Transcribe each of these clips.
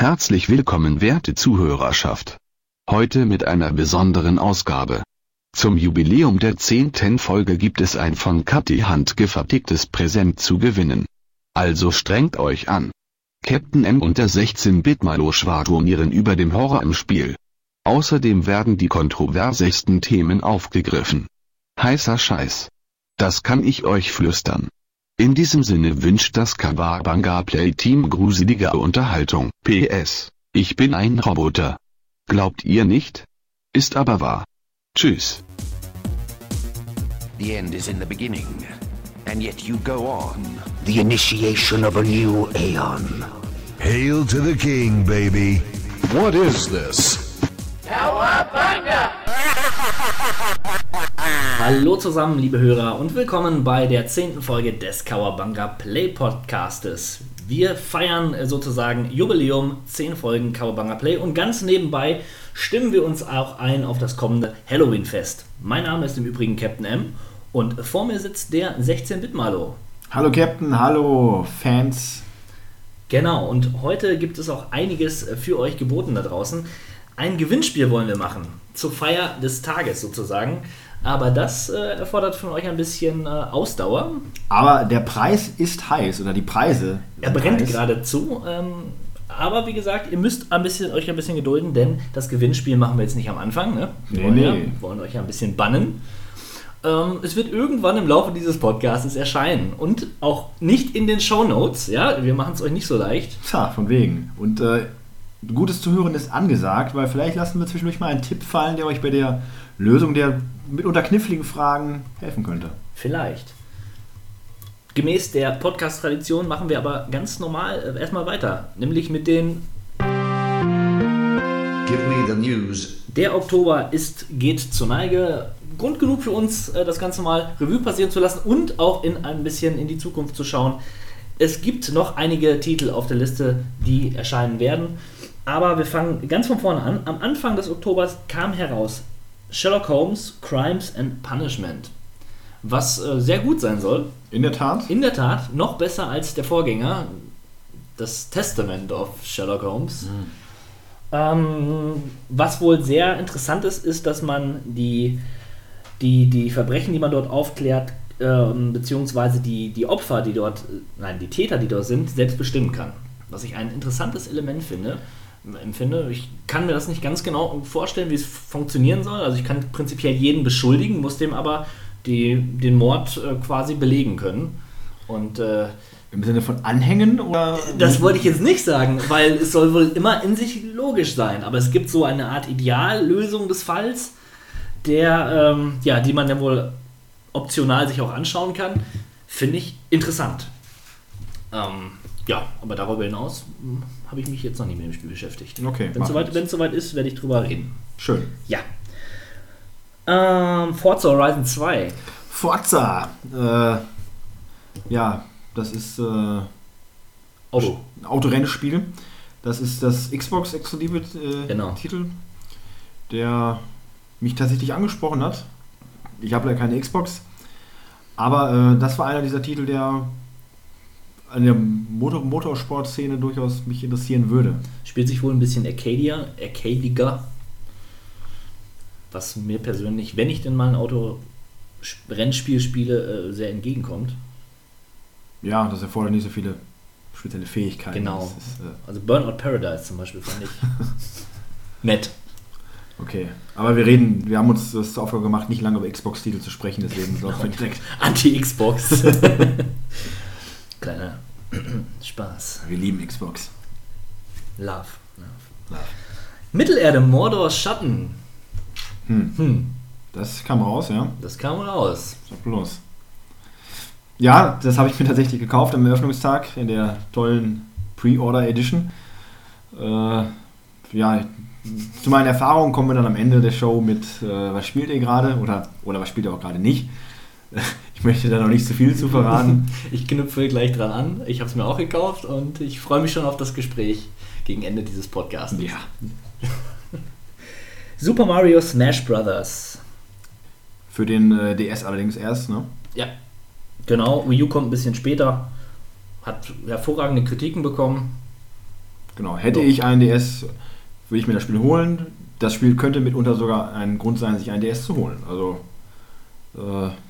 Herzlich willkommen werte Zuhörerschaft. Heute mit einer besonderen Ausgabe. Zum Jubiläum der zehnten Folge gibt es ein von Kathi handgefertigtes Präsent zu gewinnen. Also strengt euch an. Captain M und der 16-Bit-Malo schwadronieren über dem Horror im Spiel. Außerdem werden die kontroversesten Themen aufgegriffen. Heißer Scheiß. Das kann ich euch flüstern. In diesem Sinne wünscht das Kawabanga Play Team gruselige Unterhaltung. PS. Ich bin ein Roboter. Glaubt ihr nicht? Ist aber wahr. Tschüss. The end is in the beginning, and yet you go on. The initiation of a new aeon. Hail to the king, baby. What is this? Hallo zusammen, liebe Hörer, und willkommen bei der zehnten Folge des Kawabanga Play Podcastes. Wir feiern äh, sozusagen Jubiläum, 10 Folgen Kawabanga Play und ganz nebenbei stimmen wir uns auch ein auf das kommende Halloween-Fest. Mein Name ist im Übrigen Captain M und vor mir sitzt der 16-Bit-Malo. Hallo Captain, hallo Fans. Genau, und heute gibt es auch einiges äh, für euch geboten da draußen. Ein Gewinnspiel wollen wir machen, zur Feier des Tages sozusagen. Aber das äh, erfordert von euch ein bisschen äh, Ausdauer. Aber der Preis ist heiß oder die Preise. Er brennt heiß. geradezu. Ähm, aber wie gesagt, ihr müsst ein bisschen, euch ein bisschen gedulden, denn das Gewinnspiel machen wir jetzt nicht am Anfang. Ne? Wir Nee, wollen, nee. Ja, wollen euch ja ein bisschen bannen. Ähm, es wird irgendwann im Laufe dieses Podcasts erscheinen. Und auch nicht in den Shownotes. Ja? Wir machen es euch nicht so leicht. Tja, von wegen. Und äh, gutes Zuhören ist angesagt, weil vielleicht lassen wir zwischendurch mal einen Tipp fallen, der euch bei der Lösung der mitunter kniffligen Fragen helfen könnte. Vielleicht. Gemäß der Podcast-Tradition machen wir aber ganz normal äh, erstmal weiter. Nämlich mit den Give me the news. Der Oktober ist, geht zur Neige. Grund genug für uns, äh, das Ganze mal Revue passieren zu lassen und auch in ein bisschen in die Zukunft zu schauen. Es gibt noch einige Titel auf der Liste, die erscheinen werden. Aber wir fangen ganz von vorne an. Am Anfang des Oktobers kam heraus Sherlock Holmes Crimes and Punishment. Was äh, sehr gut sein soll. In der Tat. In der Tat, noch besser als der Vorgänger, das Testament of Sherlock Holmes. Ähm, was wohl sehr interessant ist, ist, dass man die, die, die Verbrechen, die man dort aufklärt, ähm, beziehungsweise die, die Opfer, die dort, äh, nein, die Täter, die dort sind, selbst bestimmen kann. Was ich ein interessantes Element finde. Empfinde. Ich kann mir das nicht ganz genau vorstellen, wie es funktionieren soll. Also ich kann prinzipiell jeden beschuldigen, muss dem aber die, den Mord äh, quasi belegen können. Und äh, Im Sinne von Anhängen oder? das wollte ich jetzt nicht sagen, weil es soll wohl immer in sich logisch sein. Aber es gibt so eine Art Ideallösung des Falls, der, ähm, ja, die man dann wohl optional sich auch anschauen kann. Finde ich interessant. Ähm, ja, aber darüber hinaus hm, habe ich mich jetzt noch nicht mit dem Spiel beschäftigt. Okay, Wenn es soweit, soweit ist, werde ich drüber reden. Schön. Ja. Ähm, Forza Horizon 2. Forza. Äh, ja, das ist äh, ein Auto. Autorennspiel. Das ist das Xbox-exklusive äh, Genau. Titel, der mich tatsächlich angesprochen hat. Ich habe leider keine Xbox, aber äh, das war einer dieser Titel, der an der Motor Motorsportszene durchaus mich interessieren würde. Spielt sich wohl ein bisschen Arcadia, arcadiger. Was mir persönlich, wenn ich denn mal ein Auto-Rennspiel spiele, äh, sehr entgegenkommt. Ja, das erfordert nicht so viele spezielle Fähigkeiten. Genau. Ist, äh, Also Burnout Paradise zum Beispiel fand ich nett. okay, aber wir reden, wir haben uns das zur Aufgabe gemacht, nicht lange über Xbox-Titel zu sprechen, deswegen laufen wir direkt. Anti-Xbox. Kleiner Spaß. Wir lieben Xbox. Love. Love. Mittelerde, Mordors Schatten. Hm. Hm, Das kam raus, ja. das kam raus. Sag bloß. Ja, das habe ich mir tatsächlich gekauft am Eröffnungstag in der tollen Pre-Order Edition. Äh, ja, zu meinen Erfahrungen kommen wir dann am Ende der Show mit, äh, was spielt ihr gerade oder, oder was spielt ihr auch gerade nicht. Ich möchte da noch nicht zu viel zu verraten. Ich knüpfe gleich dran an. Ich habe es mir auch gekauft und ich freue mich schon auf das Gespräch gegen Ende dieses Podcasts. ja. Super Mario Smash Brothers. Für den äh, DS allerdings erst, ne? Ja. Genau, Wii U kommt ein bisschen später. Hat hervorragende Kritiken bekommen. Genau. Hätte So. ich einen DS, würde ich mir das Spiel holen. Das Spiel könnte mitunter sogar ein Grund sein, sich einen DS zu holen. Also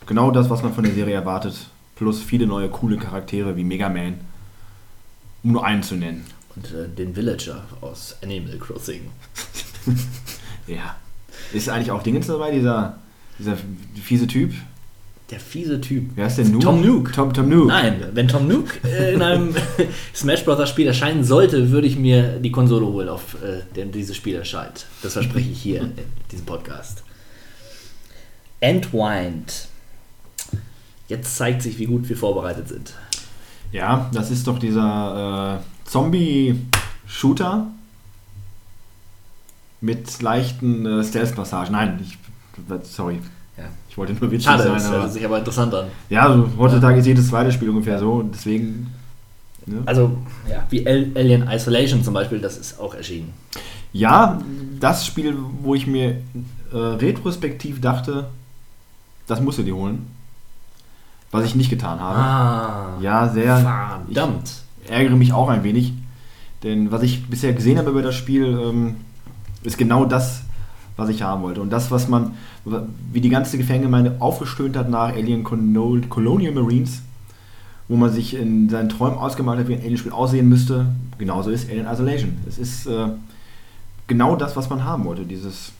genau das, was man von der Serie erwartet. Plus viele neue coole Charaktere wie Mega Man. Um nur einen zu nennen. Und äh, den Villager aus Animal Crossing. Ja. Ist eigentlich auch Dingens dabei, dieser, dieser fiese Typ? Der fiese Typ. Wer ist denn Nook? Tom Nook. Tom, Tom Nook. Nein, wenn Tom Nook äh, in einem Smash Bros. Spiel erscheinen sollte, würde ich mir die Konsole holen, auf äh, dem dieses Spiel erscheint. Das verspreche ich hier in diesem Podcast. Entwined. Jetzt zeigt sich, wie gut wir vorbereitet sind. Ja, das ist doch dieser äh, Zombie-Shooter mit leichten äh, Stealth-Passagen. Nein, ich, sorry. Ja. Ich wollte nur witzig Schade, sein. das hört sich aber interessant an. ja, also heutzutage ist jedes zweite Spiel ungefähr so. Deswegen. Ne? Also, ja, wie Al- Alien Isolation zum Beispiel, das ist auch erschienen. Ja, das Spiel, wo ich mir äh, retrospektiv dachte, das musst du dir holen. Was ich nicht getan habe. Ah, Ja, sehr. verdammt. Ich ärgere mich auch ein wenig. Denn was ich bisher gesehen habe über das Spiel, ähm, ist genau das, was ich haben wollte. Und das, was man, wie die ganze Fangemeinde aufgestöhnt hat nach Alien Colo- Colonial Marines, wo man sich in seinen Träumen ausgemalt hat, wie ein Alien-Spiel aussehen müsste, genauso ist Alien Isolation. Es ist äh, genau das, was man haben wollte. Dieses,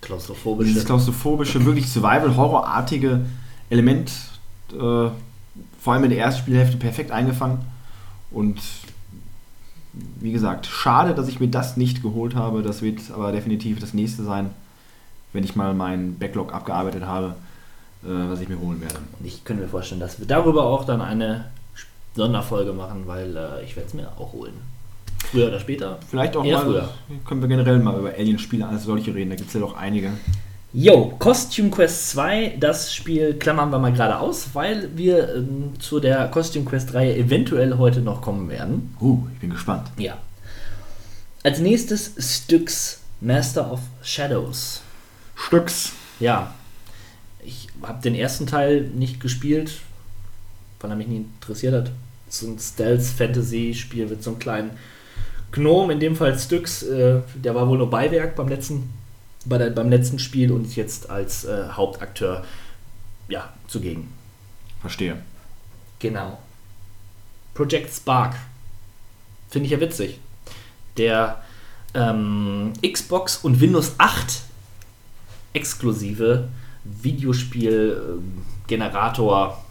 Klaustrophobische. dieses klaustrophobische, wirklich Survival-Horror-artige Element, äh, vor allem in der ersten Spielhälfte perfekt eingefangen. Und wie gesagt, schade, dass ich mir das nicht geholt habe. Das wird aber definitiv das nächste sein, wenn ich mal meinen Backlog abgearbeitet habe, äh, was ich mir holen werde. Und ich könnte mir vorstellen, dass wir darüber auch dann eine Sonderfolge machen, weil äh, ich werde es mir auch holen. Früher oder später. Vielleicht auch Eher mal, früher. können wir generell mal über Alien-Spiele als solche reden. Da gibt es ja doch einige. Yo, Costume Quest 2, das Spiel klammern wir mal gerade aus, weil wir ähm, zu der Costume Quest Reihe eventuell heute noch kommen werden. Uh, ich bin gespannt. Ja. Als nächstes Styx, Master of Shadows. Stücks. Ja, ich habe den ersten Teil nicht gespielt, weil er mich nie interessiert hat. So ein Stealth-Fantasy-Spiel mit so einem kleinen Gnom, in dem Fall Styx, äh, der war wohl nur Beiwerk beim letzten, bei der, beim letzten Spiel und ist jetzt als äh, Hauptakteur ja, zugegen. Verstehe. Genau. Project Spark. Finde ich ja witzig. Der ähm, Xbox und Windows 8 exklusive Videospiel-Generator,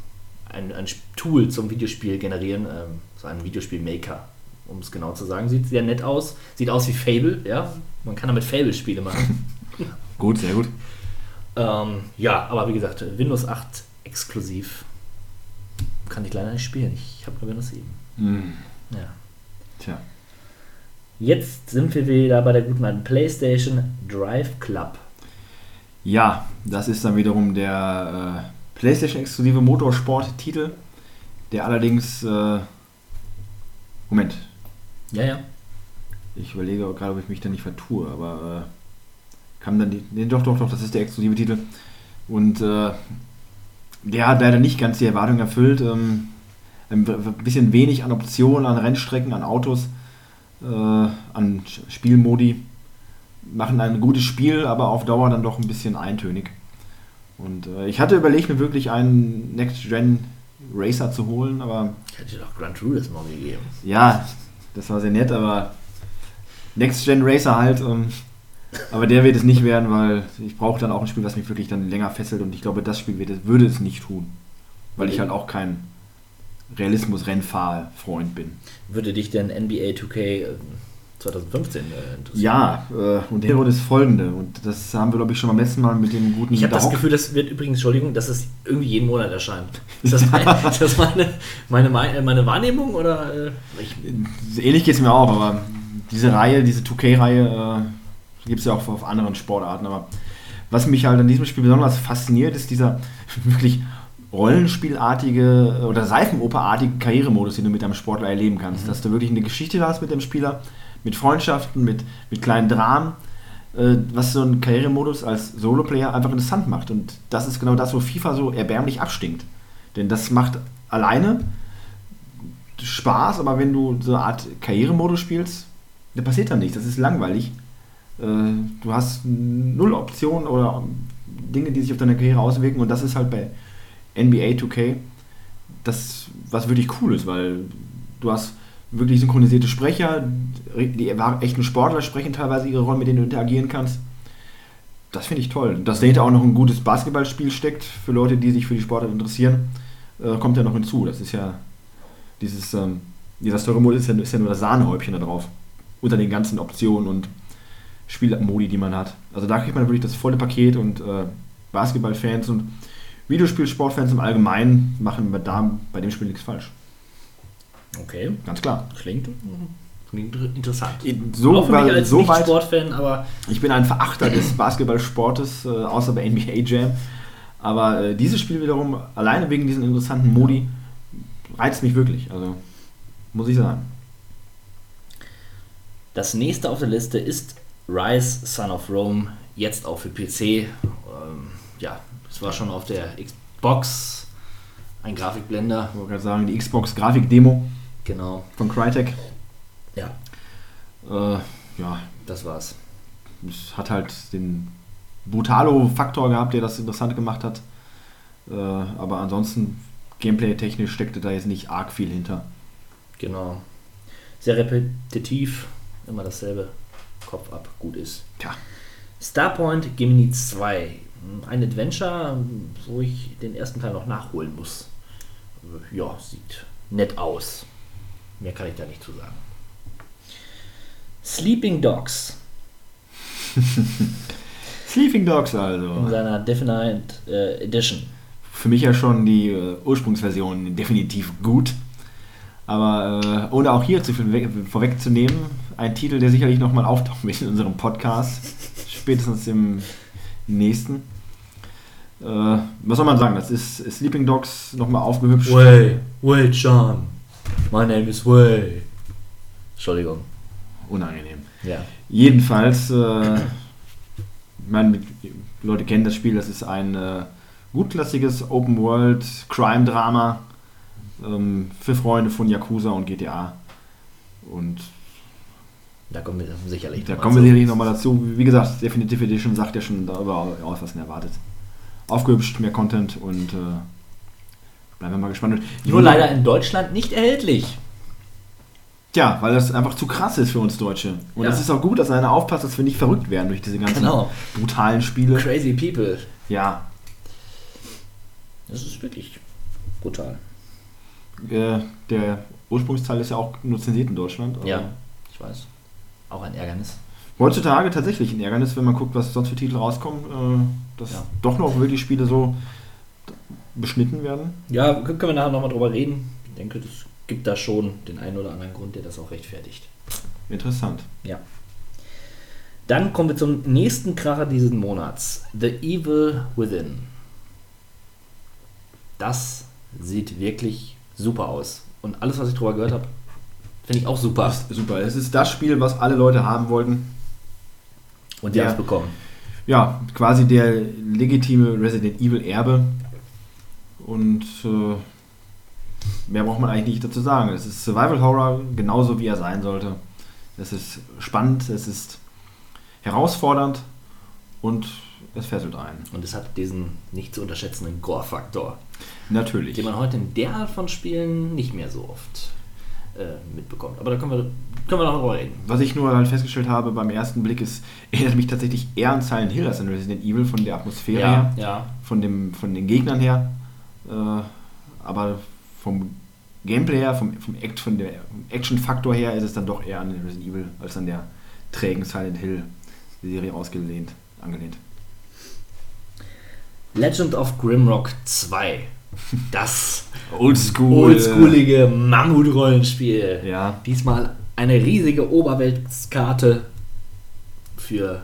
ein, ein Tool zum Videospiel generieren, ähm, so ein Videospiel-Maker, um es genau zu sagen. Sieht sehr nett aus. Sieht aus wie Fable, ja. Man kann damit Fable-Spiele machen. Gut, sehr gut. ähm, ja, aber wie gesagt, Windows 8 exklusiv. Kann ich leider nicht spielen. Ich habe nur Windows 7. Hm. Ja. Tja. Jetzt sind wir wieder bei der guten alten PlayStation Drive Club. Ja, das ist dann wiederum der äh, PlayStation-exklusive Motorsport-Titel, der allerdings. Äh, Moment, Ja, ja. ich überlege auch gerade, ob ich mich da nicht vertue, aber äh, kam dann die. Nee, doch, doch, doch, das ist der exklusive Titel. Und äh, der hat leider nicht ganz die Erwartung erfüllt. Ähm, ein bisschen wenig an Optionen, an Rennstrecken, an Autos, äh, an Spielmodi. Machen ein gutes Spiel, aber auf Dauer dann doch ein bisschen eintönig. Und äh, ich hatte überlegt, mir wirklich einen Next-Gen Racer zu holen, aber Ich hätte dir doch Gran Turismo gegeben. ja, das war sehr nett, aber Next Gen Racer halt. Ähm, aber der wird es nicht werden, weil ich brauche dann auch ein Spiel, was mich wirklich dann länger fesselt und ich glaube, das Spiel wird würde es nicht tun. Weil ich halt auch kein Realismus-Rennfahr-Freund bin. Würde dich denn NBA 2K äh, 2015 äh? Ja, äh, und der Grund ist folgende. Und das haben wir, glaube ich, schon beim letzten Mal mit dem guten Ich habe das Gefühl, das wird übrigens, Entschuldigung, dass es irgendwie jeden Monat erscheint. Ist das, mein, ist das meine, meine, meine, meine Wahrnehmung oder? Äh, ich, Ähnlich geht es mir auch, aber diese Reihe, diese 2K-Reihe, äh, gibt es ja auch auf anderen Sportarten. Aber was mich halt an diesem Spiel besonders fasziniert, ist dieser wirklich rollenspielartige oder Seifenoperartige Karrieremodus, den du mit deinem Sportler erleben kannst. Dass du wirklich eine Geschichte hast mit dem Spieler, mit Freundschaften, mit, mit kleinen Dramen, äh, was so ein Karrieremodus als Solo-Player einfach interessant macht. Und das ist genau das, wo FIFA so erbärmlich abstinkt. Denn das macht alleine Spaß, aber wenn du so eine Art Karrieremodus spielst, da passiert dann nichts. Das ist langweilig. Äh, du hast null Optionen oder Dinge, die sich auf deine Karriere auswirken und das ist halt bei NBA 2K das, was wirklich cool ist, weil du hast wirklich synchronisierte Sprecher, die echten Sportler sprechen teilweise ihre Rollen, mit denen du interagieren kannst. Das finde ich toll. Dass dahinter auch noch ein gutes Basketballspiel steckt, für Leute, die sich für die Sportart interessieren, äh, kommt ja noch hinzu. Das ist ja dieses, ähm, dieser Story-Mode ist, ja, ist ja nur das Sahnehäubchen da drauf. Unter den ganzen Optionen und Spielmodi, die man hat. Also da kriegt man wirklich das volle Paket und äh, Basketballfans und Videospielsportfans im Allgemeinen machen bei, da, bei dem Spiel nichts falsch. Okay. Ganz klar. Klingt, klingt interessant. So, Auch für mich als so nicht weit, Sportfan, aber ich bin ein Verachter des Basketballsportes, äh, außer bei NBA Jam. Aber äh, dieses Spiel wiederum, alleine wegen diesen interessanten Modi, reizt mich wirklich. Also, muss ich sagen. das nächste auf der Liste ist Rise Son of Rome, jetzt auch für PC. Ähm, ja, es war schon auf der Xbox ein Grafikblender. Ich wollte gerade sagen, die Xbox Grafik-Demo Genau. von Crytek. Ja, Äh, ja, das war's. es hat halt den Brutalo-Faktor gehabt, der das interessant gemacht hat. Äh, aber ansonsten, gameplay-technisch steckte da jetzt nicht arg viel hinter. Genau. Sehr repetitiv, immer dasselbe. Kopf ab, gut ist. Tja, Starpoint Gemini 2. Ein Adventure, wo ich den ersten Teil noch nachholen muss. Ja, sieht nett aus. Mehr kann ich da nicht zu sagen. Sleeping Dogs Sleeping Dogs in also. seiner Definite äh, Edition. Für mich ja schon die äh, Ursprungsversion definitiv gut. Aber äh, ohne auch hier zu viel weg, vorwegzunehmen, ein Titel, der sicherlich nochmal auftauchen wird in unserem Podcast. Spätestens im nächsten. Äh, was soll man sagen? Das ist Sleeping Dogs nochmal aufgehübscht. Way, Way John. My name is Way. Entschuldigung. Unangenehm. Ja. Jedenfalls, äh, ich meine, Leute kennen das Spiel, das ist ein äh, gutklassiges Open World Crime Drama ähm, für Freunde von Yakuza und GTA. Und Da kommen wir sicherlich da noch mal kommen wir sicherlich nochmal dazu. Wie gesagt, Definitive Edition sagt ja schon darüber aus, was man erwartet. Aufgehübscht, mehr Content und äh, bleiben wir mal gespannt. Nur leider in Deutschland nicht erhältlich. Tja, weil das einfach zu krass ist für uns Deutsche. Und Ja. es ist auch gut, dass einer aufpasst, dass wir nicht verrückt werden durch diese ganzen Genau. brutalen Spiele. Crazy People. Ja, Das ist wirklich brutal. Äh, der Ursprungsteil ist ja auch nur zensiert in Deutschland. Ja, ich weiß. Auch ein Ärgernis. Heutzutage tatsächlich ein Ärgernis, wenn man guckt, was sonst für Titel rauskommen, äh, dass Ja. doch noch wirklich Spiele so beschnitten werden. Ja, können wir nachher nochmal drüber reden. Ich denke, es gibt da schon den einen oder anderen Grund, der das auch rechtfertigt. Interessant. Ja. Dann kommen wir zum nächsten Kracher dieses Monats. The Evil Within. Das sieht wirklich super aus. Und alles, was ich drüber gehört habe, finde ich auch super. Das ist super. Es ist das Spiel, was alle Leute haben wollten. Und die haben es bekommen. Ja, quasi der legitime Resident Evil Erbe. Und äh, mehr braucht man eigentlich nicht dazu sagen. Es ist Survival Horror, genauso wie er sein sollte. Es ist spannend, es ist herausfordernd und es fesselt ein. Und es hat diesen nicht zu unterschätzenden Gore-Faktor, Natürlich. den man heute in der Art von Spielen nicht mehr so oft äh, mitbekommt. Aber da können wir, können wir noch drüber reden. Was ich nur halt festgestellt habe beim ersten Blick ist, erinnert mich tatsächlich eher an Silent Hill als an Resident Evil von der Atmosphäre her, ja. von, dem, von den Gegnern her. Äh, aber vom Gameplay her, vom, vom, Act, von der Action-Faktor her ist es dann doch eher an den Resident Evil als an der trägen Silent Hill-Serie ausgelehnt, angelehnt. Legend of Grimrock 2. Das Oldschool. oldschoolige Mammut-Rollenspiel. Ja. Diesmal eine riesige Oberweltkarte für,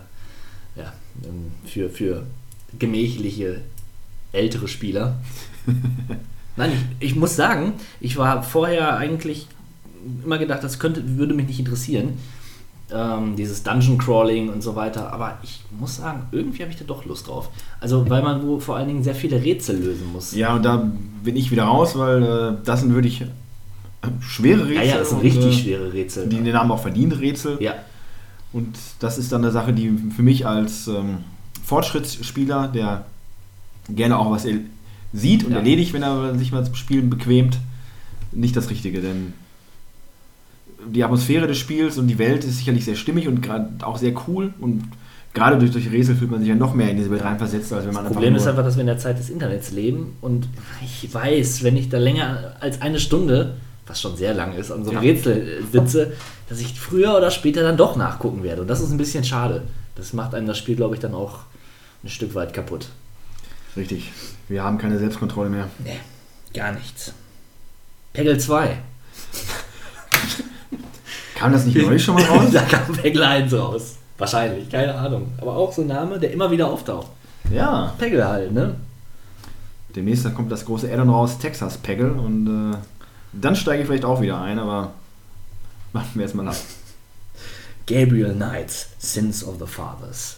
ja, für, für gemächliche ältere Spieler. Nein, ich, ich muss sagen, ich war vorher eigentlich immer gedacht, das könnte, würde mich nicht interessieren. Ähm, dieses Dungeon Crawling und so weiter. Aber ich muss sagen, irgendwie habe ich da doch Lust drauf. Also, weil man wo vor allen Dingen sehr viele Rätsel lösen muss. Ja, und da bin ich wieder raus, weil äh, das sind wirklich schwere Rätsel. Ja, ja, das sind und, richtig äh, schwere Rätsel. Die den Namen auch verdient, Rätsel. ja, Und das ist dann eine Sache, die für mich als ähm, Fortschrittsspieler, der gerne auch was sieht und Ja. erledigt, wenn er sich mal zum Spielen bequemt, nicht das Richtige. Denn die Atmosphäre des Spiels und die Welt ist sicherlich sehr stimmig und gerade auch sehr cool. Und gerade durch, durch Rätsel fühlt man sich ja noch mehr in diese Welt reinversetzt, als wenn man Das Problem ist einfach, dass wir in der Zeit des Internets leben und ich weiß, wenn ich da länger als eine Stunde, was schon sehr lang ist, an so einem Ja. Rätsel äh, sitze, dass ich früher oder später dann doch nachgucken werde. Und das ist ein bisschen schade. Das macht einem das Spiel, glaube ich, dann auch ein Stück weit kaputt. Richtig. Wir haben keine Selbstkontrolle mehr. Nee, gar nichts. Peggle 2. Kam das nicht neulich schon mal raus? da kam Peggle 1 raus. Wahrscheinlich, keine Ahnung. Aber auch so ein Name, der immer wieder auftaucht. ja. Peggle halt, ne? Demnächst kommt das große Addon raus, Texas Peggle. Und äh, dann steige ich vielleicht auch wieder ein, aber warten wir erstmal ab. Gabriel Knights, Sins of the Fathers.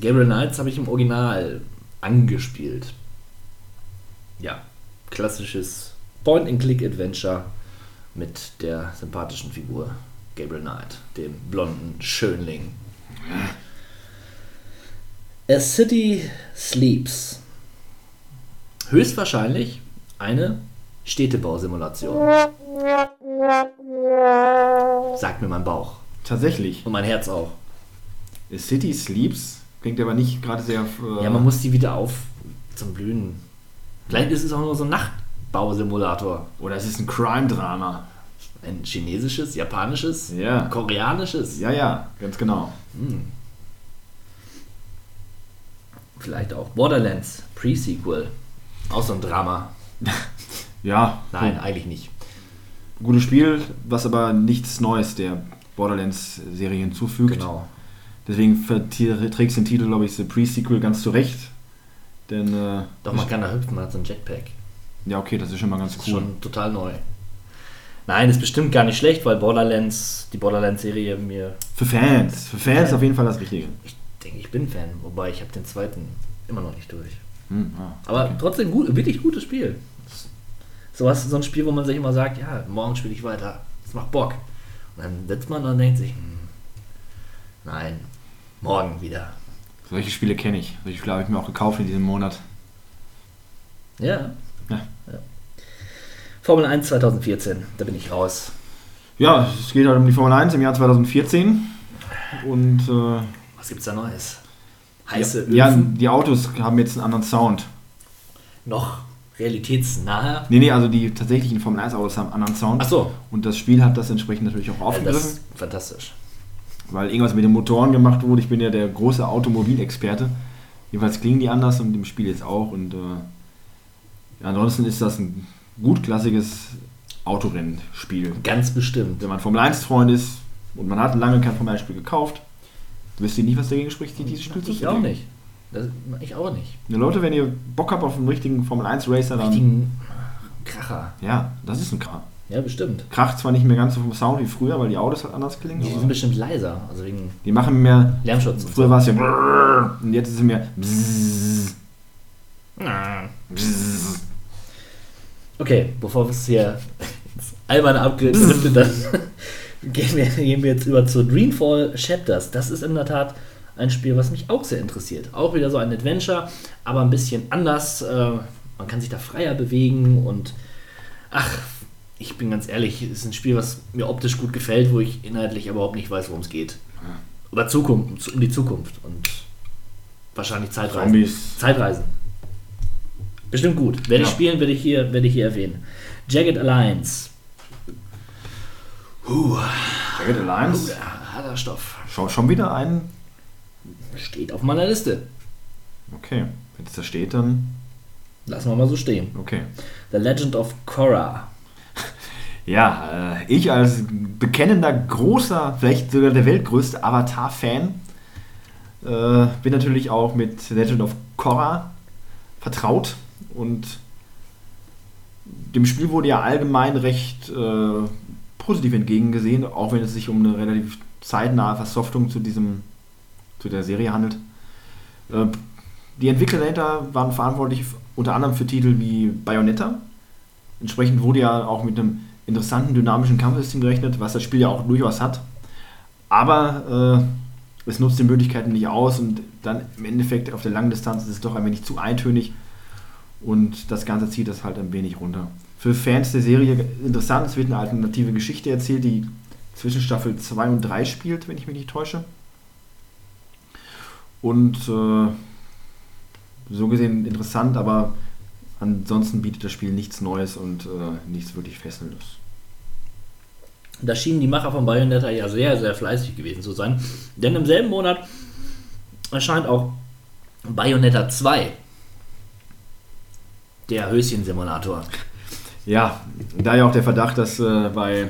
Gabriel Knights habe ich im Original angespielt. Ja, klassisches Point-and-Click-Adventure mit der sympathischen Figur Gabriel Knight, dem blonden Schönling. A City Sleeps. Höchstwahrscheinlich eine Städtebausimulation. Sagt mir mein Bauch. Tatsächlich. Und mein Herz auch. A City Sleeps klingt aber nicht gerade sehr. Äh, Ja, man muss die wieder auf zum Blühen. Vielleicht ist es auch nur so ein Nachtbausimulator. Oder es ist ein Crime-Drama. Ein chinesisches, japanisches, Ja. koreanisches. Ja, ja, ganz genau. Vielleicht auch Borderlands Pre-Sequel. Auch so ein Drama. Ja, Nein, eigentlich nicht. gutes Spiel, was aber nichts Neues der Borderlands-Serie hinzufügt. Genau. Deswegen trägst du den Titel, glaube ich, The Pre-Sequel ganz zurecht. Denn, äh, Doch, man kann da hüpfen, man hat so ein Jetpack. ja, okay, das ist schon mal ganz Das cool. ist schon total neu. Nein, ist bestimmt gar nicht schlecht, weil Borderlands, die Borderlands-Serie mir, Für Fans, für Fans Ja. auf jeden Fall das Richtige. ich denke, ich bin Fan, wobei ich habe den zweiten immer noch nicht durch. Hm, ah. Aber trotzdem gut, wirklich gutes Spiel. So was so ein Spiel, wo man sich immer sagt, ja, morgen spiele ich weiter. Das macht Bock. Und dann sitzt man und denkt sich, hm, nein, morgen wieder. Solche Spiele kenne ich. Solche Spiele habe ich mir auch gekauft in diesem Monat. Ja. Ja. ja. Formel 1 2014, da bin ich raus. Ja, es geht halt um die Formel 1 im Jahr 2014. Und äh, Was gibt's da Neues? Heiße ja, Öfen? die Autos haben jetzt einen anderen Sound. Noch realitätsnahe? Nee, nee, also die tatsächlichen Formel 1 Autos haben einen anderen Sound. Ach so. Und das Spiel hat das entsprechend natürlich auch aufgegriffen, das ist fantastisch. Weil irgendwas mit den Motoren gemacht wurde. Ich bin ja der große Automobilexperte. Jedenfalls klingen die anders und im Spiel jetzt auch. Und äh, ansonsten ist das ein gutklassiges Autorennspiel. Ganz bestimmt. Wenn man Formel 1-Freund ist und man hat lange kein Formel 1-Spiel gekauft, wisst ihr nicht, was dagegen spricht, dieses Spiel zu Ich auch nicht. Das, ich auch nicht. Ja, Leute, wenn ihr Bock habt auf einen richtigen Formel 1-Racer, dann. Richtigen Kracher. Ja, das ist ein Krach. Ja, bestimmt. Kracht zwar nicht mehr ganz so vom Sound wie früher, weil die Autos halt anders klingen. Die sind bestimmt leiser. Also wegen die machen mehr. Lärmschutz. Früher so. war es ja. brrrr Und jetzt ist es mehr. bzzz, bzzz. Okay, bevor wir es hier alberne abgedriftet, dann gehen wir, gehen wir jetzt über zu Dreamfall Chapters. Das ist in der Tat ein Spiel, was mich auch sehr interessiert. Auch wieder so ein Adventure, aber ein bisschen anders. Äh, man kann sich da freier bewegen und ach, ich bin ganz ehrlich, es ist ein Spiel, was mir optisch gut gefällt, wo ich inhaltlich überhaupt nicht weiß, worum es geht. Über Zukunft, um die Zukunft und wahrscheinlich Zeitreisen. Zombies. Zeitreisen. Bestimmt gut. Werde ich Ja. spielen, werde ich hier, werde ich hier erwähnen. Jagged Alliance. Jagged Alliance. Ja, harter Stoff. Schau, schon wieder ein. Steht auf meiner Liste. Okay. Wenn es da steht, dann. Lassen wir mal so stehen. Okay. The Legend of Korra. Ja, äh, ich als bekennender, großer, vielleicht sogar der weltgrößte Avatar-Fan äh, bin natürlich auch mit Legend of Korra vertraut und dem Spiel wurde ja allgemein recht äh, positiv entgegengesehen, auch wenn es sich um eine relativ zeitnahe Versoftung zu diesem zu der Serie handelt. Äh, die Entwickler dahinter waren verantwortlich unter anderem für Titel wie Bayonetta, entsprechend wurde ja auch mit einem interessanten, dynamischen Kampfsystem gerechnet, was das Spiel ja auch durchaus hat. Aber äh, es nutzt die Möglichkeiten nicht aus und dann im Endeffekt auf der langen Distanz ist es doch ein wenig zu eintönig und das Ganze zieht das halt ein wenig runter. Für Fans der Serie interessant, es wird eine alternative Geschichte erzählt, die zwischen Staffel 2 und 3 spielt, wenn ich mich nicht täusche. Und äh, so gesehen interessant, aber ansonsten bietet das Spiel nichts Neues und äh, nichts wirklich Fesselndes. Da schienen die Macher von Bayonetta ja sehr, sehr fleißig gewesen zu sein. Denn im selben Monat erscheint auch Bayonetta 2. Der Höschensimulator. Ja, da ja auch der Verdacht, dass äh, bei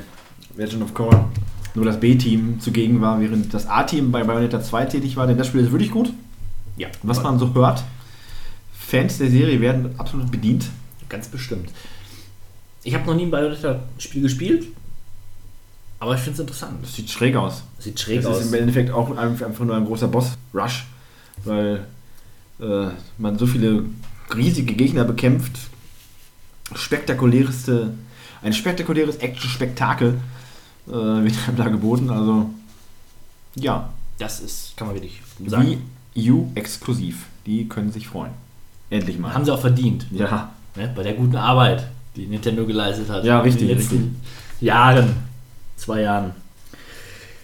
Legend of Korra nur das B-Team zugegen war, während das A-Team bei Bayonetta 2 tätig war, denn das Spiel ist wirklich gut. Ja, Was man so hört, Fans der Serie werden absolut bedient. Ganz bestimmt. Ich habe noch nie ein Bayonetta-Spiel gespielt, aber ich finde es interessant. Das sieht schräg aus. Sieht schräg das aus. ist im Endeffekt auch einfach einfach nur ein großer Boss-Rush, weil äh, man so viele riesige Gegner bekämpft. Spektakulärste, ein spektakuläres Action-Spektakel äh, wird einem da geboten. Also, ja, Das ist, kann man wirklich sagen. Wii U exklusiv. Die können sich freuen. Endlich mal. Haben sie auch verdient. ja, Ne? Bei der guten Arbeit, die Nintendo geleistet hat. Ja, richtig, In den letzten Jahren. Zwei Jahren.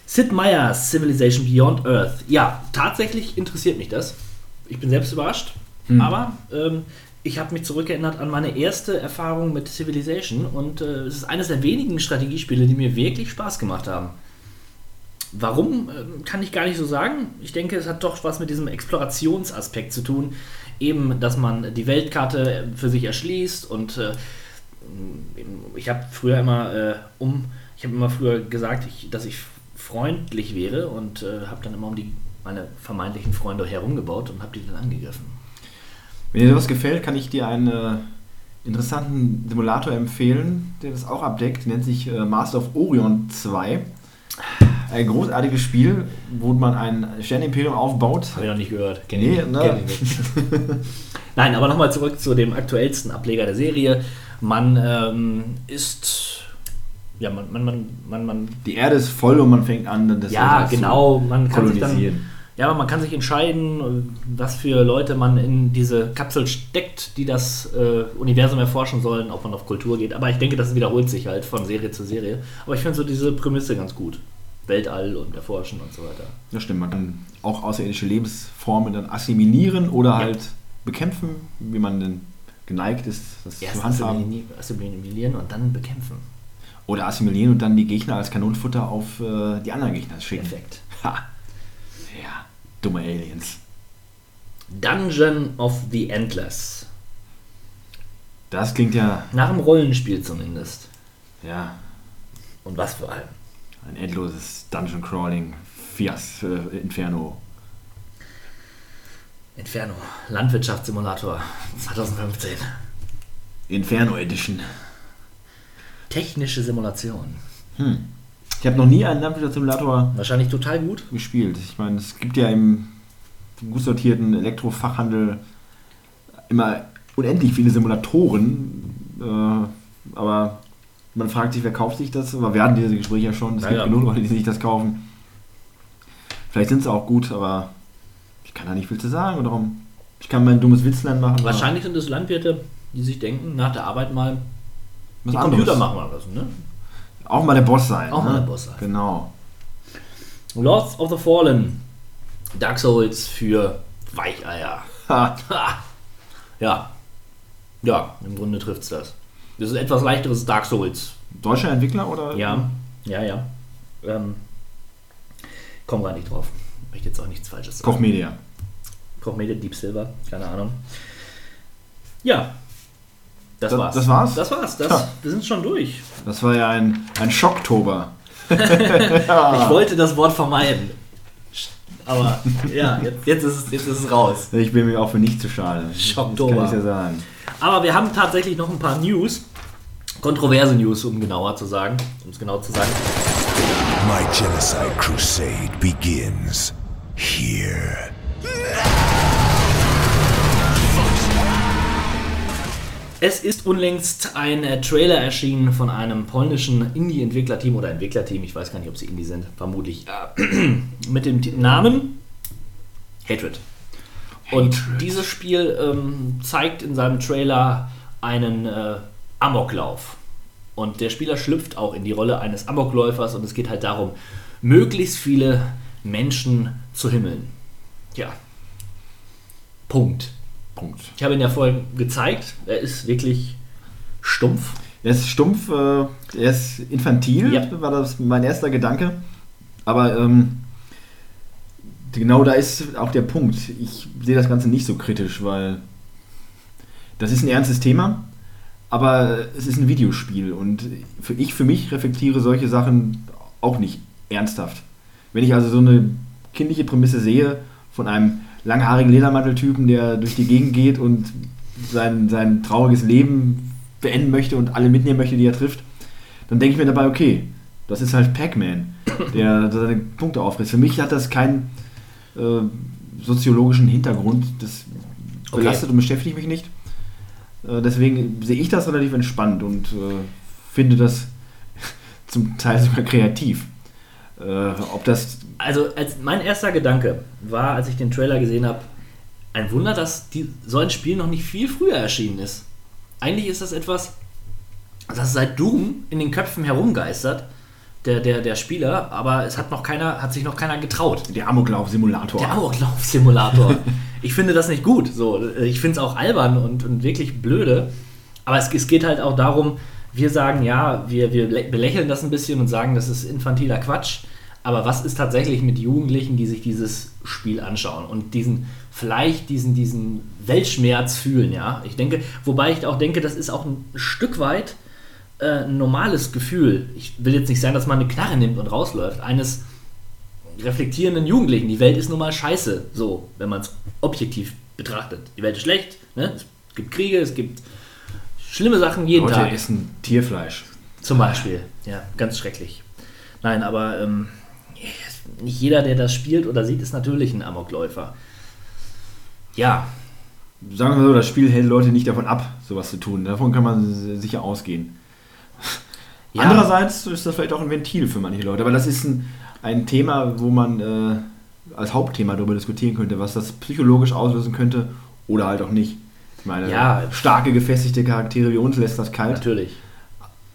Sid Meier's Civilization Beyond Earth. Ja, tatsächlich interessiert mich das. Ich bin selbst überrascht. Hm. Aber ähm, ich habe mich zurückerinnert an meine erste Erfahrung mit Civilization und äh, es ist eines der wenigen Strategiespiele, die mir wirklich Spaß gemacht haben. Warum, ähm, kann ich gar nicht so sagen. Ich denke, es hat doch was mit diesem Explorationsaspekt zu tun. Eben, dass man die Weltkarte für sich erschließt und äh, ich habe früher immer äh, um, ich habe immer früher gesagt, ich, dass ich freundlich wäre und äh, habe dann immer um die meine vermeintlichen Freunde herumgebaut und habe die dann angegriffen. Wenn dir sowas gefällt, kann ich dir einen äh, interessanten Simulator empfehlen, der das auch abdeckt. Nennt sich äh, Master of Orion 2. Ein großartiges Spiel, wo man ein Sternimperium aufbaut. Habe ich noch nicht gehört. Kenn Nee, ne? Nein, aber nochmal zurück zu dem aktuellsten Ableger der Serie. Man ähm, ist. Ja, man, man, man, man, Die Erde ist voll und man fängt an, das ja, genau. Man kann sich dann. Ja, aber man kann sich entscheiden, was für Leute man in diese Kapsel steckt, die das äh, Universum erforschen sollen, ob man auf Kultur geht. Aber ich denke, das wiederholt sich halt von Serie zu Serie. Aber ich finde so diese Prämisse ganz gut. Weltall und erforschen und so weiter. Das stimmt, man kann auch außerirdische Lebensformen dann assimilieren oder halt bekämpfen, wie man denn geneigt ist, das Erst zu handhaben. assimili- assimilieren und dann bekämpfen. Oder assimilieren und dann die Gegner als Kanonenfutter auf äh, die anderen Gegner schicken. Perfekt. Ha. Ja, dumme Aliens. Dungeon of the Endless. Das klingt ja, Nach dem Rollenspiel zumindest. ja, Und was vor allem. ein endloses Dungeon Crawling, Fias, äh, Inferno. Inferno, Landwirtschaftssimulator 2015. Inferno Edition. Technische Simulation. Hm. Ich habe noch nie einen Landwirtschaftssimulator Wahrscheinlich total gut. gespielt. Ich meine, es gibt ja im gut sortierten Elektrofachhandel immer unendlich viele Simulatoren, äh, aber man fragt sich, wer kauft sich das? Aber wir hatten diese Gespräche ja schon. Es Ja, gibt ja. genug Leute, die sich das kaufen. Vielleicht sind sie auch gut, aber ich kann da nicht viel zu sagen. Und darum, ich kann mein dummes Witzlein machen. Wahrscheinlich sind es Landwirte, die sich denken, nach der Arbeit mal was. Computer machen lassen. Ne? Auch mal der Boss sein. Auch ne? mal der Boss sein. Genau. Lords of the Fallen. Dark Souls für Weicheier. Ha. Ha. Ja. Ja, im Grunde trifft es das. Das ist etwas leichteres Dark Souls. Deutscher Entwickler oder? Ja, ja, ja. Ähm, komm gar nicht drauf. Möchte jetzt auch nichts Falsches sagen. Koch Media. Kochmedia, Deep Silver, keine Ahnung. Ja. Das, Das- war's. das war's? Das war's. Das, Ja. Wir sind schon durch. Das war ja ein, ein Schocktober. Ich wollte das Wort vermeiden. Aber ja, jetzt, jetzt, ist es, jetzt ist es raus. Ich bin mir auch für nicht zu schade. Schocktober. Das kann ich ja sagen. Aber wir haben tatsächlich noch ein paar News. Kontroverse News, um genauer zu sagen. Um es genau zu sagen. My genocide crusade begins here. Es ist unlängst ein äh, Trailer erschienen von einem polnischen Indie-Entwicklerteam oder Entwicklerteam, ich weiß gar nicht, ob sie Indie sind, vermutlich, äh, mit dem Namen Hatred. Und dieses Spiel ähm, zeigt in seinem Trailer einen äh, Amoklauf. Und der Spieler schlüpft auch in die Rolle eines Amokläufers und es geht halt darum, möglichst viele Menschen zu himmeln. Ja. Punkt. Punkt. Ich habe ihn ja vorhin gezeigt. Er ist wirklich stumpf. Er ist stumpf, äh, er ist infantil, Ja. war das mein erster Gedanke. Aber ähm, genau da ist auch der Punkt. Ich sehe das Ganze nicht so kritisch, weil das ist ein ernstes Thema, aber es ist ein Videospiel und für ich für mich reflektiere solche Sachen auch nicht ernsthaft. Wenn ich also so eine kindliche Prämisse sehe von einem langhaarigen Ledermanteltypen, der durch die Gegend geht und sein, sein trauriges Leben beenden möchte und alle mitnehmen möchte, die er trifft, dann denke ich mir dabei, okay, das ist halt Pac-Man, der seine Punkte aufreißt. Für mich hat das keinen äh, soziologischen Hintergrund. Das Okay. belastet und beschäftigt mich nicht. Äh, deswegen sehe ich das relativ entspannt und äh, finde das zum Teil sogar kreativ. Äh, ob das Also als mein erster Gedanke war, als ich den Trailer gesehen habe, ein Wunder, dass die, so ein Spiel noch nicht viel früher erschienen ist. Eigentlich ist das etwas, das seit Doom in den Köpfen herumgeistert, der, der, der Spieler, aber es hat noch keiner, hat sich noch keiner getraut. der Amoklauf-Simulator. Der Amoklauf-Simulator. ich finde das nicht gut. So, ich finde es auch albern und, und wirklich blöde. Aber es, es geht halt auch darum, wir sagen, ja, wir, wir lä- belächeln das ein bisschen und sagen, das ist infantiler Quatsch. Aber was ist tatsächlich mit Jugendlichen, die sich dieses Spiel anschauen und diesen, vielleicht diesen, diesen Weltschmerz fühlen, ja? Ich denke, wobei ich auch denke, das ist auch ein Stück weit äh, ein normales Gefühl. Ich will jetzt nicht sagen, dass man eine Knarre nimmt und rausläuft. Eines reflektierenden Jugendlichen. Die Welt ist nun mal scheiße, so, wenn man es objektiv betrachtet. Die Welt ist schlecht, ne? es gibt Kriege, es gibt schlimme Sachen jeden Leute Tag. essen Tierfleisch. Zum Beispiel. Ja, ganz schrecklich. Nein, aber ähm, nicht jeder, der das spielt oder sieht, ist natürlich ein Amokläufer. Ja, Sagen wir so, das Spiel hält Leute nicht davon ab, sowas zu tun. Davon kann man sicher ausgehen. ja Andererseits ist das vielleicht auch ein Ventil für manche Leute, aber das ist ein, ein Thema, wo man äh, als Hauptthema darüber diskutieren könnte, was das psychologisch auslösen könnte oder halt auch nicht. Ich meine, Ja. starke, gefestigte Charaktere wie uns lässt das kalt. natürlich.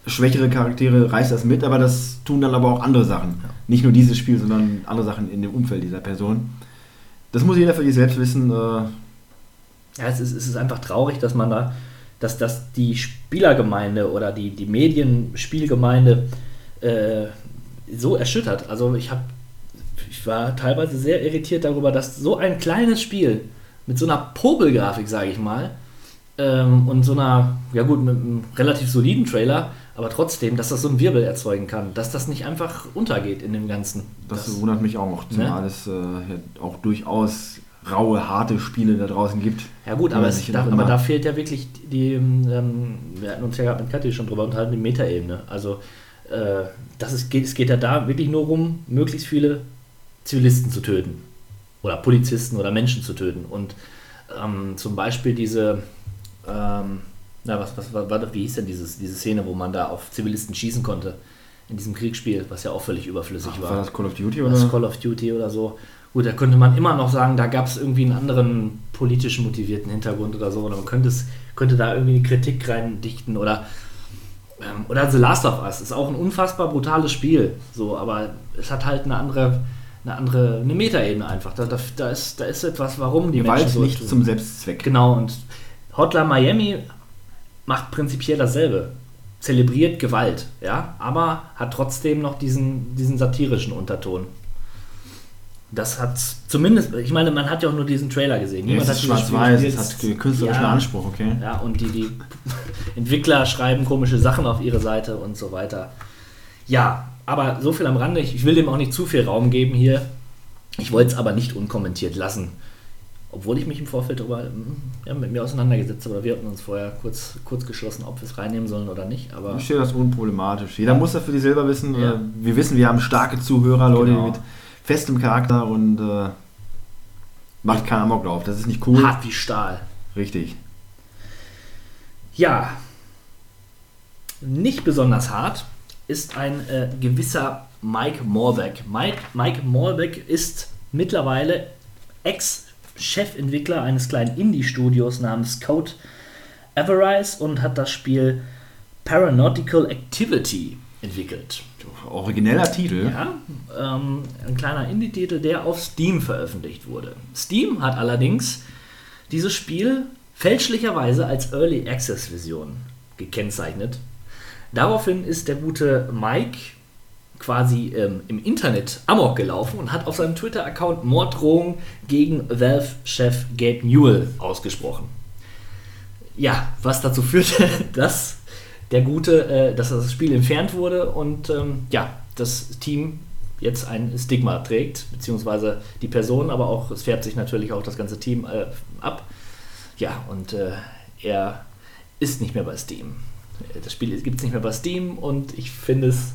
Schwächere Charaktere reißt das mit, aber das tun dann aber auch andere Sachen. Nicht nur dieses Spiel, sondern andere Sachen in dem Umfeld dieser Person. Das muss jeder für sich selbst wissen. Äh, Ja, es ist, es ist einfach traurig, dass man da, dass, dass die Spielergemeinde oder die, die Medienspielgemeinde äh, so erschüttert. Also ich habe, ich war teilweise sehr irritiert darüber, dass so ein kleines Spiel mit so einer Popelgrafik, sage ich mal, ähm, und so einer, ja gut, mit einem relativ soliden Trailer, aber trotzdem, dass das so einen Wirbel erzeugen kann, dass das nicht einfach untergeht in dem Ganzen. Das, wundert mich auch, zumal Ne? es äh, ja auch durchaus raue, harte Spiele da draußen gibt. Ja gut, aber, es, da, aber da fehlt ja wirklich die, ähm, wir hatten uns ja gerade mit Kathi schon drüber unterhalten, die Metaebene. Also äh, das ist, geht, es geht ja da wirklich nur um, möglichst viele Zivilisten zu töten. Oder Polizisten oder Menschen zu töten. Und ähm, zum Beispiel diese, ähm, na, was, was war, war, wie hieß denn dieses, diese Szene, wo man da auf Zivilisten schießen konnte in diesem Kriegsspiel, was ja auch völlig überflüssig Ach, war war das Call of Duty das oder? Call of Duty oder so. Gut, da könnte man immer noch sagen, da gab es irgendwie einen anderen politisch motivierten Hintergrund oder so. Oder man könnte, es, könnte da irgendwie eine Kritik reindichten oder, ähm, oder The Last of Us ist auch ein unfassbar brutales Spiel. So, aber es hat halt eine andere, eine andere, eine Metaebene einfach. Da, da, da, ist, da ist etwas, warum die Gewalt Menschen so nicht tun. zum Selbstzweck. Genau, und Hotline Miami macht prinzipiell dasselbe. Zelebriert Gewalt, ja, aber hat trotzdem noch diesen, diesen satirischen Unterton. Das hat zumindest, ich meine, man hat ja auch nur diesen Trailer gesehen. Ja, es ist schwarz-weiß, es hat künstlerischen Ja. Anspruch, okay. Ja, und die, die Entwickler schreiben komische Sachen auf ihre Seite und so weiter. Ja, aber so viel am Rande. Ich, ich will dem auch nicht zu viel Raum geben hier. Ich wollte es aber nicht unkommentiert lassen. Obwohl ich mich im Vorfeld darüber mm, ja, mit mir auseinandergesetzt habe. Oder wir hatten uns vorher kurz, kurz geschlossen, ob wir es reinnehmen sollen oder nicht. Aber Ich sehe das unproblematisch. Jeder muss das für sich selber wissen. Ja. Äh, Wir wissen, wir haben starke Zuhörer, Leute Genau. mit festem Charakter und äh, macht keinen Amoklauf. Das ist nicht cool. hart wie Stahl. Richtig. Ja, nicht besonders hart ist ein äh, gewisser Mike Morbeck. Mike, Mike Morbeck ist mittlerweile Ex-Chefentwickler eines kleinen Indie-Studios namens Code Everise und hat das Spiel Paranautical Activity entwickelt. Origineller Titel. Ja, ähm, ein kleiner Indie-Titel, der auf Steam veröffentlicht wurde. Steam hat allerdings dieses Spiel fälschlicherweise als Early Access Version gekennzeichnet. Daraufhin ist der gute Mike quasi ähm, im Internet amok gelaufen und hat auf seinem Twitter-Account Morddrohungen gegen Valve-Chef Gabe Newell ausgesprochen. Ja, was dazu führte, dass der gute, äh, dass das Spiel entfernt wurde und ähm, ja, das Team jetzt ein Stigma trägt, beziehungsweise die Person, aber auch, es färbt sich natürlich auch das ganze Team äh, ab. Ja, und äh, er ist nicht mehr bei Steam. Das Spiel gibt es nicht mehr bei Steam und ich finde es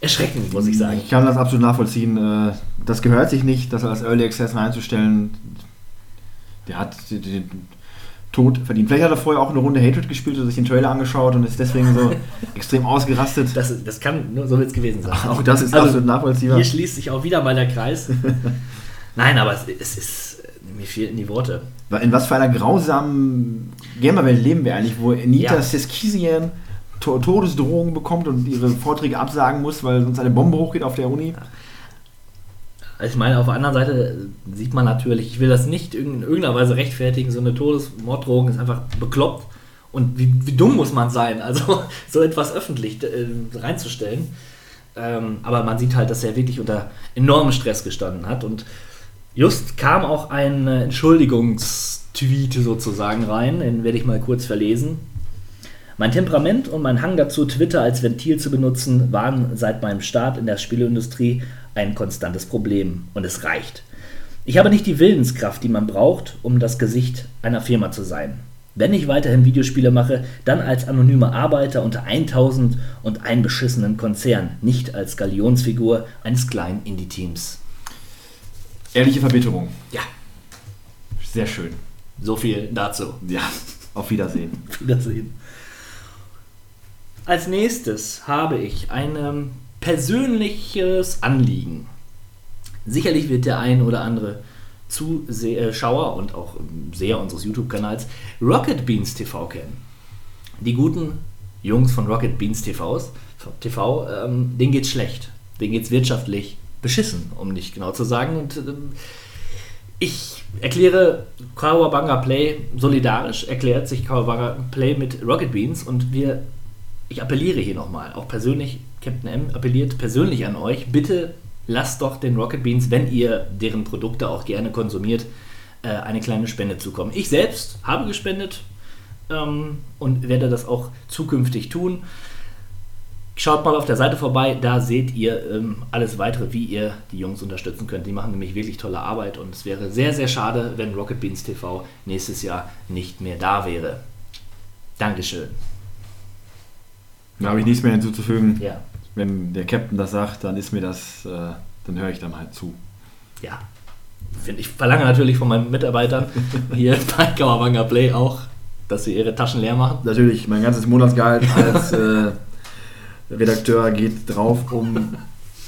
erschreckend, muss ich sagen. Ich kann das absolut nachvollziehen. Äh, Das gehört sich nicht, das als Early Access reinzustellen. Der hat den- Tod verdient. Vielleicht hat er vorher auch eine Runde Hatred gespielt oder sich den Trailer angeschaut und ist deswegen so extrem ausgerastet. Das, das kann nur so es gewesen sein. Auch das ist Also, absolut nachvollziehbar. Hier schließt sich auch wieder mal der Kreis. Nein, aber es, es ist, mir fehlten die Worte. In was für einer grausamen Gamerwelt leben wir eigentlich, wo Anita Ja. Seskisian to Todesdrohungen bekommt und ihre Vorträge absagen muss, weil sonst eine Bombe hochgeht auf der Uni. Ich meine, auf der anderen Seite sieht man natürlich, ich will das nicht in irgendeiner Weise rechtfertigen, so eine Todesmorddrohung ist einfach bekloppt. Und wie, wie dumm muss man sein, also so etwas öffentlich äh, reinzustellen. Ähm, aber man sieht halt, dass er wirklich unter enormem Stress gestanden hat. Und just kam auch ein äh, Entschuldigungstweet sozusagen rein, den werde ich mal kurz verlesen. Mein Temperament und mein Hang dazu, Twitter als Ventil zu benutzen, waren seit meinem Start in der Spieleindustrie ein konstantes Problem. Und es reicht. Ich habe nicht die Willenskraft, die man braucht, um das Gesicht einer Firma zu sein. Wenn ich weiterhin Videospiele mache, dann als anonymer Arbeiter unter 1000 und einen beschissenen Konzern, nicht als Galionsfigur eines kleinen Indie-Teams. Ehrliche Verbitterung. Ja, Sehr schön. so viel dazu. Ja, auf Wiedersehen. Wiedersehen. Als nächstes habe ich ein ähm, persönliches Anliegen. Sicherlich wird der ein oder andere Zuschauer und auch ähm, Seher unseres YouTube-Kanals Rocket Beans TV kennen. Die guten Jungs von Rocket Beans TVs, TV, ähm, denen geht's schlecht. Denen geht's wirtschaftlich beschissen, um nicht genau zu sagen. Und ähm, ich erkläre Kawabanga Play solidarisch, erklärt sich Kawabanga Play mit Rocket Beans und wir, ich appelliere hier nochmal, auch persönlich, Captain M appelliert persönlich an euch, bitte lasst doch den Rocket Beans, wenn ihr deren Produkte auch gerne konsumiert, äh, eine kleine Spende zukommen. Ich selbst habe gespendet ähm, und werde das auch zukünftig tun. Schaut mal auf der Seite vorbei, da seht ihr ähm, alles weitere, wie ihr die Jungs unterstützen könnt. Die machen nämlich wirklich tolle Arbeit und es wäre sehr, sehr schade, wenn Rocket Beans TV nächstes Jahr nicht mehr da wäre. Dankeschön. Da habe ich nichts mehr hinzuzufügen. Ja, Wenn der Captain das sagt, dann ist mir das, äh, dann höre ich da mal zu. ja. Ich verlange natürlich von meinen Mitarbeitern hier bei Kawabanga Play auch, dass sie ihre Taschen leer machen. Natürlich, mein ganzes Monatsgehalt als äh, Redakteur geht drauf, um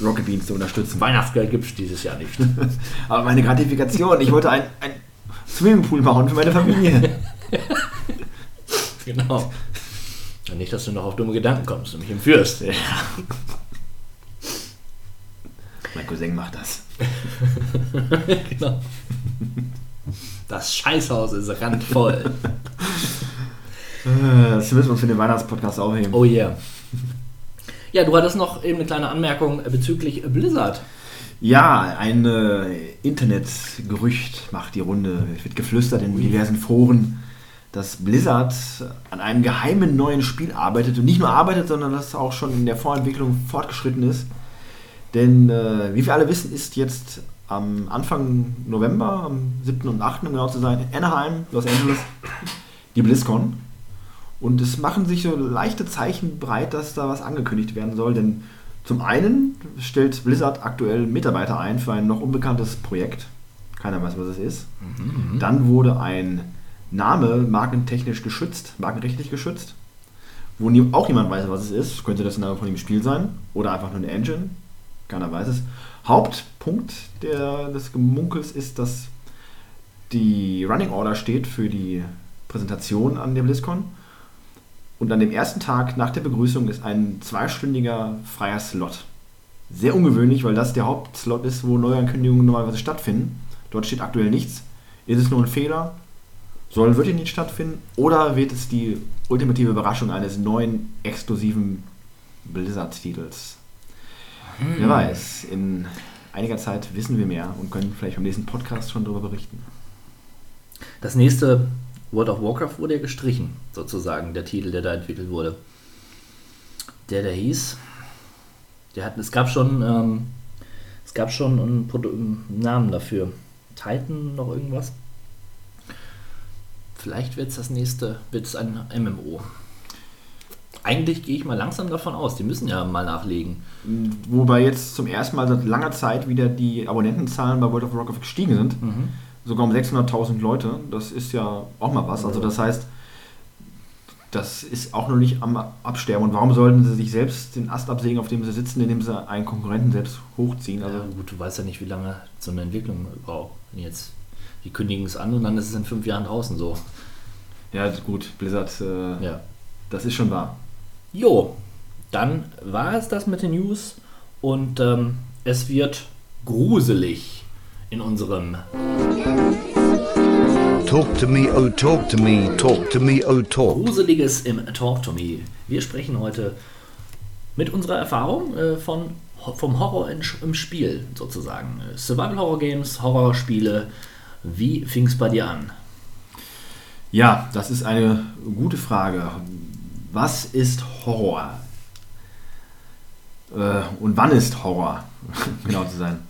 Rocket Beans zu unterstützen. Weihnachtsgeld gibt es dieses Jahr nicht. Aber meine Gratifikation, ich wollte ein, ein Swimmingpool bauen für meine Familie. genau. Nicht, dass du noch auf dumme Gedanken kommst und mich entführst. Ja. Mein Cousin macht das. genau. Das Scheißhaus ist randvoll. Äh, Das müssen wir uns für den Weihnachtspodcast aufheben. Oh yeah. Ja, du hattest noch eben eine kleine Anmerkung bezüglich Blizzard. Ja, ein äh, Internetgerücht macht die Runde. Es wird geflüstert in diversen Foren, dass Blizzard an einem geheimen neuen Spiel arbeitet und nicht nur arbeitet, sondern dass es auch schon in der Vorentwicklung fortgeschritten ist. Denn äh, wie wir alle wissen, ist jetzt am Anfang November, am 7. und 8. um genau zu sein, Anaheim, Los Angeles, die BlizzCon. Und es machen sich so leichte Zeichen breit, dass da was angekündigt werden soll. Denn zum einen stellt Blizzard aktuell Mitarbeiter ein für ein noch unbekanntes Projekt. Keiner weiß, was es ist. Dann wurde ein Name markentechnisch geschützt, markenrechtlich geschützt, wo auch niemand weiß, was es ist. Könnte das der Name von dem Spiel sein oder einfach nur eine Engine. Keiner weiß es. Hauptpunkt der, des Gemunkels ist, dass die Running Order steht für die Präsentation an der BlizzCon. Und an dem ersten Tag nach der Begrüßung ist ein zweistündiger freier Slot. Sehr ungewöhnlich, weil das der Hauptslot ist, wo Neuankündigungen normalerweise stattfinden. Dort steht aktuell nichts. Ist es nur ein Fehler? Soll wirklich nicht stattfinden? Oder wird es die ultimative Überraschung eines neuen exklusiven Blizzard-Titels? Hm. Wer weiß, in einiger Zeit wissen wir mehr und können vielleicht beim nächsten Podcast schon darüber berichten. Das nächste World of Warcraft wurde ja gestrichen, sozusagen, der Titel, der da entwickelt wurde. Der, der hieß, der hat, es gab schon, ähm, es gab schon einen, einen Namen dafür. Titan noch irgendwas? Vielleicht wird es das nächste, wird es ein MMO. Eigentlich gehe ich mal langsam davon aus, die müssen ja mal nachlegen. Wobei jetzt zum ersten Mal seit langer Zeit wieder die Abonnentenzahlen bei World of Warcraft gestiegen sind. Mhm. Sogar um 600.000 Leute. Das ist ja auch mal was. Also das heißt, das ist auch noch nicht am Absterben. Und warum sollten sie sich selbst den Ast absägen, auf dem sie sitzen, indem sie einen Konkurrenten selbst hochziehen? Also ja, gut, du weißt ja nicht, wie lange so eine Entwicklung braucht. Jetzt, die kündigen es an und dann ist es in fünf Jahren draußen so. Ja, gut, Blizzard, äh, ja. das ist schon wahr. Jo, dann war es das mit den News und ähm, es wird gruselig in unserem Talk to me, oh talk to me, talk to me, oh talk. Gruseliges im Talk to me. Wir sprechen heute mit unserer Erfahrung äh, von, vom Horror in, im Spiel sozusagen. Survival Horror Games, Horrorspiele. Wie fing es bei dir an? Ja, das ist eine gute Frage was ist Horror? Äh, und wann ist Horror, genau zu sein?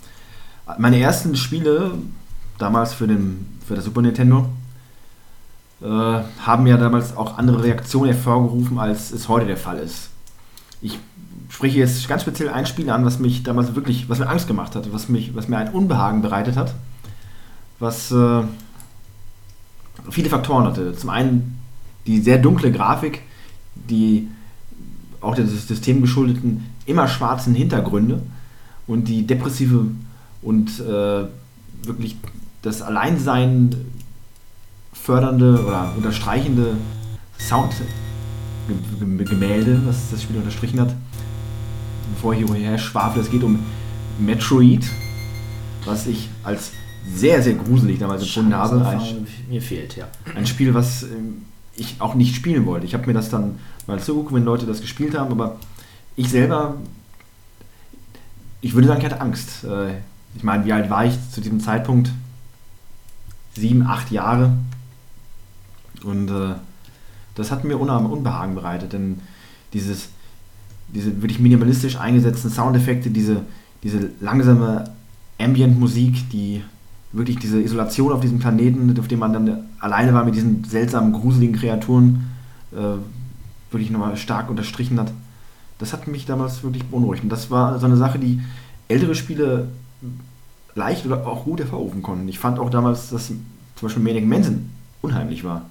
Meine ersten Spiele, damals für, den, für das Super Nintendo, äh, haben ja damals auch andere Reaktionen hervorgerufen, als es heute der Fall ist. Ich spreche jetzt ganz speziell ein Spiel an, was mich damals wirklich, was mir Angst gemacht hat, was, mich, was mir ein Unbehagen bereitet hat, was äh, viele Faktoren hatte. Zum einen die sehr dunkle Grafik, die auch der System geschuldeten immer schwarzen Hintergründe und die depressive und äh, wirklich das Alleinsein fördernde oder unterstreichende Soundgemälde, was das Spiel unterstrichen hat. Bevor ich hierher schwafle, es geht um Metroid, was ich als sehr, sehr gruselig damals empfunden habe. Ein, mir fehlt, ja. Ein Spiel, was ähm, ich auch nicht spielen wollte. Ich habe mir das dann mal zugeguckt, wenn Leute das gespielt haben, aber ich selber, ich würde sagen, ich hatte Angst. Äh, ich meine, wie alt war ich zu diesem Zeitpunkt? Sieben, acht Jahre. Und äh, das hat mir Unbehagen bereitet, denn dieses, diese wirklich minimalistisch eingesetzten Soundeffekte, diese, diese langsame Ambient-Musik, die wirklich diese Isolation auf diesem Planeten, auf dem man dann alleine war mit diesen seltsamen, gruseligen Kreaturen, äh, wirklich nochmal stark unterstrichen hat. Das hat mich damals wirklich beunruhigt. Und das war so eine Sache, die ältere Spiele leicht oder auch gut hervorrufen konnten. Ich fand auch damals, dass zum Beispiel Maniac Manson unheimlich war.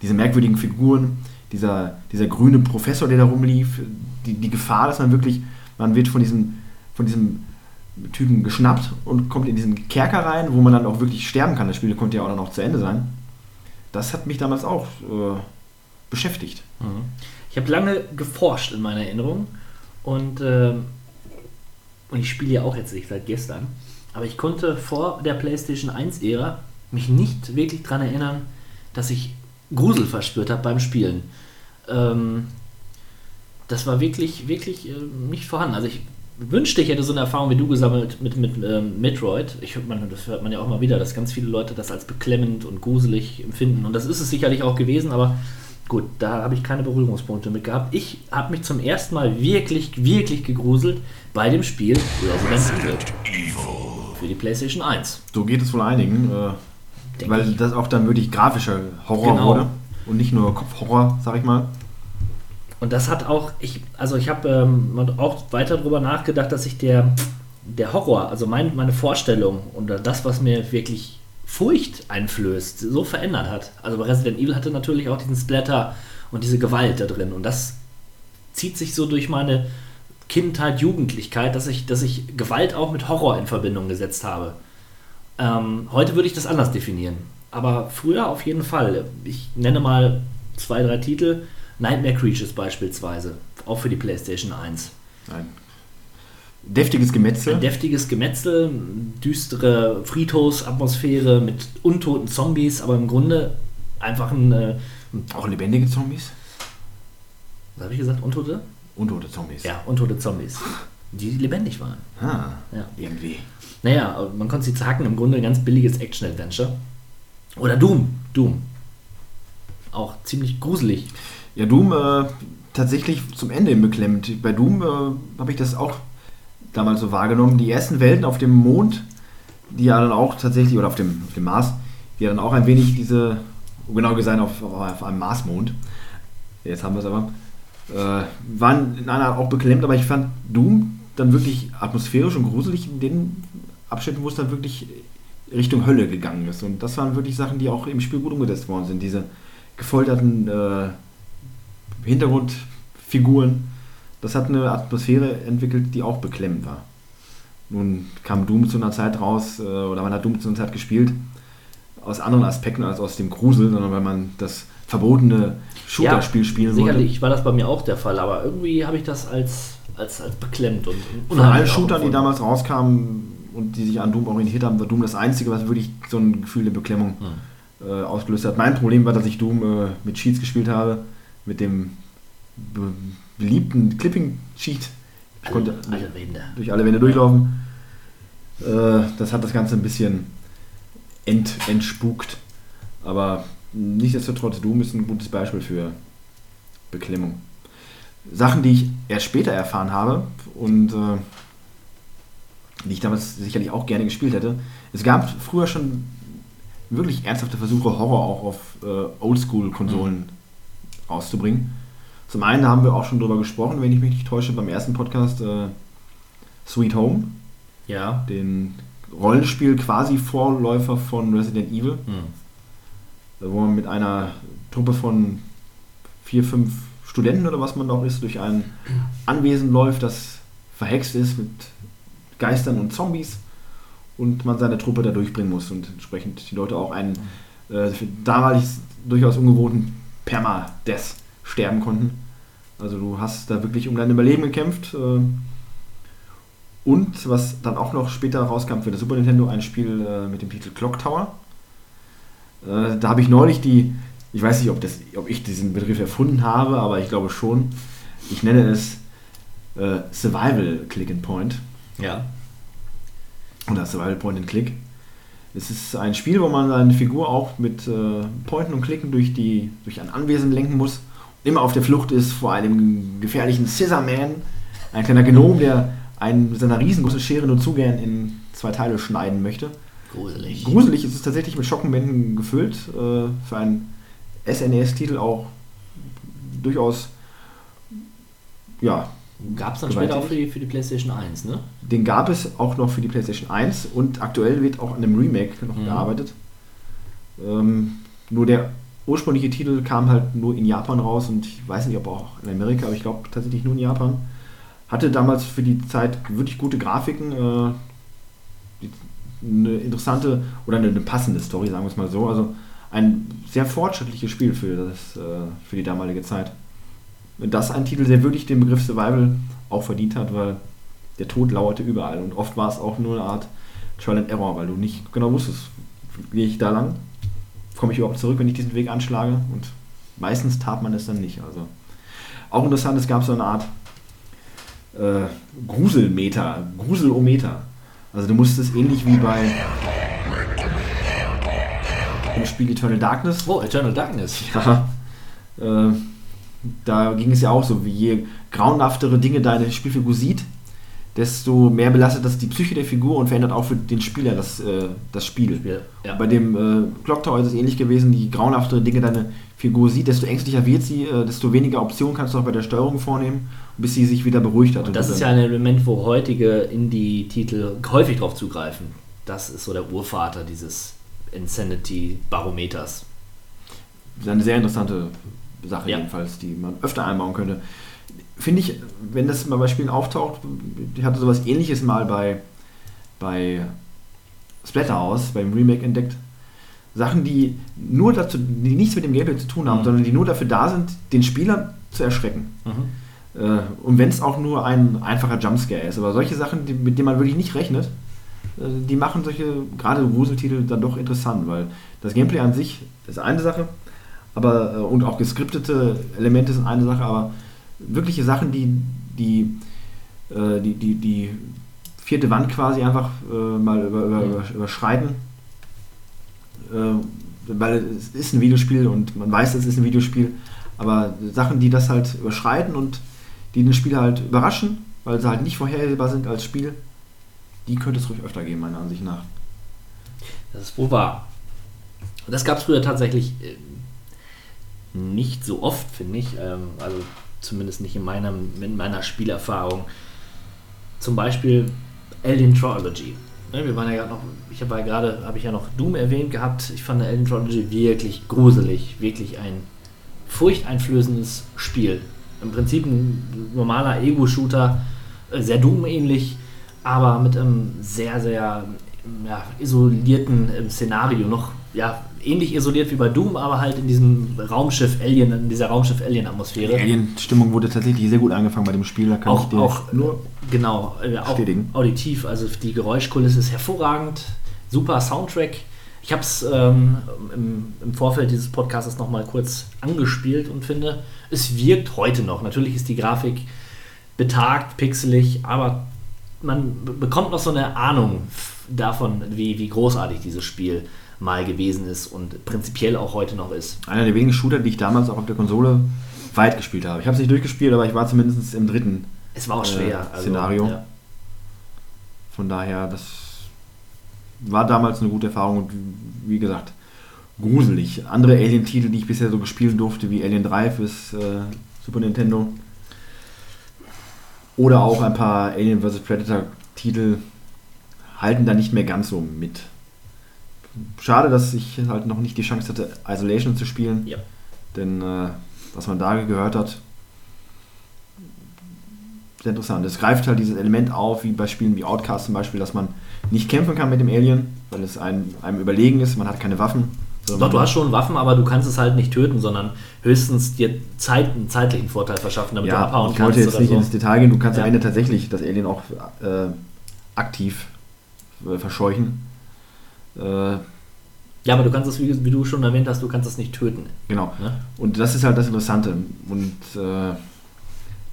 Diese merkwürdigen Figuren, dieser, dieser grüne Professor, der da rumlief, die, die Gefahr, dass man wirklich, man wird von diesem, von diesem Typen geschnappt und kommt in diesen Kerker rein, wo man dann auch wirklich sterben kann. Das Spiel konnte ja auch noch zu Ende sein. Das hat mich damals auch äh, beschäftigt. Mhm. Ich habe lange geforscht in meiner Erinnerung und, äh, und ich spiele ja auch jetzt nicht seit gestern, aber ich konnte vor der PlayStation 1-Ära mich nicht wirklich daran erinnern, dass ich Grusel verspürt habe beim Spielen. Ähm, das war wirklich, wirklich äh, nicht vorhanden. Also ich wünschte, ich hätte so eine Erfahrung wie du gesammelt mit, mit ähm, Metroid. Ich man, das hört man ja auch mal wieder, dass ganz viele Leute das als beklemmend und gruselig empfinden. Und das ist es sicherlich auch gewesen, aber gut, da habe ich keine Berührungspunkte mit gehabt. Ich habe mich zum ersten Mal wirklich, wirklich gegruselt bei dem Spiel Resident Evil für die PlayStation 1. So geht es wohl einigen, äh, weil ich. das auch dann wirklich grafischer Horror genau. wurde und nicht nur Kopfhorror, sag ich mal. Und das hat auch, ich, also ich habe ähm, auch weiter darüber nachgedacht, dass ich der, der Horror, also mein, meine Vorstellung und das, was mir wirklich Furcht einflößt, so verändert hat. Also bei Resident Evil hatte natürlich auch diesen Splatter und diese Gewalt da drin. Und das zieht sich so durch meine Kindheit, Jugendlichkeit, dass ich, dass ich Gewalt auch mit Horror in Verbindung gesetzt habe. Ähm, heute würde ich das anders definieren. Aber früher auf jeden Fall. Ich nenne mal zwei, drei Titel. Nightmare Creatures beispielsweise. Auch für die PlayStation 1. Ein deftiges Gemetzel. Ein deftiges Gemetzel, düstere Friedhofsatmosphäre mit untoten Zombies, aber im Grunde einfach ein. Äh, Auch lebendige Zombies? was habe ich gesagt? Untote? Untote Zombies. Ja, untote Zombies. Die lebendig waren. Ah, Ja. irgendwie. Naja, man konnte sie zacken, im Grunde ein ganz billiges Action-Adventure. Oder Doom. Doom. Auch ziemlich gruselig. Ja, Doom äh, tatsächlich zum Ende beklemmt. Bei Doom äh, habe ich das auch damals so wahrgenommen. Die ersten Welten auf dem Mond, die ja dann auch tatsächlich, oder auf dem, auf dem Mars, die ja dann auch ein wenig diese, genau gesagt auf, auf einem Marsmond, jetzt haben wir es aber, äh, waren in einer Art auch beklemmt, aber ich fand Doom dann wirklich atmosphärisch und gruselig in den Abschnitten, wo es dann wirklich Richtung Hölle gegangen ist. Und das waren wirklich Sachen, die auch im Spiel gut umgesetzt worden sind. Diese gefolterten äh, Hintergrundfiguren, das hat eine Atmosphäre entwickelt, die auch beklemmend war. Nun kam Doom zu einer Zeit raus, äh, oder man hat Doom zu einer Zeit gespielt, aus anderen Aspekten als aus dem Grusel, sondern weil man das verbotene Shooter-Spiel spielen wollte. Sicherlich war das bei mir auch der Fall, aber irgendwie habe ich das als, als, als beklemmt und Von allen Shootern, die damals rauskamen und die sich an Doom orientiert haben, war Doom das Einzige, was wirklich so ein Gefühl der Beklemmung Hm. äh, ausgelöst hat. Mein Problem war, dass ich Doom äh, mit Cheats gespielt habe, mit dem be beliebten Clipping-Cheat. Ich konnte alle, alle Wände. durch alle Wände durchlaufen. Äh, das hat das Ganze ein bisschen ent entspukt. Aber nichtsdestotrotz, Doom ist ein gutes Beispiel für Beklemmung. Sachen, die ich erst später erfahren habe und äh, die ich damals sicherlich auch gerne gespielt hätte. Es gab früher schon wirklich ernsthafte Versuche, Horror auch auf äh, Oldschool-Konsolen rauszubringen. Zum einen haben wir auch schon drüber gesprochen, wenn ich mich nicht täusche, beim ersten Podcast äh, Sweet Home, Ja. den Rollenspiel quasi Vorläufer von Resident Evil, Hm. wo man mit einer Truppe von vier, fünf Studenten oder was man auch ist, durch ein Anwesen läuft, das verhext ist mit Geistern und Zombies und man seine Truppe da durchbringen muss und entsprechend die Leute auch einen äh, für damalig durchaus ungewohnten Perma-Death sterben konnten. Also du hast da wirklich um dein Überleben gekämpft. Äh, und was dann auch noch später rauskam für das Super Nintendo, ein Spiel äh, mit dem Titel Clock Tower. Äh, da habe ich neulich die, ich weiß nicht, ob, das, ob ich diesen Begriff erfunden habe, aber ich glaube schon. Ich nenne es Survival Click and Point Ja. oder Survival Point and Click. Es ist ein Spiel, wo man seine Figur auch mit äh, Pointen und Klicken durch, die, durch ein Anwesen lenken muss. Immer auf der Flucht ist vor einem gefährlichen Scissor Man, ein kleiner Gnom, der einen mit seiner riesengroßen Schere nur zu gern in zwei Teile schneiden möchte. Gruselig. Gruselig ist es tatsächlich mit Schockmomenten gefüllt. Äh, für einen SNES-Titel auch durchaus, ja, Gab es dann Gewaltig. später auch für die, für die PlayStation 1, ne? Den gab es auch noch für die PlayStation 1 und aktuell wird auch an einem Remake noch Mhm. gearbeitet. Ähm, nur der ursprüngliche Titel kam halt nur in Japan raus und ich weiß nicht, ob auch in Amerika, aber ich glaube tatsächlich nur in Japan. Hatte damals für die Zeit wirklich gute Grafiken, äh, die- eine interessante oder eine, eine passende Story, sagen wir es mal so. Also ein sehr fortschrittliches Spiel für, das, äh, für die damalige Zeit. Und das ein Titel, der wirklich den Begriff Survival auch verdient hat, weil der Tod lauerte überall. Und oft war es auch nur eine Art Trial and Error, weil du nicht genau wusstest, gehe ich da lang, komme ich überhaupt zurück, wenn ich diesen Weg anschlage. Und meistens tat man es dann nicht. Also auch interessant, es gab so eine Art äh, Gruselmeter, Gruselometer. Also du musstest ähnlich wie bei im Spiel Eternal Darkness Oh, Eternal Darkness. ja. Äh, da ging es ja auch so, wie je grauenhaftere Dinge deine Spielfigur sieht, desto mehr belastet das die Psyche der Figur und verändert auch für den Spieler das, äh, das Spiel. Ja. Bei dem äh, Clock Tower ist es ähnlich gewesen, je grauenhaftere Dinge deine Figur sieht, desto ängstlicher wird sie, äh, desto weniger Optionen kannst du auch bei der Steuerung vornehmen, bis sie sich wieder beruhigt hat. Und das du ist ja ein Element, wo heutige Indie-Titel häufig drauf zugreifen. Das ist so der Urvater dieses Insanity Barometers. Das ist eine sehr interessante Sache Ja. jedenfalls, die man öfter einbauen könnte. Finde ich, wenn das mal bei Spielen auftaucht, ich hatte sowas ähnliches mal bei, bei Splatterhouse, beim Remake entdeckt. Sachen, die nur dazu, die nichts mit dem Gameplay zu tun haben, Mhm. sondern die nur dafür da sind, den Spieler zu erschrecken. Äh, und wenn es auch nur ein einfacher Jumpscare ist. Aber solche Sachen, die, mit denen man wirklich nicht rechnet, äh, die machen solche, gerade Gruseltitel, dann doch interessant, weil das Gameplay an sich ist eine Sache, aber äh, und auch geskriptete Elemente sind eine Sache, aber wirkliche Sachen, die die, äh, die, die, die vierte Wand quasi einfach äh, mal über, über, über, überschreiten, weil es ist ein Videospiel und man weiß, es ist ein Videospiel, aber Sachen, die das halt überschreiten und die den Spieler halt überraschen, weil sie halt nicht vorhersehbar sind als Spiel, die könnte es ruhig öfter geben, meiner Ansicht nach. Das ist wohl wahr. Das gab es früher tatsächlich nicht so oft, finde ich. Ähm, also zumindest nicht in meiner, in meiner Spielerfahrung. Zum Beispiel Alien Trilogy. Ne, wir waren ja gerade noch, ich habe ja gerade, habe ich ja noch Doom erwähnt gehabt. Ich fand Alien Trilogy wirklich gruselig, wirklich ein furchteinflößendes Spiel. Im Prinzip ein normaler Ego-Shooter, äh, sehr Doom-ähnlich, aber mit einem sehr, sehr ja, isolierten ähm, Szenario. Noch ja, ähnlich isoliert wie bei Doom, aber halt in diesem Raumschiff Alien, in dieser Raumschiff-Alien-Atmosphäre. Die Alien-Stimmung wurde tatsächlich sehr gut angefangen bei dem Spiel, da kann ich Auch, dir auch nur genau, äh, auch bestätigen. auditiv, also die Geräuschkulisse ist hervorragend, super Soundtrack. Ich habe es ähm, im, im Vorfeld dieses Podcasts nochmal kurz angespielt und finde, es wirkt heute noch. Natürlich ist die Grafik betagt, pixelig, aber man be- bekommt noch so eine Ahnung davon, wie, wie großartig dieses Spiel mal gewesen ist und prinzipiell auch heute noch ist. einer der wenigen Shooter, die ich damals auch auf der Konsole weit gespielt habe. Ich habe es nicht durchgespielt, aber ich war zumindest im dritten. Es war auch Äh, schwer. also, Szenario. Ja. Von daher, das war damals eine gute Erfahrung und wie gesagt, gruselig. Andere Alien-Titel, die ich bisher so gespielt durfte, wie Alien 3 fürs äh, Super Nintendo. Oder auch ein paar Alien vs. Predator-Titel halten da nicht mehr ganz so mit. Schade, dass ich halt noch nicht die Chance hatte, Isolation zu spielen. Ja. Denn äh, was man da gehört hat, sehr interessant. Es greift halt dieses Element auf, wie bei Spielen wie Outcast zum Beispiel, dass man nicht kämpfen kann mit dem Alien, weil es einem, einem überlegen ist, man hat keine Waffen. Doch, du hast schon Waffen, aber du kannst es halt nicht töten, sondern höchstens dir Zeit, einen zeitlichen Vorteil verschaffen, damit du ja, abhauen ich wollte kannst jetzt oder nicht so. ins Detail gehen, du kannst Ja. am Ende tatsächlich das Alien auch äh, aktiv äh, verscheuchen. Äh, Ja, aber du kannst es, wie, wie du schon erwähnt hast, du kannst es nicht töten. Genau. Ne? Und das ist halt das Interessante. Und äh,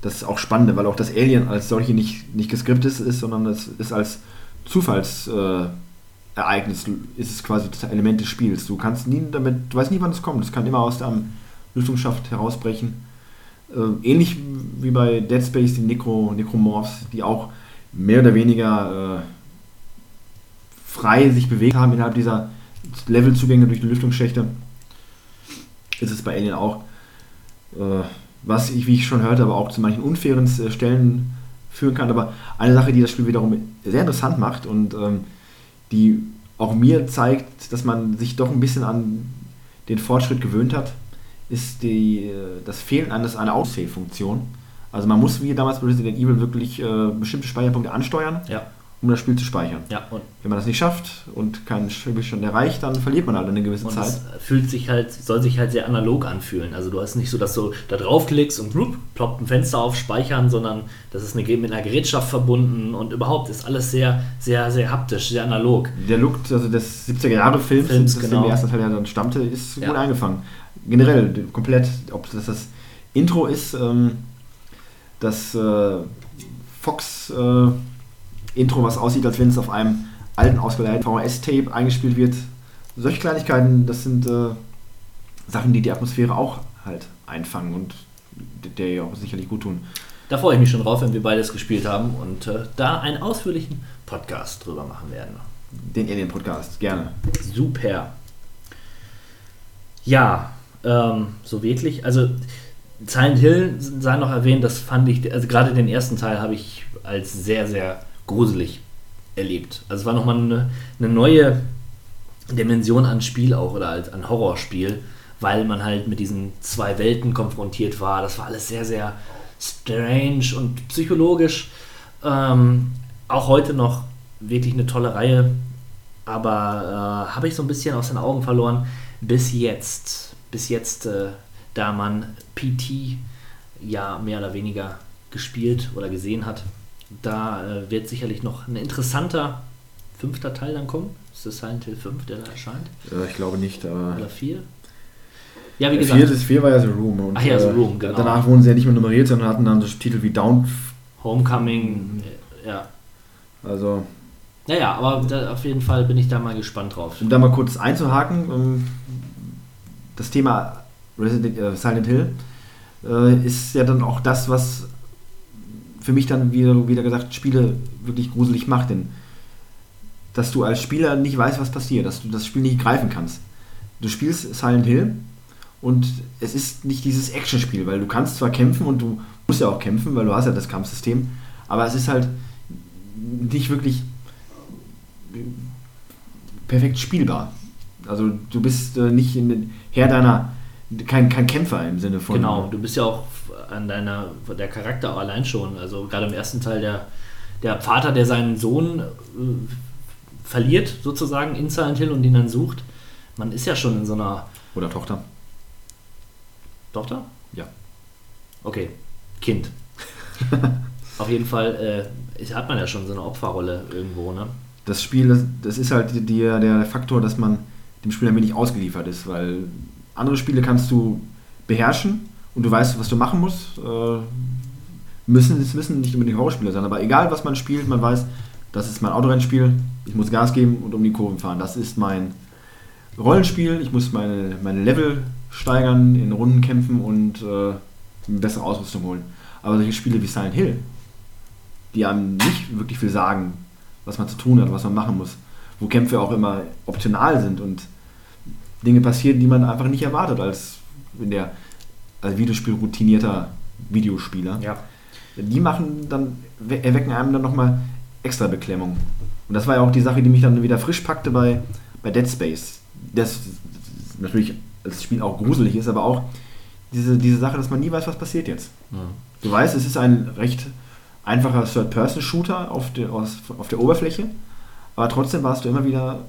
das ist auch Spannende, weil auch das Alien als solche nicht, nicht geskriptet ist, sondern es ist als Zufallsereignis äh, ist es quasi das Element des Spiels. Du kannst nie damit, du weißt nie, wann es kommt. Es kann immer aus deinem Lüftungsschaft herausbrechen. Äh, ähnlich wie bei Dead Space, die Necro, Necromorphs, die auch mehr oder weniger äh, frei sich bewegt haben innerhalb dieser Levelzugänge durch die Lüftungsschächte ist es bei Alien auch. Äh, was ich, wie ich schon hörte, aber auch zu manchen unfairen äh, Stellen führen kann. Aber eine Sache, die das Spiel wiederum sehr interessant macht und ähm, die auch mir zeigt, dass man sich doch ein bisschen an den Fortschritt gewöhnt hat, ist die, äh, das Fehlen eines einer Aussave-Funktion. Also man muss wie damals bei Resident Evil wirklich äh, bestimmte Speicherpunkte ansteuern, Ja, um das Spiel zu speichern. ja. Und, Wenn man das nicht schafft und keinen Spielstand erreicht, dann verliert man halt eine gewisse und Zeit. es fühlt sich halt, soll sich halt sehr analog anfühlen. Also du hast nicht so, dass du da draufklickst und blub, ploppt ein Fenster auf, speichern, sondern das ist eine, mit einer Gerätschaft verbunden und überhaupt ist alles sehr, sehr, sehr haptisch, sehr analog. Der Look also des 70er Jahre Films, Films, das genau. dem ersten Teil ja dann stammte, ist Ja. gut eingefangen. Generell komplett, ob das das Intro ist, ähm, das äh, Fox äh, Intro, was aussieht, als wenn es auf einem alten ausgeleihten VHS-Tape eingespielt wird. Solche Kleinigkeiten, das sind äh, Sachen, die die Atmosphäre auch halt einfangen und der ja auch sicherlich gut tun. Da freue ich mich schon drauf, wenn wir beides gespielt haben und äh, da einen ausführlichen Podcast drüber machen werden. Den Alien-Podcast, gerne. Super. Ja, ähm, so wirklich. Also Silent Hill sei noch erwähnt, das fand ich, also gerade den ersten Teil habe ich als sehr, sehr gruselig erlebt. Also es war nochmal eine, eine neue Dimension an Spiel auch oder als an Horrorspiel, weil man halt mit diesen zwei Welten konfrontiert war. Das war alles sehr, sehr strange und psychologisch. Ähm, auch heute noch wirklich eine tolle Reihe, aber äh, habe ich so ein bisschen aus den Augen verloren bis jetzt. Bis jetzt, äh, da man PT ja mehr oder weniger gespielt oder gesehen hat. Da äh, wird sicherlich noch ein interessanter fünfter Teil dann kommen. Ist das Silent Hill 5, der da erscheint? Äh, ich glaube nicht, aber. Oder 4? Ja, wie Der gesagt, vier, das vier war ja The Room. Und, Ach ja, The äh, Room, genau. Danach wurden sie ja nicht mehr nummeriert, sondern hatten dann so Titel wie Down. Homecoming, äh, ja. Also, Naja, aber da, auf jeden Fall bin ich da mal gespannt drauf. um da mal kurz einzuhaken, das Thema Resident, äh, Silent Hill äh, ist ja dann auch das, was für mich dann wieder, wieder gesagt Spiele wirklich gruselig macht. Denn dass du als Spieler nicht weißt, was passiert, dass du das Spiel nicht greifen kannst. Du spielst Silent Hill und es ist nicht dieses Actionspiel, weil du kannst zwar kämpfen und du musst ja auch kämpfen, weil du hast ja das Kampfsystem, aber es ist halt nicht wirklich perfekt spielbar. Also du bist äh, nicht in den Herr deiner, kein, kein Kämpfer im Sinne von. Genau, du bist ja auch an deiner, der Charakter allein schon. Also gerade im ersten Teil der, der Vater, der seinen Sohn äh, verliert, sozusagen in Silent Hill und ihn dann sucht. Man ist ja schon in so einer Oder Tochter. Tochter? Ja. Okay, Kind. Auf jeden Fall äh, hat man ja schon so eine Opferrolle irgendwo, ne? Das Spiel, das, ist halt die, die, der Faktor, dass man dem Spiel ein wenig ausgeliefert ist, weil andere Spiele kannst du beherrschen und du weißt, was du machen musst. Äh, müssen, es müssen nicht unbedingt Horrorspiele sein, aber egal was man spielt, man weiß, das ist mein Autorennspiel, ich muss Gas geben und um die Kurven fahren. Das ist mein Rollenspiel, ich muss meine, meine Level steigern, in Runden kämpfen und äh, eine bessere Ausrüstung holen. Aber solche Spiele wie Silent Hill, die einem nicht wirklich viel sagen, was man zu tun hat, was man machen muss, wo Kämpfe auch immer optional sind und Dinge passieren, die man einfach nicht erwartet als in der als Videospiel routinierter Videospieler. Ja. Die machen dann we- erwecken einem dann nochmal extra Beklemmung. Und das war ja auch die Sache, die mich dann wieder frisch packte bei, bei Dead Space. Das natürlich als Spiel auch gruselig ist, aber auch diese, diese Sache, dass man nie weiß, was passiert jetzt. Du weißt, es ist ein recht einfacher Third-Person-Shooter auf der, aus, auf der Oberfläche, aber trotzdem warst du immer wieder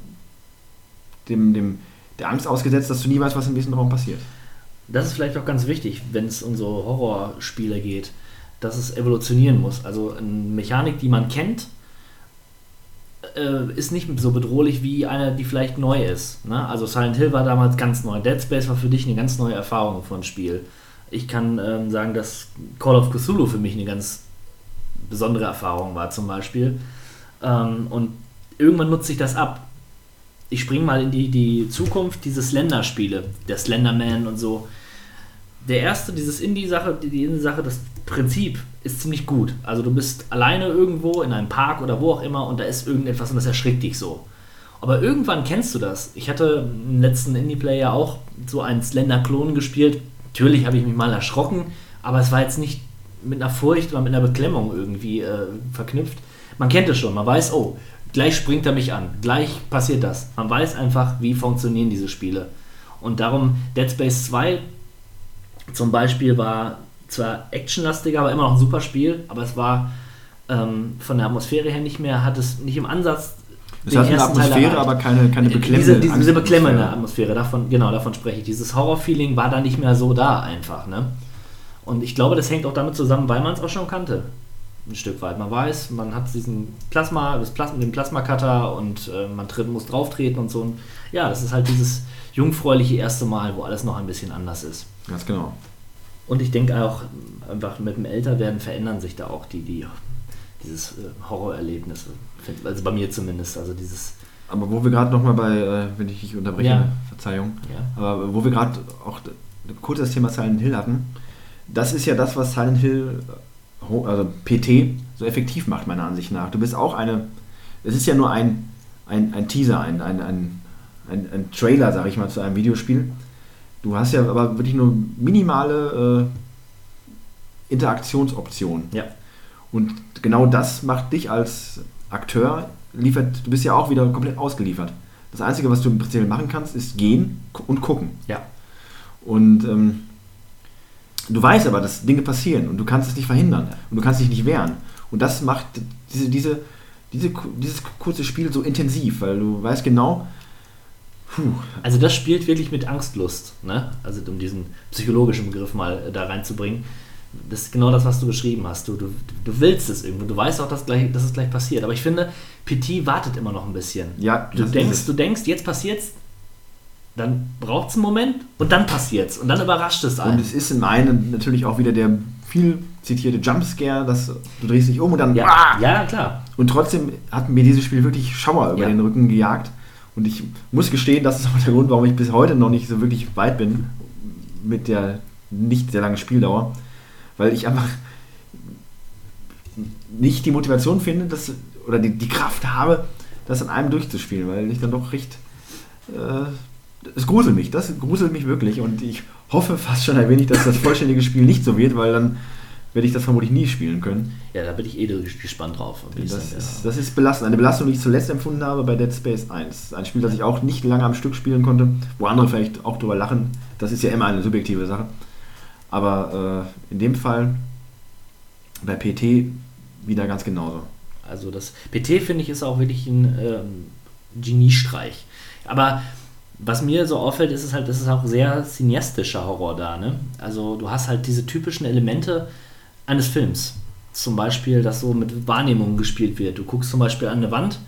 dem, dem, der Angst ausgesetzt, dass du nie weißt, was im nächsten Raum passiert. Das ist vielleicht auch ganz wichtig, wenn es um so Horrorspiele geht, dass es evolutionieren muss. Also eine Mechanik, die man kennt, äh, ist nicht so bedrohlich wie eine, die vielleicht neu ist. Ne? Also Silent Hill war damals ganz neu. Dead Space war für dich eine ganz neue Erfahrung von Spiel. Ich kann ähm, sagen, dass Call of Cthulhu für mich eine ganz besondere Erfahrung war zum Beispiel. Ähm, und irgendwann nutze ich das ab. Ich springe mal in die, die Zukunft, diese Slender-Spiele, der Slenderman und so. Der erste, dieses Indie-Sache, die, die Indie-Sache, das Prinzip ist ziemlich gut. Also du bist alleine irgendwo in einem Park oder wo auch immer und da ist irgendetwas und das erschrickt dich so. Aber irgendwann kennst du das. Ich hatte im letzten Indie-Player auch so einen Slender-Klon gespielt. Natürlich habe ich mich mal erschrocken, aber es war jetzt nicht mit einer Furcht oder mit einer Beklemmung irgendwie äh, verknüpft. Man kennt es schon, man weiß, oh, gleich springt er mich an, gleich passiert das. Man weiß einfach, wie funktionieren diese Spiele. Und darum Dead Space 2 zum Beispiel war zwar actionlastiger, aber immer noch ein super Spiel, aber es war ähm, von der Atmosphäre her nicht mehr, hat es nicht im Ansatz Es hat eine Atmosphäre, aber keine, keine beklemmende Diese, diese, diese beklemmende Atmosphäre, davon, genau, davon spreche ich. Dieses Horror-Feeling war da nicht mehr so da einfach, ne? Und ich glaube, das hängt auch damit zusammen, weil man es auch schon kannte. Ein Stück weit. Man weiß, man hat diesen Plasma, das Plasma, den Plasma-Cutter und äh, man tritt, muss drauf treten und so. Und ja, das ist halt dieses jungfräuliche erste Mal, wo alles noch ein bisschen anders ist. Ganz genau. Und ich denke auch, einfach mit dem Älterwerden verändern sich da auch die, die dieses äh, Horrorerlebnis. Also bei mir zumindest. Also dieses, Aber wo wir gerade nochmal bei, äh, wenn ich dich unterbreche, Ja. Verzeihung, ja. aber wo wir gerade auch kurz das Thema Silent Hill hatten, das ist ja das, was Silent Hill, also PT, so effektiv macht, meiner Ansicht nach. Du bist auch eine, es ist ja nur ein, ein, ein Teaser, ein, ein, ein, ein, Trailer, sag ich mal, zu einem Videospiel. Du hast ja aber wirklich nur minimale äh, Interaktionsoptionen. Ja. Und genau das macht dich als Akteur, liefert, du bist ja auch wieder komplett ausgeliefert. Das Einzige, was du im Prinzip machen kannst, ist gehen und gucken. Ja. Und ähm, du weißt aber, dass Dinge passieren und du kannst es nicht verhindern und du kannst dich nicht wehren. Und das macht diese, diese, diese, dieses kurze Spiel so intensiv, weil du weißt genau, puh, Also das spielt wirklich mit Angstlust, ne? Also um diesen psychologischen Begriff mal äh, da reinzubringen. Das ist genau das, was du beschrieben hast. Du, du, du willst es irgendwo, du weißt auch, dass, gleich, dass es gleich passiert. Aber ich finde, PT wartet immer noch ein bisschen. Ja, du denkst, du denkst, jetzt passiert's, dann braucht es einen Moment und dann passiert's und dann überrascht es Und einen. es ist im einen natürlich auch wieder der viel zitierte Jumpscare, dass du drehst dich um und dann Ja, ah! ja, klar. Und trotzdem hat mir dieses Spiel wirklich Schauer über Ja. den Rücken gejagt. Und ich muss gestehen, das ist auch der Grund, warum ich bis heute noch nicht so wirklich weit bin mit der nicht sehr langen Spieldauer. Weil ich einfach nicht die Motivation finde, dass, oder die, die Kraft habe, das an einem durchzuspielen, weil ich dann doch recht. Äh, es gruselt mich, das gruselt mich wirklich und ich hoffe fast schon ein wenig, dass das vollständige Spiel nicht so wird, weil dann werde ich das vermutlich nie spielen können. Ja, da bin ich eh gespannt drauf. Das dann, ist, das ist belastend. Eine Belastung, die ich zuletzt empfunden habe bei Dead Space 1. Ein Spiel, das ich auch nicht lange am Stück spielen konnte, wo andere vielleicht auch drüber lachen. Das ist ja immer eine subjektive Sache. Aber äh, in dem Fall bei PT wieder ganz genauso. Also das PT finde ich ist auch wirklich ein ähm, Geniestreich. Aber was mir so auffällt, ist es halt, das ist auch sehr cineastischer Horror da. Ne? Also du hast halt diese typischen Elemente eines Films. Zum Beispiel, dass so mit Wahrnehmungen gespielt wird. Du guckst zum Beispiel an eine Wand,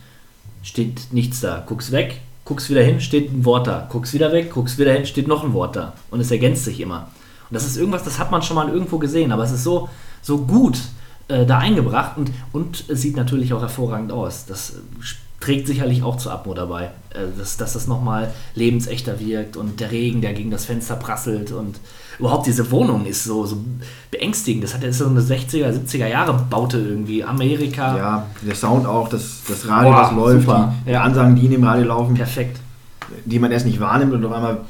steht nichts da, guckst weg, guckst wieder hin, steht ein Wort da, guckst wieder weg, guckst wieder hin, steht noch ein Wort da. Und es ergänzt sich immer. Und das ist irgendwas, das hat man schon mal irgendwo gesehen, aber es ist so, so gut äh, da eingebracht und, und es sieht natürlich auch hervorragend aus. Das äh, trägt sicherlich auch zur Atmo dabei, äh, dass, dass das nochmal lebensechter wirkt und der Regen, der gegen das Fenster prasselt und überhaupt diese Wohnung ist so, so beängstigend. Das hat ist so eine 60er, 70er Jahre Baute irgendwie. Amerika. Ja, der Sound auch, das, das Radio, Boah, was läuft, super. die, die Ansagen, die in dem Radio laufen, Perfekt. die man erst nicht wahrnimmt und auf einmal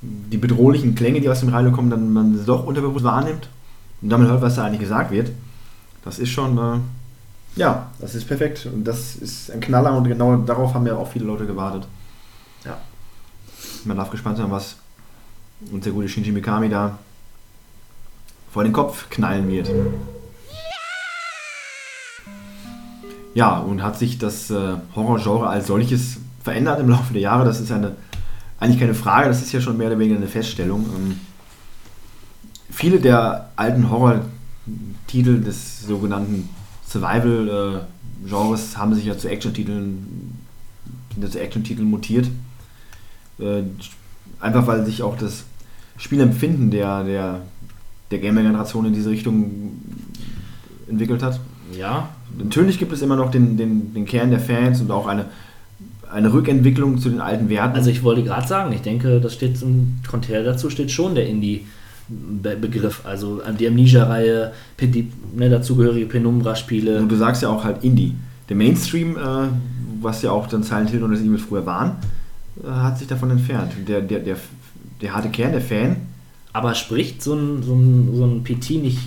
die bedrohlichen Klänge, die aus dem Radio kommen, dann man sie doch unterbewusst wahrnimmt und damit hört, was da eigentlich gesagt wird. Das ist schon, äh, ja, das ist perfekt und das ist ein Knaller und genau darauf haben ja auch viele Leute gewartet. Ja. Man darf gespannt sein, was uns der gute Shinji Mikami da vor den Kopf knallen wird. Ja, und hat sich das äh, Horrorgenre als solches verändert im Laufe der Jahre? Das ist eine, eigentlich keine Frage, das ist ja schon mehr oder weniger eine Feststellung. Ähm, viele der alten Horror-Titel des sogenannten Survival-Genres haben sich ja zu Action-Titeln sind ja zu Action-Titeln mutiert. Äh, einfach weil sich auch das Spielempfinden der, der, der Gamer-Generation in diese Richtung entwickelt hat. Ja, Natürlich gibt es immer noch den, den, den Kern der Fans und auch eine, eine Rückentwicklung zu den alten Werten. Also ich wollte gerade sagen, ich denke, das steht zum Konträr dazu steht schon der Indie-Begriff. Also die Amnesia-Reihe, die ne, dazugehörige Penumbra-Spiele. und du sagst ja auch halt Indie. Der Mainstream, äh, was ja auch dann Silent Hill und Resident Evil früher waren, äh, hat sich davon entfernt. Der, der, der, der harte Kern, der Fan, Aber spricht so ein, so ein, so ein PT nicht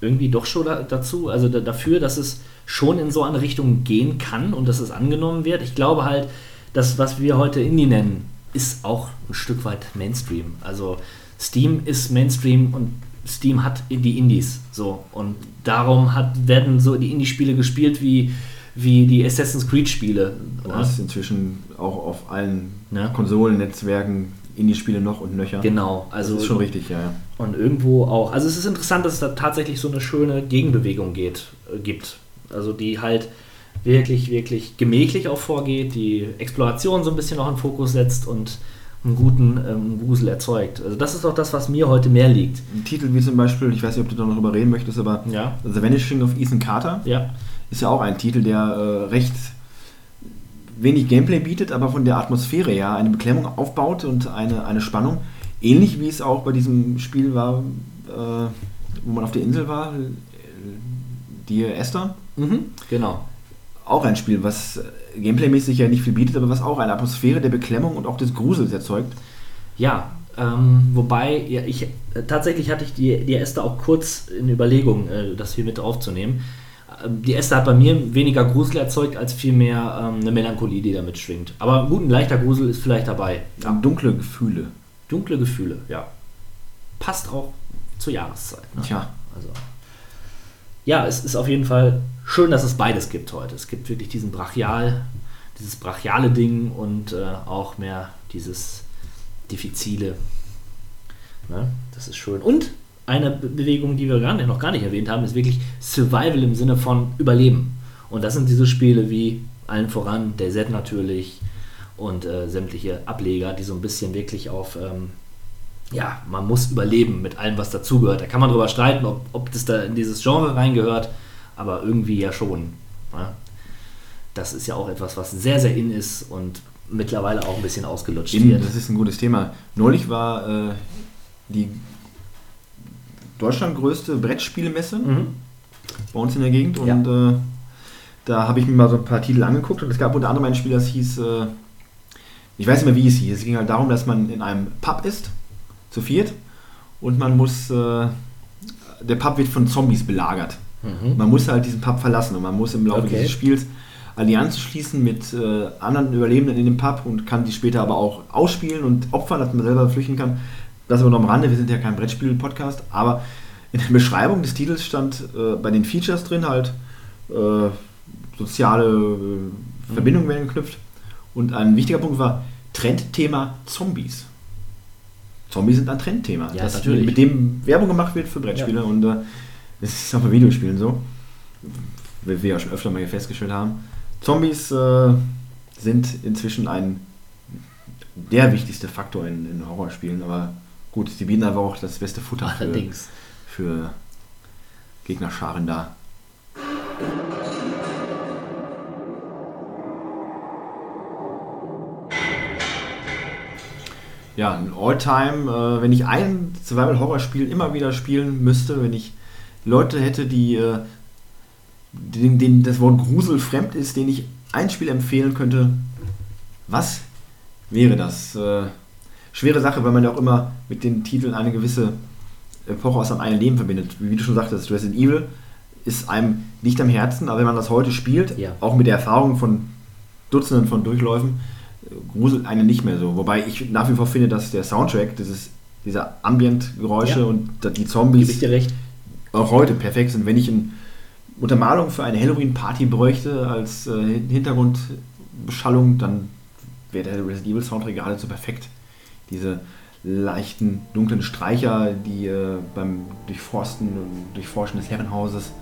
irgendwie doch schon da, dazu, also da, dafür, dass es schon in so eine Richtung gehen kann und dass es angenommen wird? Ich glaube halt, das, was wir heute Indie nennen, ist auch ein Stück weit Mainstream. Also Steam ist Mainstream und Steam hat die Indies so und darum hat, werden so die Indie-Spiele gespielt wie, wie die Assassin's Creed-Spiele. du ne? hast inzwischen auch auf allen Ja. Konsolennetzwerken Indie-Spiele noch und nöcher. Genau, also das ist schon richtig, ja. ja. Und irgendwo auch, also es ist interessant, dass es da tatsächlich so eine schöne Gegenbewegung geht, äh, gibt. Also die halt wirklich, wirklich gemächlich auch vorgeht, die Exploration so ein bisschen auch in Fokus setzt und einen guten ähm, Wusel erzeugt. Also das ist auch das, was mir heute mehr liegt. Ein Titel wie zum Beispiel, ich weiß nicht, ob du da noch drüber reden möchtest, aber Ja. The Vanishing of Ethan Carter Ja, ist ja auch ein Titel, der äh, recht wenig Gameplay bietet, aber von der Atmosphäre her eine Beklemmung aufbaut und eine, eine Spannung. Ähnlich wie es auch bei diesem Spiel war, äh, wo man auf der Insel war, äh, Dear Esther. mhm. genau. Auch ein Spiel, was gameplaymäßig ja nicht viel bietet, aber was auch eine Atmosphäre der Beklemmung und auch des Grusels erzeugt. Ja, ähm, wobei, ja, ich, äh, tatsächlich hatte ich die, die Esther auch kurz in Überlegung, äh, das hier mit aufzunehmen, Ähm, Die Äste hat bei mir weniger Grusel erzeugt, als vielmehr ähm, eine Melancholie, die damit schwingt. Aber gut, ein leichter Grusel ist vielleicht dabei. Ja. Dunkle Gefühle. Dunkle Gefühle, ja. Passt auch zur Jahreszeit. Ne? Tja. Also, ja, es ist auf jeden Fall schön, dass es beides gibt heute. Es gibt wirklich diesen Brachial, dieses brachiale Ding und äh, auch mehr dieses diffizile. Ne? Das ist schön. Und eine Be- Bewegung, die wir gar nicht, noch gar nicht erwähnt haben, ist wirklich Survival im Sinne von Überleben. Und das sind diese Spiele wie allen voran der Z natürlich und äh, sämtliche Ableger, die so ein bisschen wirklich auf ähm, ja, man muss überleben mit allem, was dazugehört. Da kann man drüber streiten, ob, ob das da in dieses Genre reingehört, aber irgendwie ja schon. Ne? Das ist ja auch etwas, was sehr, sehr in ist und mittlerweile auch ein bisschen ausgelutscht In, wird. das ist ein gutes Thema. Neulich war äh, die Deutschland größte Brettspielmesse Mhm. bei uns in der Gegend Ja. und äh, da habe ich mir mal so ein paar Titel angeguckt und es gab unter anderem ein Spiel, das hieß, äh, ich weiß nicht mehr wie es hieß, es ging halt darum, dass man in einem Pub ist, zu viert und man muss, äh, der Pub wird von Zombies belagert. Mhm. Man muss halt diesen Pub verlassen und man muss im Laufe Okay. dieses Spiels Allianzen schließen mit äh, anderen Überlebenden in dem Pub und kann die später aber auch ausspielen und opfern, dass man selber flüchten kann. Das aber noch am Rande, wir sind ja kein Brettspiel-Podcast, aber in der Beschreibung des Titels stand äh, bei den Features drin halt äh, soziale äh, Verbindungen werden geknüpft und ein wichtiger Punkt war Trendthema Zombies. Zombies sind ein Trendthema, Ja, das natürlich. mit dem Werbung gemacht wird für Brettspiele und äh, das ist auch bei Videospielen so. Wie wir ja schon öfter mal hier festgestellt haben. Zombies äh, sind inzwischen ein der wichtigste Faktor in, in Horrorspielen, aber gut, sie bieten einfach auch das beste Futter für, Allerdings. für Gegnerscharen da. Ja, ein Alltime, äh, wenn ich ein Survival-Horror-Spiel immer wieder spielen müsste, wenn ich Leute hätte, die äh, denen, denen das Wort Grusel fremd ist, denen ich ein Spiel empfehlen könnte, was wäre das? Äh, schwere Sache, weil man ja auch immer mit den Titeln eine gewisse Epoche aus seinem eigenen Leben verbindet. Wie du schon sagtest, Resident Evil ist einem nicht am Herzen, aber wenn man das heute spielt, Ja. auch mit der Erfahrung von Dutzenden von Durchläufen, gruselt einen nicht mehr so. Wobei ich nach wie vor finde, dass der Soundtrack, dieses, diese Ambient-Geräusche Ja. und die Gebe ich Zombies dir recht. Auch heute perfekt sind. Wenn ich eine Untermalung für eine Halloween-Party bräuchte als äh, Hintergrundbeschallung, dann wäre der Resident Evil Soundtrack geradezu perfekt. Diese leichten, dunklen Streicher, die äh, beim Durchforsten und Durchforschen des Herrenhauses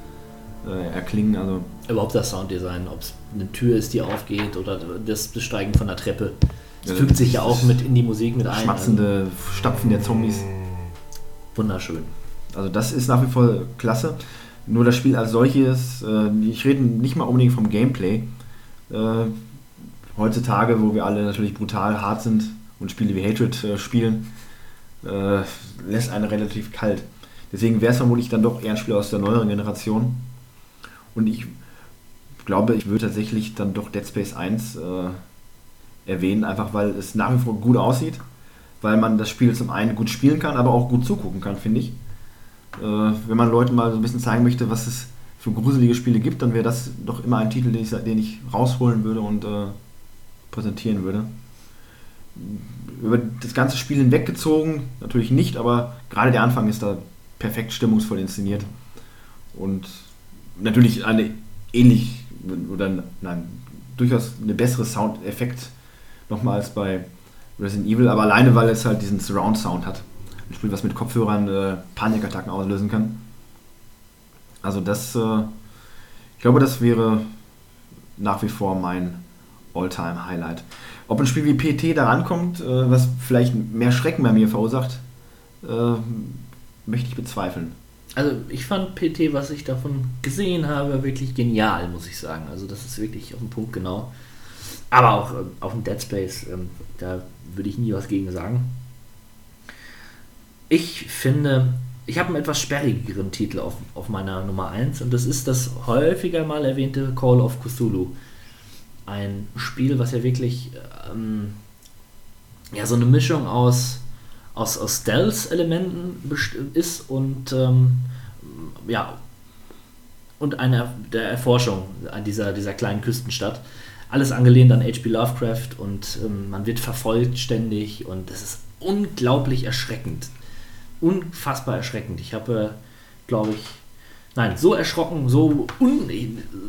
äh, erklingen. Also Überhaupt das Sounddesign, ob es eine Tür ist, die aufgeht oder das Besteigen von der Treppe. Das fügt sich ja auch mit in die Musik mit ein. schmatzende Stapfen der Zombies. Wunderschön. Also das ist nach wie vor klasse. Nur das Spiel als solches, äh, ich rede nicht mal unbedingt vom Gameplay. Äh, heutzutage, wo wir alle natürlich brutal hart sind und Spiele wie Hatred äh, spielen, äh, lässt einen relativ kalt. Deswegen wäre es vermutlich dann doch eher ein Spiel aus der neueren Generation. Und ich glaube, ich würde tatsächlich dann doch Dead Space 1 äh, erwähnen, einfach weil es nach wie vor gut aussieht, weil man das Spiel zum einen gut spielen kann, aber auch gut zugucken kann, finde ich. Äh, wenn man Leuten mal so ein bisschen zeigen möchte, was es für gruselige Spiele gibt, dann wäre das doch immer ein Titel, den ich, den ich rausholen würde und äh, präsentieren würde. Über das ganze Spiel hinweggezogen, natürlich nicht, aber gerade der Anfang ist da perfekt stimmungsvoll inszeniert. Und natürlich eine ähnlich oder nein, durchaus eine bessere Soundeffekt nochmal als bei Resident Evil, aber alleine weil es halt diesen Surround Sound hat. Ein Spiel, was mit Kopfhörern äh, Panikattacken auslösen kann. Also das, äh, ich glaube, das wäre nach wie vor mein All-Time-Highlight. Ob ein Spiel wie PT da rankommt, äh, was vielleicht mehr Schrecken bei mir verursacht, äh, möchte ich bezweifeln. Also ich fand PT, was ich davon gesehen habe, wirklich genial, muss ich sagen. Also das ist wirklich auf den Punkt genau. Aber auch ähm, auf dem Dead Space, ähm, da würde ich nie was gegen sagen. Ich finde, ich habe einen etwas sperrigeren Titel auf, auf meiner Nummer 1 und das ist das häufiger mal erwähnte Call of Cthulhu. Ein Spiel, was ja wirklich ähm, ja, so eine Mischung aus, aus, aus Stealth-Elementen ist und ähm, ja, und einer der Erforschung an dieser, dieser kleinen Küstenstadt. Alles angelehnt an H.P. Lovecraft und ähm, man wird verfolgt ständig und es ist unglaublich erschreckend. Unfassbar erschreckend. Ich habe, äh, glaube ich, nein, so erschrocken, so, un,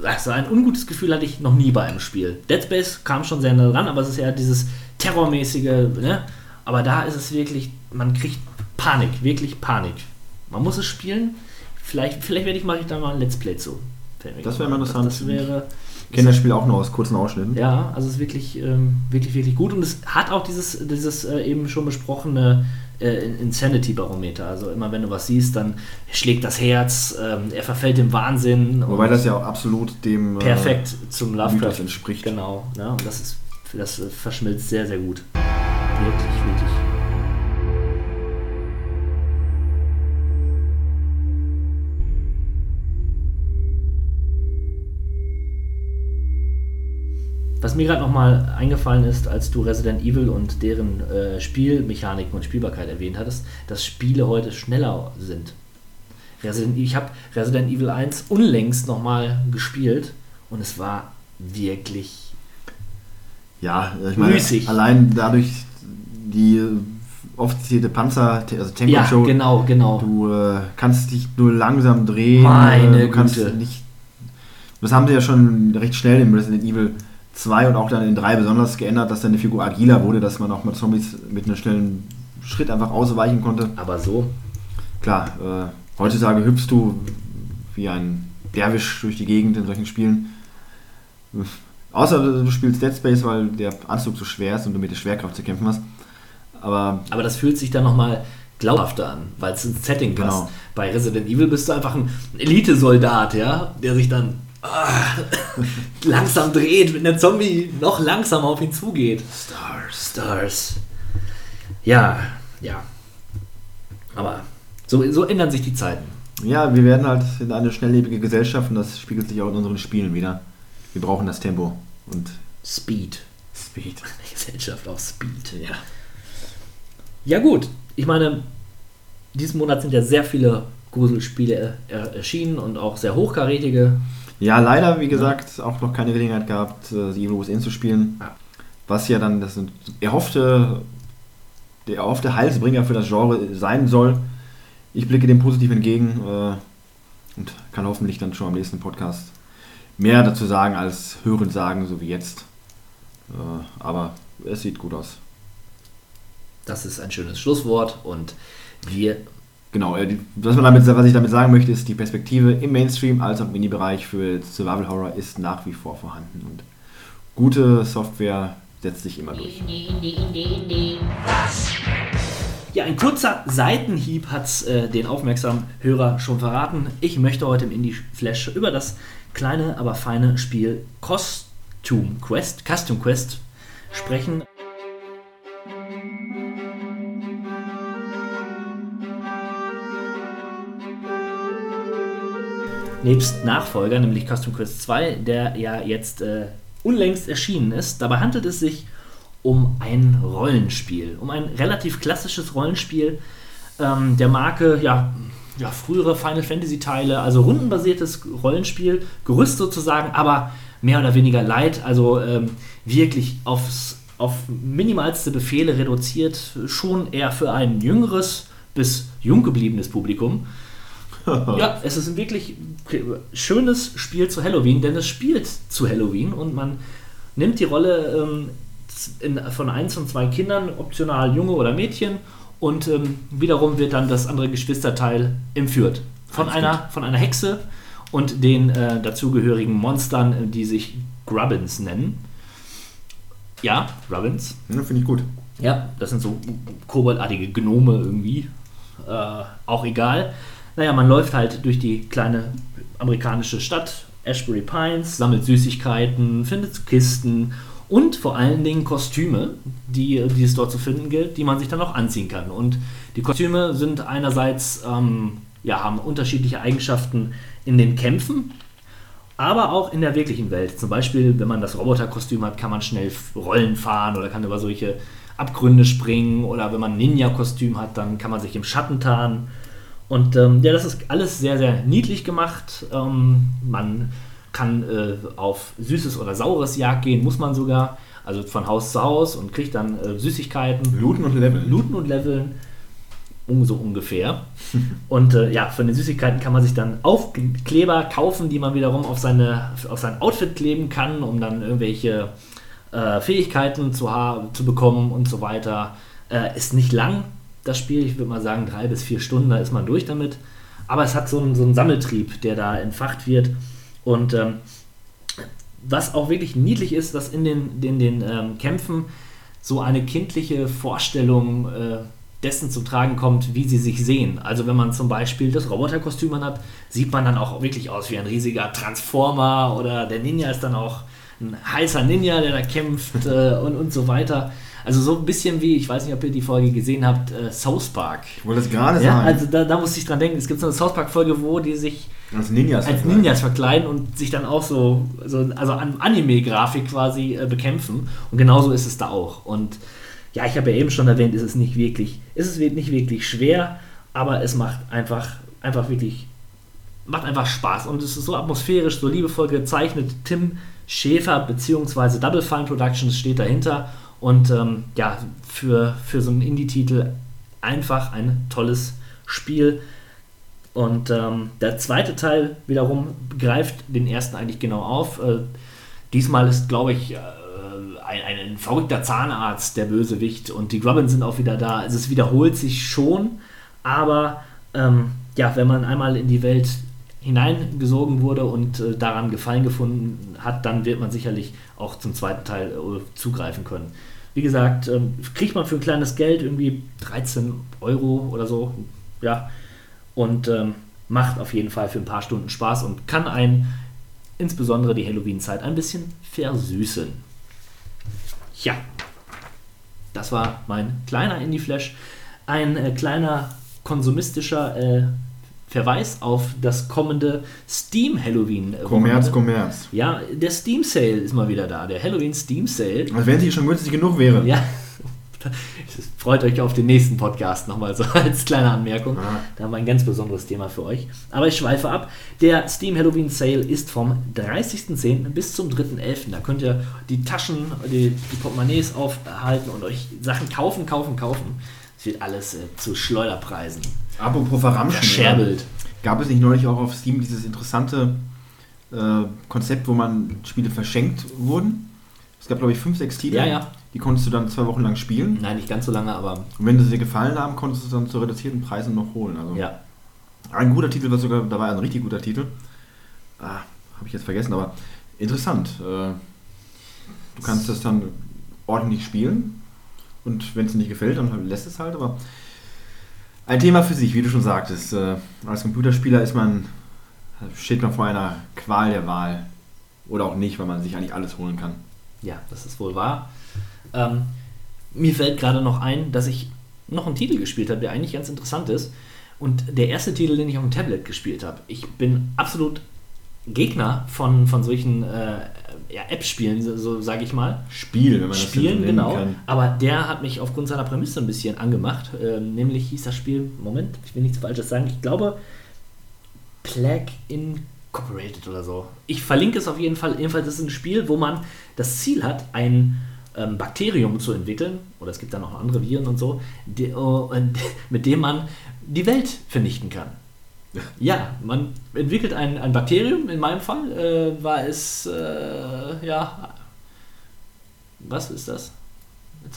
also ein ungutes Gefühl hatte ich noch nie bei einem Spiel. Dead Space kam schon sehr nah dran, aber es ist ja dieses terrormäßige, ne? aber da ist es wirklich, man kriegt Panik, wirklich Panik. Man muss es spielen. Vielleicht, vielleicht werde ich mache ich da mal ein Let's Play zu. Das wäre mal interessant. Das wäre Ich kenne das Spiel auch nur aus kurzen Ausschnitten. ja, also es ist wirklich, ähm, wirklich, wirklich gut und es hat auch dieses, dieses äh, eben schon besprochene äh, Insanity-Barometer. Also immer wenn du was siehst, dann schlägt das Herz, ähm, er verfällt dem Wahnsinn. Wobei das ja auch absolut dem äh, perfekt zum Lovecraft entspricht. Genau, ja, und das ist das äh, verschmilzt sehr, sehr gut. Wirklich, wirklich. Was mir gerade nochmal eingefallen ist, als du Resident Evil und deren äh, Spielmechaniken und Spielbarkeit erwähnt hattest, dass Spiele heute schneller sind. Resident, ich habe Resident Evil 1 unlängst nochmal gespielt und es war wirklich Ja, ich meine, Müßig. allein dadurch die oft zitierte Panzer, also Tank Ja, Control, genau, genau. du äh, kannst dich nur langsam drehen. Meine du kannst Güte. nicht. Das haben sie ja schon recht schnell in Resident Evil 2 und auch dann in 3 besonders geändert, dass deine Figur agiler wurde, dass man auch mit Zombies mit einem schnellen Schritt einfach ausweichen konnte. Aber so, Klar, äh, heutzutage hüpfst du wie ein Derwisch durch die Gegend in solchen Spielen. Außer du spielst Dead Space, weil der Anzug so schwer ist und du mit der Schwerkraft zu kämpfen hast. Aber aber das fühlt sich dann nochmal glaubhafter an, weil es ins Setting passt. Genau. Bei Resident Evil bist du einfach ein Elitesoldat, ja, der sich dann langsam dreht, wenn der Zombie noch langsamer auf ihn zugeht. Stars, Stars. Ja, ja. Aber so, so ändern sich die Zeiten. ja, wir werden halt in eine schnelllebige Gesellschaft und das spiegelt sich auch in unseren Spielen wieder. Wir brauchen das Tempo und Speed. Speed. Eine Gesellschaft auf Speed. Ja. Ja gut, ich meine, diesen Monat sind ja sehr viele Gruselspiele er erschienen und auch sehr hochkarätige. Ja, leider, wie gesagt, auch noch keine Gelegenheit gehabt, äh, The Evil Within zu spielen. Was ja dann das erhoffte, der erhoffte Heilsbringer für das Genre sein soll. Ich blicke dem positiv entgegen äh, und kann hoffentlich dann schon am nächsten Podcast mehr dazu sagen als hörend sagen, so wie jetzt. Äh, aber es sieht gut aus. Das ist ein schönes Schlusswort und wir Genau, was, man damit, was ich damit sagen möchte, ist, die Perspektive im Mainstream als auch im Mini-Bereich für Survival Horror ist nach wie vor vorhanden. Und gute Software setzt sich immer durch. Ja, ein kurzer Seitenhieb hat äh, den aufmerksamen Hörer schon verraten. Ich möchte heute im Indie Flash über das kleine, aber feine Spiel Costume Quest, Custom Quest sprechen. Nebst Nachfolger, nämlich Custom Quest 2, der ja jetzt äh, unlängst erschienen ist. Dabei handelt es sich um ein Rollenspiel, um ein relativ klassisches Rollenspiel ähm, der Marke, ja, ja, frühere Final Fantasy Teile, also rundenbasiertes Rollenspiel, Gerüst sozusagen, aber mehr oder weniger light, also ähm, wirklich aufs, auf minimalste Befehle reduziert, schon eher für ein jüngeres bis jung gebliebenes Publikum. Ja, es ist ein wirklich schönes Spiel zu Halloween, denn es spielt zu Halloween und man nimmt die Rolle ähm, in, von eins von zwei Kindern, optional Junge oder Mädchen, und ähm, wiederum wird dann das andere Geschwisterteil entführt. Von Alles einer, von einer Hexe und den äh, dazugehörigen Monstern, äh, die sich Grubbins nennen. Ja, Grubbins. Ja, Finde ich gut. Ja, das sind so koboldartige Gnome irgendwie. Äh, auch egal. Naja, man läuft halt durch die kleine amerikanische Stadt, Ashbury Pines, sammelt Süßigkeiten, findet Kisten und vor allen Dingen Kostüme, die, die es dort zu finden gilt, die man sich dann auch anziehen kann. Und die Kostüme sind einerseits, ähm, ja, haben unterschiedliche Eigenschaften in den Kämpfen, aber auch in der wirklichen Welt. Zum Beispiel, wenn man das Roboterkostüm hat, kann man schnell Rollen fahren oder kann über solche Abgründe springen. Oder wenn man ein Ninja-Kostüm hat, dann kann man sich im Schatten tarnen. Und ähm, ja, das ist alles sehr, sehr niedlich gemacht. Ähm, man kann äh, auf süßes oder saures Jagd gehen, muss man sogar. Also von Haus zu Haus und kriegt dann äh, Süßigkeiten. Looten und Leveln. Looten und Leveln. Um, so ungefähr. und äh, ja, von den Süßigkeiten kann man sich dann Aufkleber kaufen, die man wiederum auf, seine, auf sein Outfit kleben kann, um dann irgendwelche äh, Fähigkeiten zu, zu bekommen und so weiter. Äh, ist nicht lang, das Spiel. Ich würde mal sagen, drei bis vier Stunden, da ist man durch damit. Aber es hat so einen, so einen Sammeltrieb, der da entfacht wird. Und ähm, was auch wirklich niedlich ist, dass in den, den, den ähm, Kämpfen so eine kindliche Vorstellung äh, dessen zu tragen kommt, wie sie sich sehen. Also wenn man zum Beispiel das Roboterkostüm anhat, sieht man dann auch wirklich aus wie ein riesiger Transformer oder der Ninja ist dann auch ein heißer Ninja, der da kämpft äh, und, und so weiter. Also so ein bisschen wie, ich weiß nicht, ob ihr die Folge gesehen habt, äh, South Park. Ich wollte das gerade Ja, sagen. also da, da musste ich dran denken. Es gibt so eine South Park-Folge, wo die sich als Ninjas. als verkleiden. Ninjas verkleiden und sich dann auch so, so also an Anime-Grafik quasi äh, bekämpfen. Und genauso ist es da auch. Und ja, ich habe ja eben schon erwähnt, es ist nicht wirklich, es ist nicht wirklich schwer, aber es macht einfach, einfach wirklich, macht einfach Spaß. Und es ist so atmosphärisch, so liebevoll gezeichnet. Tim Schäfer bzw. Double Fine Productions steht dahinter. Und ähm, ja, für, für so einen Indie-Titel einfach ein tolles Spiel. Und ähm, der zweite Teil wiederum greift den ersten eigentlich genau auf. Äh, diesmal ist, glaube ich, äh, ein, ein verrückter Zahnarzt der Bösewicht und die Robin sind auch wieder da. Also es wiederholt sich schon, aber ähm, ja, wenn man einmal in die Welt hineingesogen wurde und äh, daran Gefallen gefunden hat, dann wird man sicherlich auch zum zweiten Teil äh, zugreifen können. Wie gesagt, ähm, kriegt man für ein kleines Geld irgendwie 13 Euro oder so, ja, und ähm, macht auf jeden Fall für ein paar Stunden Spaß und kann einen insbesondere die Halloween-Zeit ein bisschen versüßen. Ja, das war mein kleiner Indie-Flash. Ein äh, kleiner konsumistischer äh, Verweis auf das kommende Steam Halloween. äh, Kommerz. Kommerz. Ja, der Steam Sale ist mal wieder da. Der Halloween Steam Sale. Als wenn sie schon günstig genug wäre. Ja. Freut euch auf den nächsten Podcast nochmal so als kleine Anmerkung. Ah. Da haben wir ein ganz besonderes Thema für euch. Aber ich schweife ab. Der Steam Halloween Sale ist vom 30.10. bis zum 3.11. Da könnt ihr die Taschen, die, die Portemonnaies aufhalten und euch Sachen kaufen, kaufen, kaufen. Es wird alles äh, zu Schleuderpreisen. Apropos Verramschen. Verscherbelt. Gab es nicht neulich auch auf Steam dieses interessante äh, Konzept, wo man Spiele verschenkt wurden? Es gab, glaube ich, fünf, sechs Titel. Ja, ja. Die konntest du dann zwei Wochen lang spielen. Nein, nicht ganz so lange, aber Und wenn sie dir gefallen haben, konntest du es dann zu reduzierten Preisen noch holen. Also ja. ein guter Titel war sogar dabei, ein richtig guter Titel. Ah, habe ich jetzt vergessen, aber interessant. Äh, du kannst das dann ordentlich spielen und wenn es dir nicht gefällt, dann lässt es halt, aber ein Thema für sich, wie du schon sagtest. Äh, als Computerspieler ist man, steht man vor einer Qual der Wahl. Oder auch nicht, weil man sich eigentlich alles holen kann. Ja, das ist wohl wahr. Ähm, mir fällt gerade noch ein, dass ich noch einen Titel gespielt habe, der eigentlich ganz interessant ist. Und der erste Titel, den ich auf dem Tablet gespielt habe. Ich bin absolut Gegner von, von solchen äh, ja, App-Spielen, so, so sage ich mal. Spiel, wenn man das Spielen, so genau. kann. Aber der hat mich aufgrund seiner Prämisse ein bisschen angemacht. Ähm, nämlich hieß das Spiel, Moment, ich will nichts Falsches sagen, ich glaube Plague Incorporated oder so. Ich verlinke es auf jeden Fall. Jedenfalls ist es ein Spiel, wo man das Ziel hat, ein ähm, Bakterium zu entwickeln, oder es gibt dann auch andere Viren und so, die, oh, mit dem man die Welt vernichten kann. Ja, man entwickelt ein, ein Bakterium, in meinem Fall äh, war es, äh, ja, was ist das?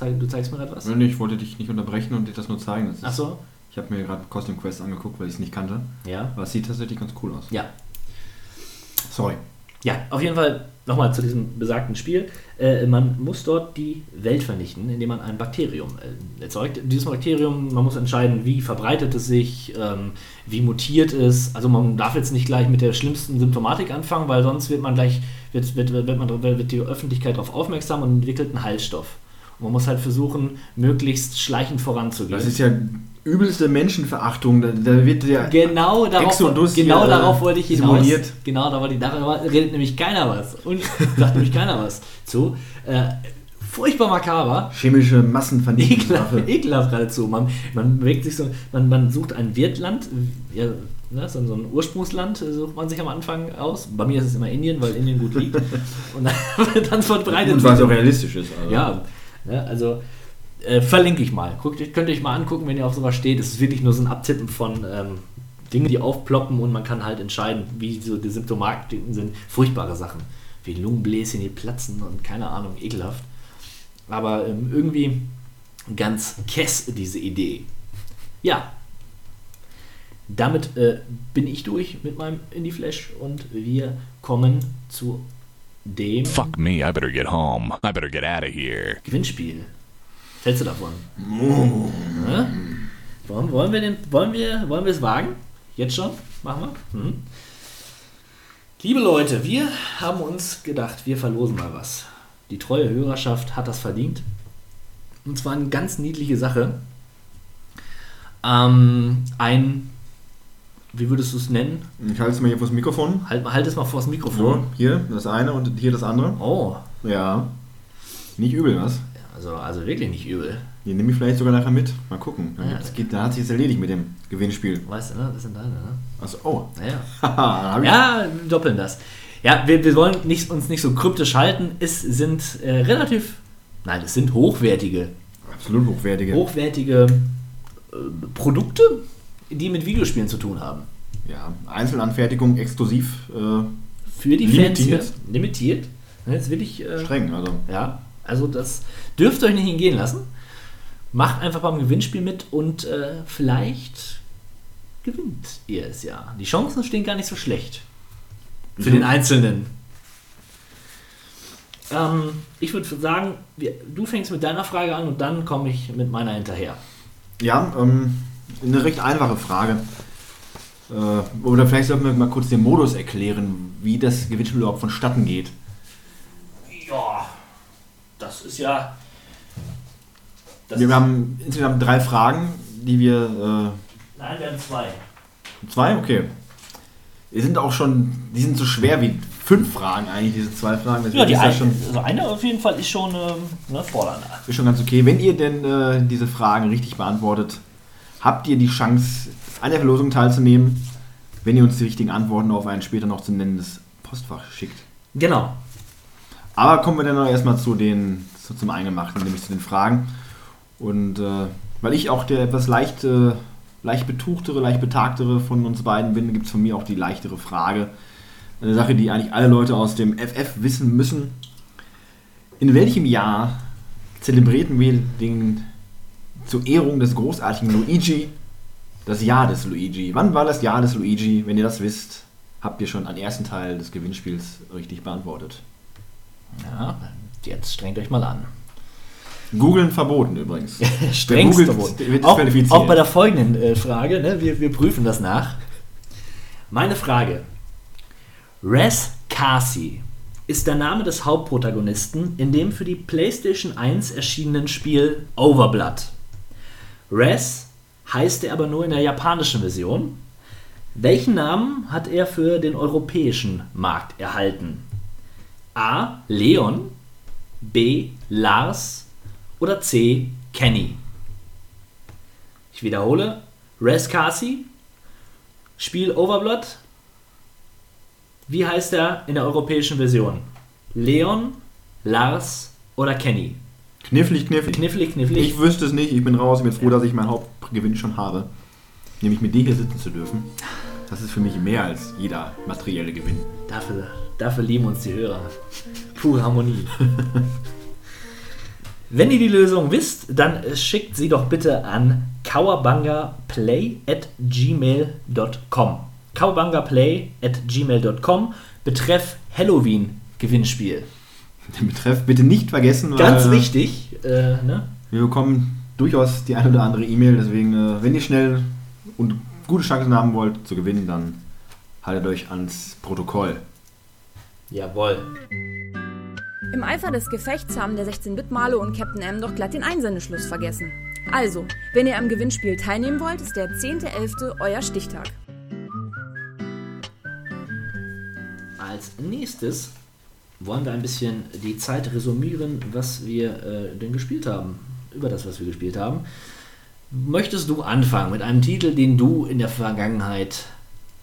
Du zeigst mir etwas? Nee, Ich wollte dich nicht unterbrechen und dir das nur zeigen. Das ist, Ach so, Ich habe mir gerade Costume Quest angeguckt, weil ich es nicht kannte. ja. Aber es sieht tatsächlich ganz cool aus. Ja, Sorry. Ja, auf jeden Fall nochmal zu diesem besagten Spiel. Äh, man muss dort die Welt vernichten, indem man ein Bakterium äh, erzeugt. Dieses Bakterium, man muss entscheiden, wie verbreitet es sich, ähm, wie mutiert es. Also man darf jetzt nicht gleich mit der schlimmsten Symptomatik anfangen, weil sonst wird man gleich, wird, wird, wird, man, wird die Öffentlichkeit darauf aufmerksam und entwickelt einen Heilstoff. Und man muss halt versuchen, möglichst schleichend voranzugehen. Das ist ja übelste Menschenverachtung. Da, da wird der. Genau darauf, Exodus genau hier, äh, darauf wollte ich hinaus. simuliert. Genau, da wollte ich, darüber redet nämlich keiner was. Und sagt nämlich keiner was zu. Äh, furchtbar makaber. Chemische Massenvernichtungswaffe. Ekelhaft, ekelhaft geradezu. Man, man bewegt sich so, man, man sucht ein Wirtland, ja, ne, so, ein Ursprungsland äh, sucht man sich am Anfang aus. Bei mir ist es immer Indien, weil Indien gut liegt. Und dann, dann verbreitet Und sich weil es so- auch realistisch ist. Also. Ja, ne, also äh, verlinke ich mal. Guckt, könnt ihr euch mal angucken, wenn ihr auf sowas steht. Es ist wirklich nur so ein Abtippen von ähm, Dingen, die aufploppen und man kann halt entscheiden, wie so die Symptomatiken sind. Furchtbare Sachen. Wie Lungenbläschen, die platzen und keine Ahnung, ekelhaft. Aber ähm, irgendwie ganz kess diese Idee. Ja. Damit äh, bin ich durch mit meinem Indie Flash und wir kommen zu dem Fuck me, I better get home. I better get out of here. Gewinnspiel. Hältst du davon? Hä? Wollen, wollen, wir den, wollen, wir, wollen wir es wagen? Jetzt schon? Machen wir? Mhm. Liebe Leute, wir haben uns gedacht, wir verlosen mal was. Die treue Hörerschaft hat das verdient. Und zwar eine ganz niedliche Sache. Ähm, ein, wie würdest du es nennen? Ich halte es mal hier vors Mikrofon. Halt, halt es mal vors So, Mikrofon. hier das eine und hier das andere. Oh, Ja. Nicht übel, was? Also, also wirklich nicht übel. Die nehme ich vielleicht sogar nachher mit. Mal gucken. Ja. Das geht, da hat sich jetzt erledigt mit dem Gewinnspiel. Weißt du, ne? Das sind deine, ne? Also, oh. Naja. Ja, wir doppeln das. Ja, wir, wir wollen nicht, uns nicht so kryptisch halten. Es sind äh, relativ, nein, es sind hochwertige, absolut hochwertige. hochwertige äh, Produkte, die mit Videospielen zu tun haben. Ja, Einzelanfertigung exklusiv äh, Für die Limitiert. Fans limitiert. Jetzt will ich, streng. Also, ja, also das dürft ihr euch nicht hingehen lassen. Macht einfach beim Gewinnspiel mit und äh, vielleicht gewinnt ihr es ja. Die Chancen stehen gar nicht so schlecht. Für Mhm. den Einzelnen. Ähm, ich würde sagen, wir, du fängst mit deiner Frage an und dann komme ich mit meiner hinterher. ja, ähm, eine recht einfache Frage. Äh, oder vielleicht sollten wir mal kurz den Modus erklären, wie das Gewinnspiel überhaupt vonstatten geht. Ja, das ist ja. Das Wir haben insgesamt drei Fragen, die wir. nein, wir haben zwei. Äh, zwei? Okay. Die sind auch schon. Die sind so schwer wie fünf Fragen eigentlich, diese zwei Fragen. Deswegen Ja, die ist eine, schon, also eine auf jeden Fall ist schon ähm, ne, fordernder. ist schon ganz okay. Wenn ihr denn äh, diese Fragen richtig beantwortet, habt ihr die Chance, an der Verlosung teilzunehmen, wenn ihr uns die richtigen Antworten auf ein später noch zu nennendes Postfach schickt. Genau. Aber kommen wir dann noch erstmal zu den, zu, zum Eingemachten, nämlich zu den Fragen. Und äh, weil ich auch der etwas leicht, äh, leicht betuchtere, leicht betagtere von uns beiden bin, gibt es von mir auch die leichtere Frage. Eine Sache, die eigentlich alle Leute aus dem FF wissen müssen. In welchem Jahr zelebrierten wir den, zur Ehrung des großartigen Luigi das Jahr des Luigi? Wann war das Jahr des Luigi? Wenn ihr das wisst, habt ihr schon einen ersten Teil des Gewinnspiels richtig beantwortet. Ja, jetzt strengt euch mal an. Googeln verboten übrigens. Strengst verboten. Auch, auch bei der folgenden äh, Frage, ne, wir, wir prüfen das nach. Meine Frage. Res Kasi ist der Name des Hauptprotagonisten in dem für die PlayStation 1 erschienenen Spiel Overblood. Res heißt er aber nur in der japanischen Version. Welchen Namen hat er für den europäischen Markt erhalten? A. Leon, B. Lars oder C. Kenny? Ich wiederhole. Res Kasi, Spiel Overblood. Wie heißt er in der europäischen Version? Leon, Lars oder Kenny? Knifflig, knifflig. Knifflig, knifflig. Ich wüsste es nicht. Ich bin raus. Ich bin froh, dass ich meinen Hauptgewinn schon habe. Nämlich mit dir hier sitzen zu dürfen. Das ist für mich mehr als jeder materielle Gewinn. Dafür, dafür lieben uns die Hörer. Pure Harmonie. Wenn ihr die Lösung wisst, dann schickt sie doch bitte an kawabangaplay at gmail.com. kawabangaplay at gmail.com betreff Halloween Gewinnspiel. Den Betreff bitte nicht vergessen. Ganz wichtig. Äh, ne? Wir bekommen durchaus die eine oder andere E-Mail. Deswegen, äh, wenn ihr schnell und gute Chancen haben wollt zu gewinnen, dann haltet euch ans Protokoll. Jawohl. Im Eifer des Gefechts haben der 16-Bit-Malo und Captain M doch glatt den Einsendeschluss vergessen. Also, wenn ihr am Gewinnspiel teilnehmen wollt, ist der 10.11. euer Als nächstes wollen wir ein bisschen die Zeit resümieren, was wir äh, denn gespielt haben. Über das, was wir gespielt haben. Möchtest du anfangen mit einem Titel, den du in der Vergangenheit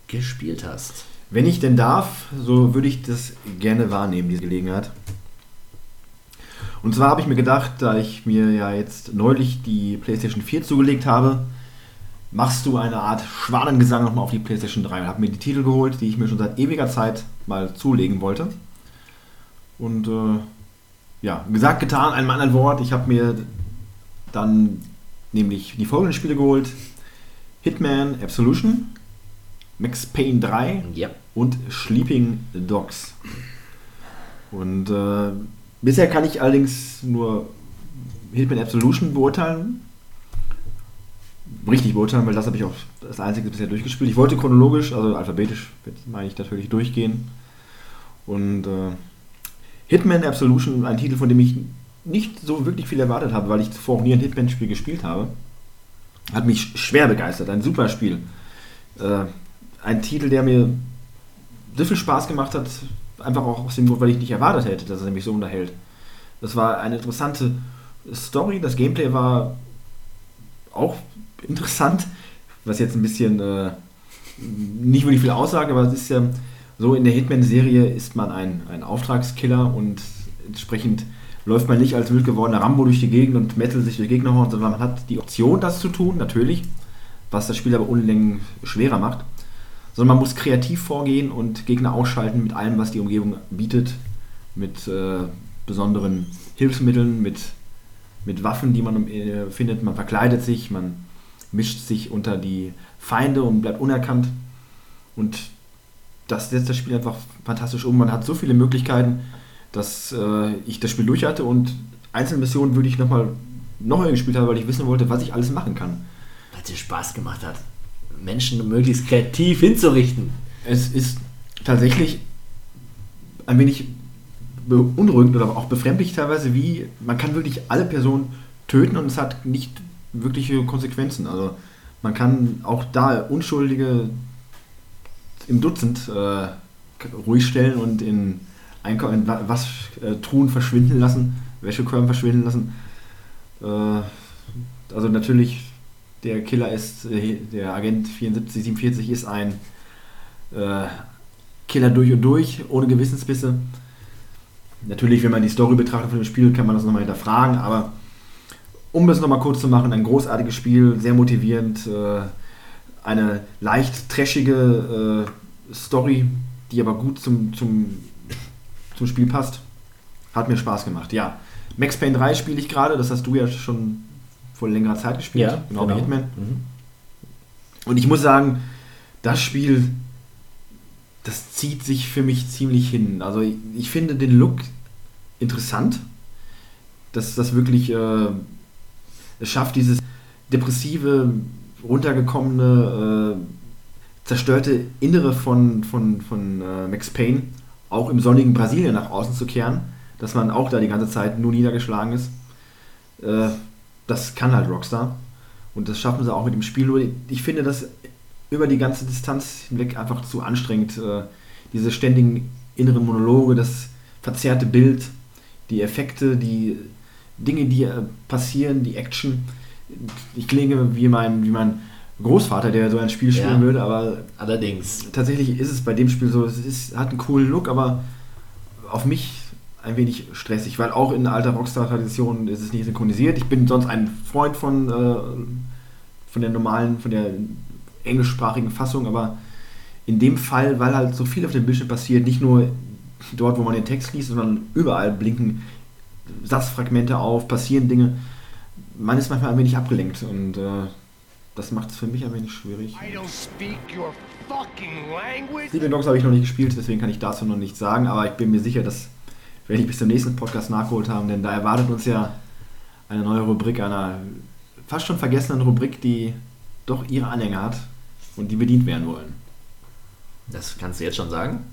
gespielt hast? Wenn ich denn darf, so würde ich das gerne wahrnehmen, diese Gelegenheit. Und zwar habe ich mir gedacht, da ich mir ja jetzt neulich die PlayStation 4 zugelegt habe, machst du eine Art Schwanengesang nochmal auf die PlayStation 3 und habe mir die Titel geholt, die ich mir schon seit ewiger Zeit mal zulegen wollte. Und äh, ja, gesagt, getan, einem anderen Wort, ich habe mir dann nämlich die folgenden Spiele geholt. Hitman Absolution, Max Payne 3 Ja. und Sleeping Dogs. Und äh, bisher kann ich allerdings nur Hitman Absolution beurteilen. Richtig beurteilen, weil das habe ich auch das einzige bisher durchgespielt. Ich wollte chronologisch, also alphabetisch, meine ich natürlich durchgehen. Und äh, Hitman Absolution, ein Titel, von dem ich nicht so wirklich viel erwartet habe, weil ich zuvor nie ein Hitman-Spiel gespielt habe. Hat mich schwer begeistert, ein super Spiel. Äh, ein Titel, der mir so viel Spaß gemacht hat, einfach auch aus dem Grund, weil ich nicht erwartet hätte, dass er mich so unterhält. Das war eine interessante Story, das Gameplay war auch interessant, was jetzt ein bisschen äh, nicht wirklich viel aussagt, aber es ist ja so, in der Hitman-Serie ist man ein, ein Auftragskiller und entsprechend läuft man nicht als wild gewordener Rambo durch die Gegend und mettelt sich durch Gegner, sondern man hat die Option, das zu tun, natürlich, was das Spiel aber Unlängen schwerer macht. Sondern man muss kreativ vorgehen und Gegner ausschalten mit allem, was die Umgebung bietet, mit äh, besonderen Hilfsmitteln, mit, mit Waffen, die man äh, findet. Man verkleidet sich, man mischt sich unter die Feinde und bleibt unerkannt. Und das setzt das Spiel einfach fantastisch um. Man hat so viele Möglichkeiten, dass äh, ich das Spiel durch hatte und einzelne Missionen würde ich nochmal noch mal gespielt haben, weil ich wissen wollte, was ich alles machen kann. Weil es dir Spaß gemacht hat, Menschen möglichst kreativ hinzurichten. Es ist tatsächlich ein wenig beunruhigend oder auch befremdlich teilweise, wie man kann wirklich alle Personen töten und es hat nicht wirkliche Konsequenzen. Also man kann auch da Unschuldige im Dutzend äh, ruhig stellen und in, Einkau in Wa- Waschtruhen verschwinden lassen, Wäschekörben verschwinden lassen. Äh, also natürlich, der Killer ist, äh, der Agent 7447 ist ein äh, Killer durch und durch, ohne Gewissensbisse. Natürlich, wenn man die Story betrachtet von dem Spiel, kann man das nochmal hinterfragen, aber um es nochmal kurz zu machen, ein großartiges Spiel, sehr motivierend, äh, eine leicht trashige äh, Story, die aber gut zum, zum, zum Spiel passt. Hat mir Spaß gemacht, ja. Max Payne 3 spiele ich gerade, das hast du ja schon vor längerer Zeit gespielt, genau, wie Hitman. Mhm. Und ich muss sagen, das Spiel, das zieht sich für mich ziemlich hin. Also ich, ich finde den Look interessant, dass das wirklich äh, es schafft, dieses depressive, runtergekommene, äh, zerstörte Innere von, von, von äh, Max Payne auch im sonnigen Brasilien nach außen zu kehren, dass man auch da die ganze Zeit nur niedergeschlagen ist. Äh, das kann halt Rockstar. Und das schaffen sie auch mit dem Spiel. Ich finde das über die ganze Distanz hinweg einfach zu anstrengend. Äh, diese ständigen inneren Monologe, das verzerrte Bild, die Effekte, die Dinge, die äh, passieren, die Action. Ich klinge wie mein, wie mein Großvater, der so ein Spiel spielen Ja. würde, aber Allerdings. tatsächlich ist es bei dem Spiel so, es ist, hat einen coolen Look, aber auf mich ein wenig stressig, weil auch in alter Rockstar-Tradition ist es nicht synchronisiert. Ich bin sonst ein Freund von, äh, von der normalen, von der englischsprachigen Fassung, aber in dem Fall, weil halt so viel auf dem Bildschirm passiert, nicht nur dort, wo man den Text liest, sondern überall blinken Satzfragmente auf, passieren Dinge. Man ist manchmal ein wenig abgelenkt und äh, das macht es für mich ein wenig schwierig. I don't speak your fucking language. Sleeping Dogs habe ich noch nicht gespielt, deswegen kann ich dazu noch nichts sagen, aber ich bin mir sicher, dass werde ich bis zum nächsten Podcast nachgeholt haben, denn da erwartet uns ja eine neue Rubrik, einer fast schon vergessenen Rubrik, die doch ihre Anhänger hat und die bedient werden wollen. Das kannst du jetzt schon sagen.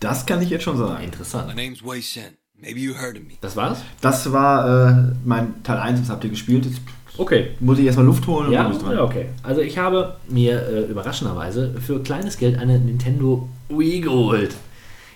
Das kann ich jetzt schon sagen. Interessant. name's Wei Shen. Maybe you heard of me. Das war's? Das war äh, mein Teil 1, das habt ihr gespielt. Jetzt Okay. muss ich erstmal Luft holen und Ja, ja, okay. Also ich habe mir äh, überraschenderweise für kleines Geld eine Nintendo Wii geholt.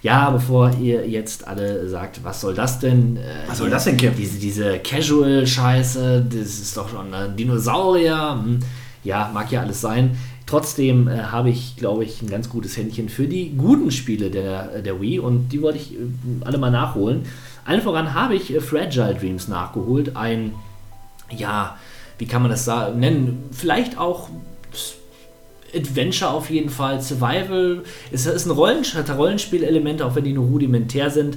ja, bevor ihr jetzt alle sagt, was soll das denn? Äh, Was soll das denn, Kim? Diese, diese Casual-Scheiße, das ist doch schon ein Dinosaurier. Hm. Ja, mag ja alles sein. Trotzdem äh, habe ich, glaube ich, ein ganz gutes Händchen für die guten Spiele der, der Wii und die wollte ich äh, alle mal nachholen. Allen voran habe ich äh, Fragile Dreams nachgeholt. Ein, ja, wie kann man das nennen? Vielleicht auch Adventure auf jeden Fall, Survival. Es ist ein Rollenspielelemente, auch wenn die nur rudimentär sind.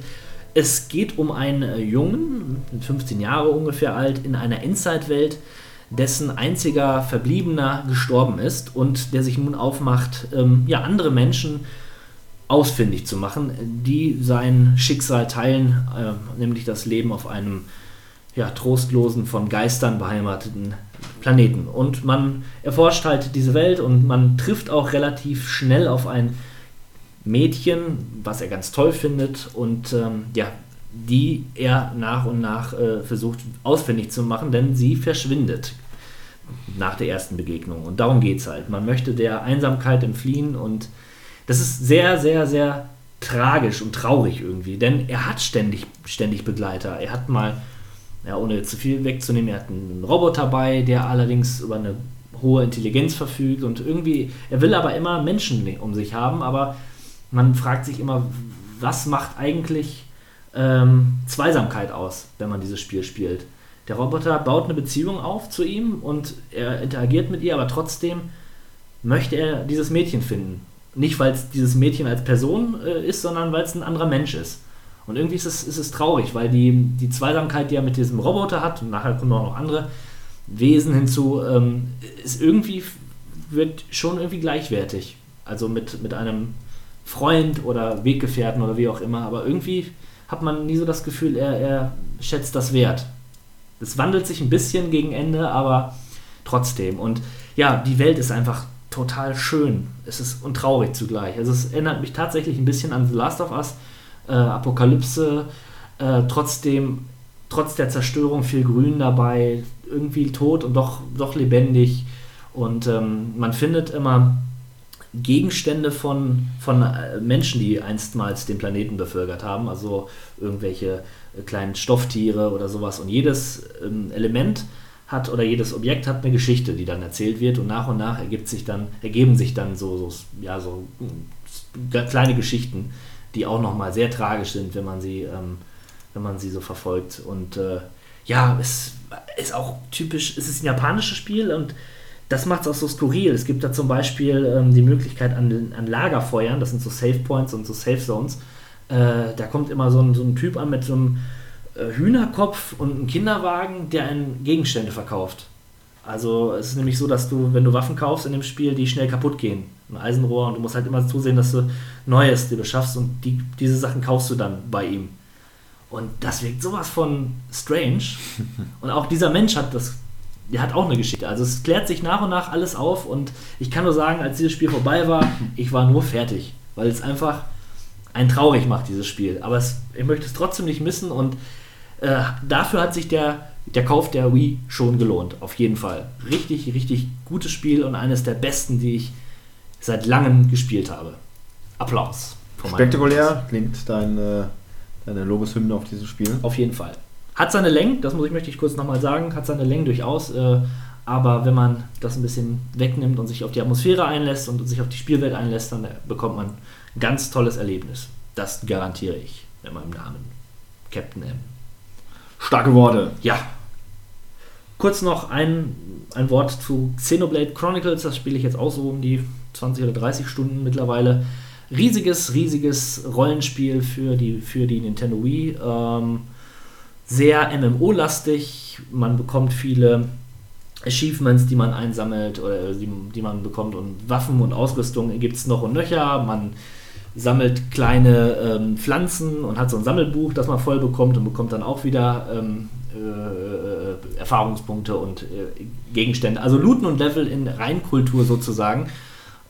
Es geht um einen äh, Jungen, 15 Jahre ungefähr alt, in einer Endzeit-Welt, dessen einziger Verbliebener gestorben ist und der sich nun aufmacht, ähm, ja, andere Menschen ausfindig zu machen, die sein Schicksal teilen, äh, nämlich das Leben auf einem ja, trostlosen, von Geistern beheimateten Planeten. Und man erforscht halt diese Welt und man trifft auch relativ schnell auf ein Mädchen, was er ganz toll findet und ähm, ja, die er nach und nach äh, versucht ausfindig zu machen, denn sie verschwindet nach der ersten Begegnung. Und darum geht es halt. Man möchte der Einsamkeit entfliehen und das ist sehr, sehr, sehr tragisch und traurig irgendwie, denn er hat ständig, ständig Begleiter. Er hat mal, ja, ohne zu viel wegzunehmen, er hat einen Roboter bei, der allerdings über eine hohe Intelligenz verfügt und irgendwie, er will aber immer Menschen um sich haben, aber man fragt sich immer, was macht eigentlich ähm, Zweisamkeit aus, wenn man dieses Spiel spielt. Der Roboter baut eine Beziehung auf zu ihm und er interagiert mit ihr, aber trotzdem möchte er dieses Mädchen finden. Nicht, weil es dieses Mädchen als Person äh, ist, sondern weil es ein anderer Mensch ist. Und irgendwie ist es, ist es traurig, weil die, die Zweisamkeit, die er mit diesem Roboter hat, und nachher kommen auch noch andere Wesen hinzu, ähm, ist irgendwie, wird schon irgendwie gleichwertig. Also mit, mit einem Freund oder Weggefährten oder wie auch immer, aber irgendwie hat man nie so das Gefühl, er, er schätzt das wert. Es wandelt sich ein bisschen gegen Ende, aber trotzdem. Und ja, die Welt ist einfach total schön. Es ist und traurig zugleich. Also es erinnert mich tatsächlich ein bisschen an The Last of Us, äh, Apokalypse, äh, trotzdem, trotz der Zerstörung viel Grün dabei, irgendwie tot und doch, doch lebendig. Und ähm, man findet immer Gegenstände von, von äh, Menschen, die einstmals den Planeten bevölkert haben, also irgendwelche äh, kleinen Stofftiere oder sowas. Und jedes ähm, Element hat oder jedes Objekt hat eine Geschichte, die dann erzählt wird und nach und nach ergibt sich dann, ergeben sich dann so, so, ja, so hm, kleine Geschichten, die auch nochmal sehr tragisch sind, wenn man sie, ähm, wenn man sie so verfolgt. Und äh, ja, es ist auch typisch, es ist ein japanisches Spiel und das macht es auch so skurril. Es gibt da zum Beispiel ähm, die Möglichkeit an, an Lagerfeuern, das sind so Save Points und so Safe Zones. Äh, da kommt immer so ein, so ein Typ an mit so einem äh, Hühnerkopf und einem Kinderwagen, der einen Gegenstände verkauft. Also es ist nämlich so, dass du, wenn du Waffen kaufst in dem Spiel, die schnell kaputt gehen. Ein Eisenrohr und du musst halt immer zusehen, dass du Neues dir beschaffst und die, diese Sachen kaufst du dann bei ihm. Und das wirkt sowas von strange. Und auch dieser Mensch hat das der hat auch eine Geschichte. Also es klärt sich nach und nach alles auf und ich kann nur sagen, als dieses Spiel vorbei war, ich war nur fertig, weil es einfach ein traurig macht, dieses Spiel. Aber es, ich möchte es trotzdem nicht missen und äh, dafür hat sich der, der Kauf der Wii schon gelohnt, auf jeden Fall. Richtig, richtig gutes Spiel und eines der besten, die ich seit langem gespielt habe. Applaus. Spektakulär klingt dein, äh, deine Lobeshymne auf dieses Spiel. Auf jeden Fall. Hat seine Längen, das muss ich, möchte ich kurz nochmal sagen, hat seine Längen durchaus. Äh, aber wenn man das ein bisschen wegnimmt und sich auf die Atmosphäre einlässt und sich auf die Spielwelt einlässt, dann bekommt man ein ganz tolles Erlebnis. Das garantiere ich mit meinem Namen. Captain M. Starke Worte. Ja. Kurz noch ein, ein Wort zu Xenoblade Chronicles. Das spiele ich jetzt auch so um die 20 oder 30 Stunden mittlerweile. Riesiges, riesiges Rollenspiel für die, für die Nintendo Wii. Ähm, sehr MMO-lastig. Man bekommt viele Achievements, die man einsammelt oder die, die man bekommt und Waffen und Ausrüstung gibt es noch und nöcher. Man sammelt kleine ähm, Pflanzen und hat so ein Sammelbuch, das man voll bekommt und bekommt dann auch wieder ähm, äh, Erfahrungspunkte und äh, Gegenstände. Also Looten und Level in Reinkultur sozusagen.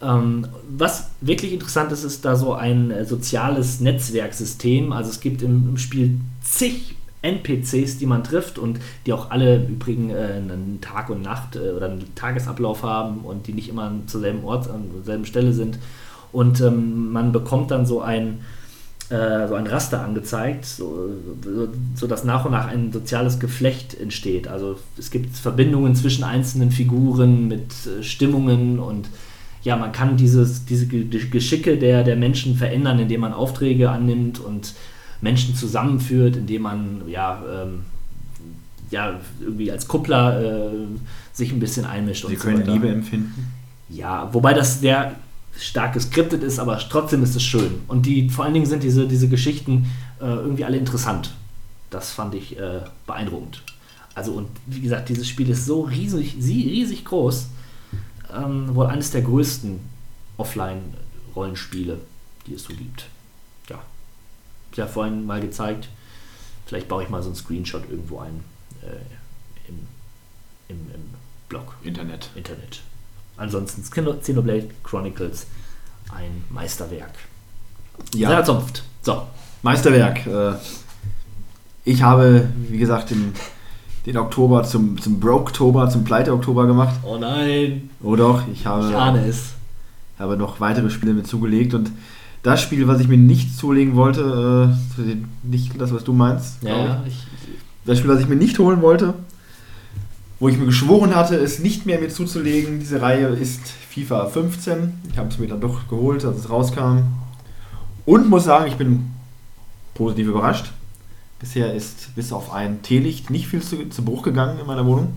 Ähm, was wirklich interessant ist, ist da so ein äh, soziales Netzwerksystem. Also es gibt im, im Spiel zig NPCs, die man trifft und die auch alle im Übrigen äh, einen Tag und Nacht äh, oder einen Tagesablauf haben und die nicht immer zur selben Ort, an derselben Stelle sind. Und ähm, man bekommt dann so ein, äh, so ein Raster angezeigt, so, so, so nach und nach ein soziales Geflecht entsteht. Also es gibt Verbindungen zwischen einzelnen Figuren mit äh, Stimmungen und ja, man kann dieses, diese Geschicke der, der Menschen verändern, indem man Aufträge annimmt und Menschen zusammenführt, indem man ja, ähm, ja irgendwie als Kuppler äh, sich ein bisschen einmischt. Sie können so Liebe empfinden. Ja, wobei das sehr stark geskriptet ist, aber trotzdem ist es schön. Und die, vor allen Dingen sind diese, diese Geschichten äh, irgendwie alle interessant. Das fand ich äh, beeindruckend. Also, und wie gesagt, dieses Spiel ist so riesig, riesig groß. Ähm, wohl eines der größten Offline-Rollenspiele, die es so gibt. Ja. Ich habe ja vorhin mal gezeigt. Vielleicht baue ich mal so einen Screenshot irgendwo ein. Äh, im, im, Im Blog. Internet. Internet. Ansonsten Xenoblade Chronicles, ein Meisterwerk. Ja. Sehr Zunft. So. Meisterwerk. Äh, ich habe, wie gesagt, den, den Oktober zum, zum Broke-Oktober, zum Pleite-Oktober gemacht. Oh nein. Oh doch, ich habe, ich ahne es. habe noch weitere Spiele mit zugelegt und das Spiel, was ich mir nicht zulegen wollte, äh, nicht das, was du meinst. Ja, ich. Das Spiel, was ich mir nicht holen wollte, wo ich mir geschworen hatte, es nicht mehr mir zuzulegen. Diese Reihe ist FIFA 15. Ich habe es mir dann doch geholt, als es rauskam. Und muss sagen, ich bin positiv überrascht. Bisher ist bis auf ein Teelicht nicht viel zu, zu Bruch gegangen in meiner Wohnung.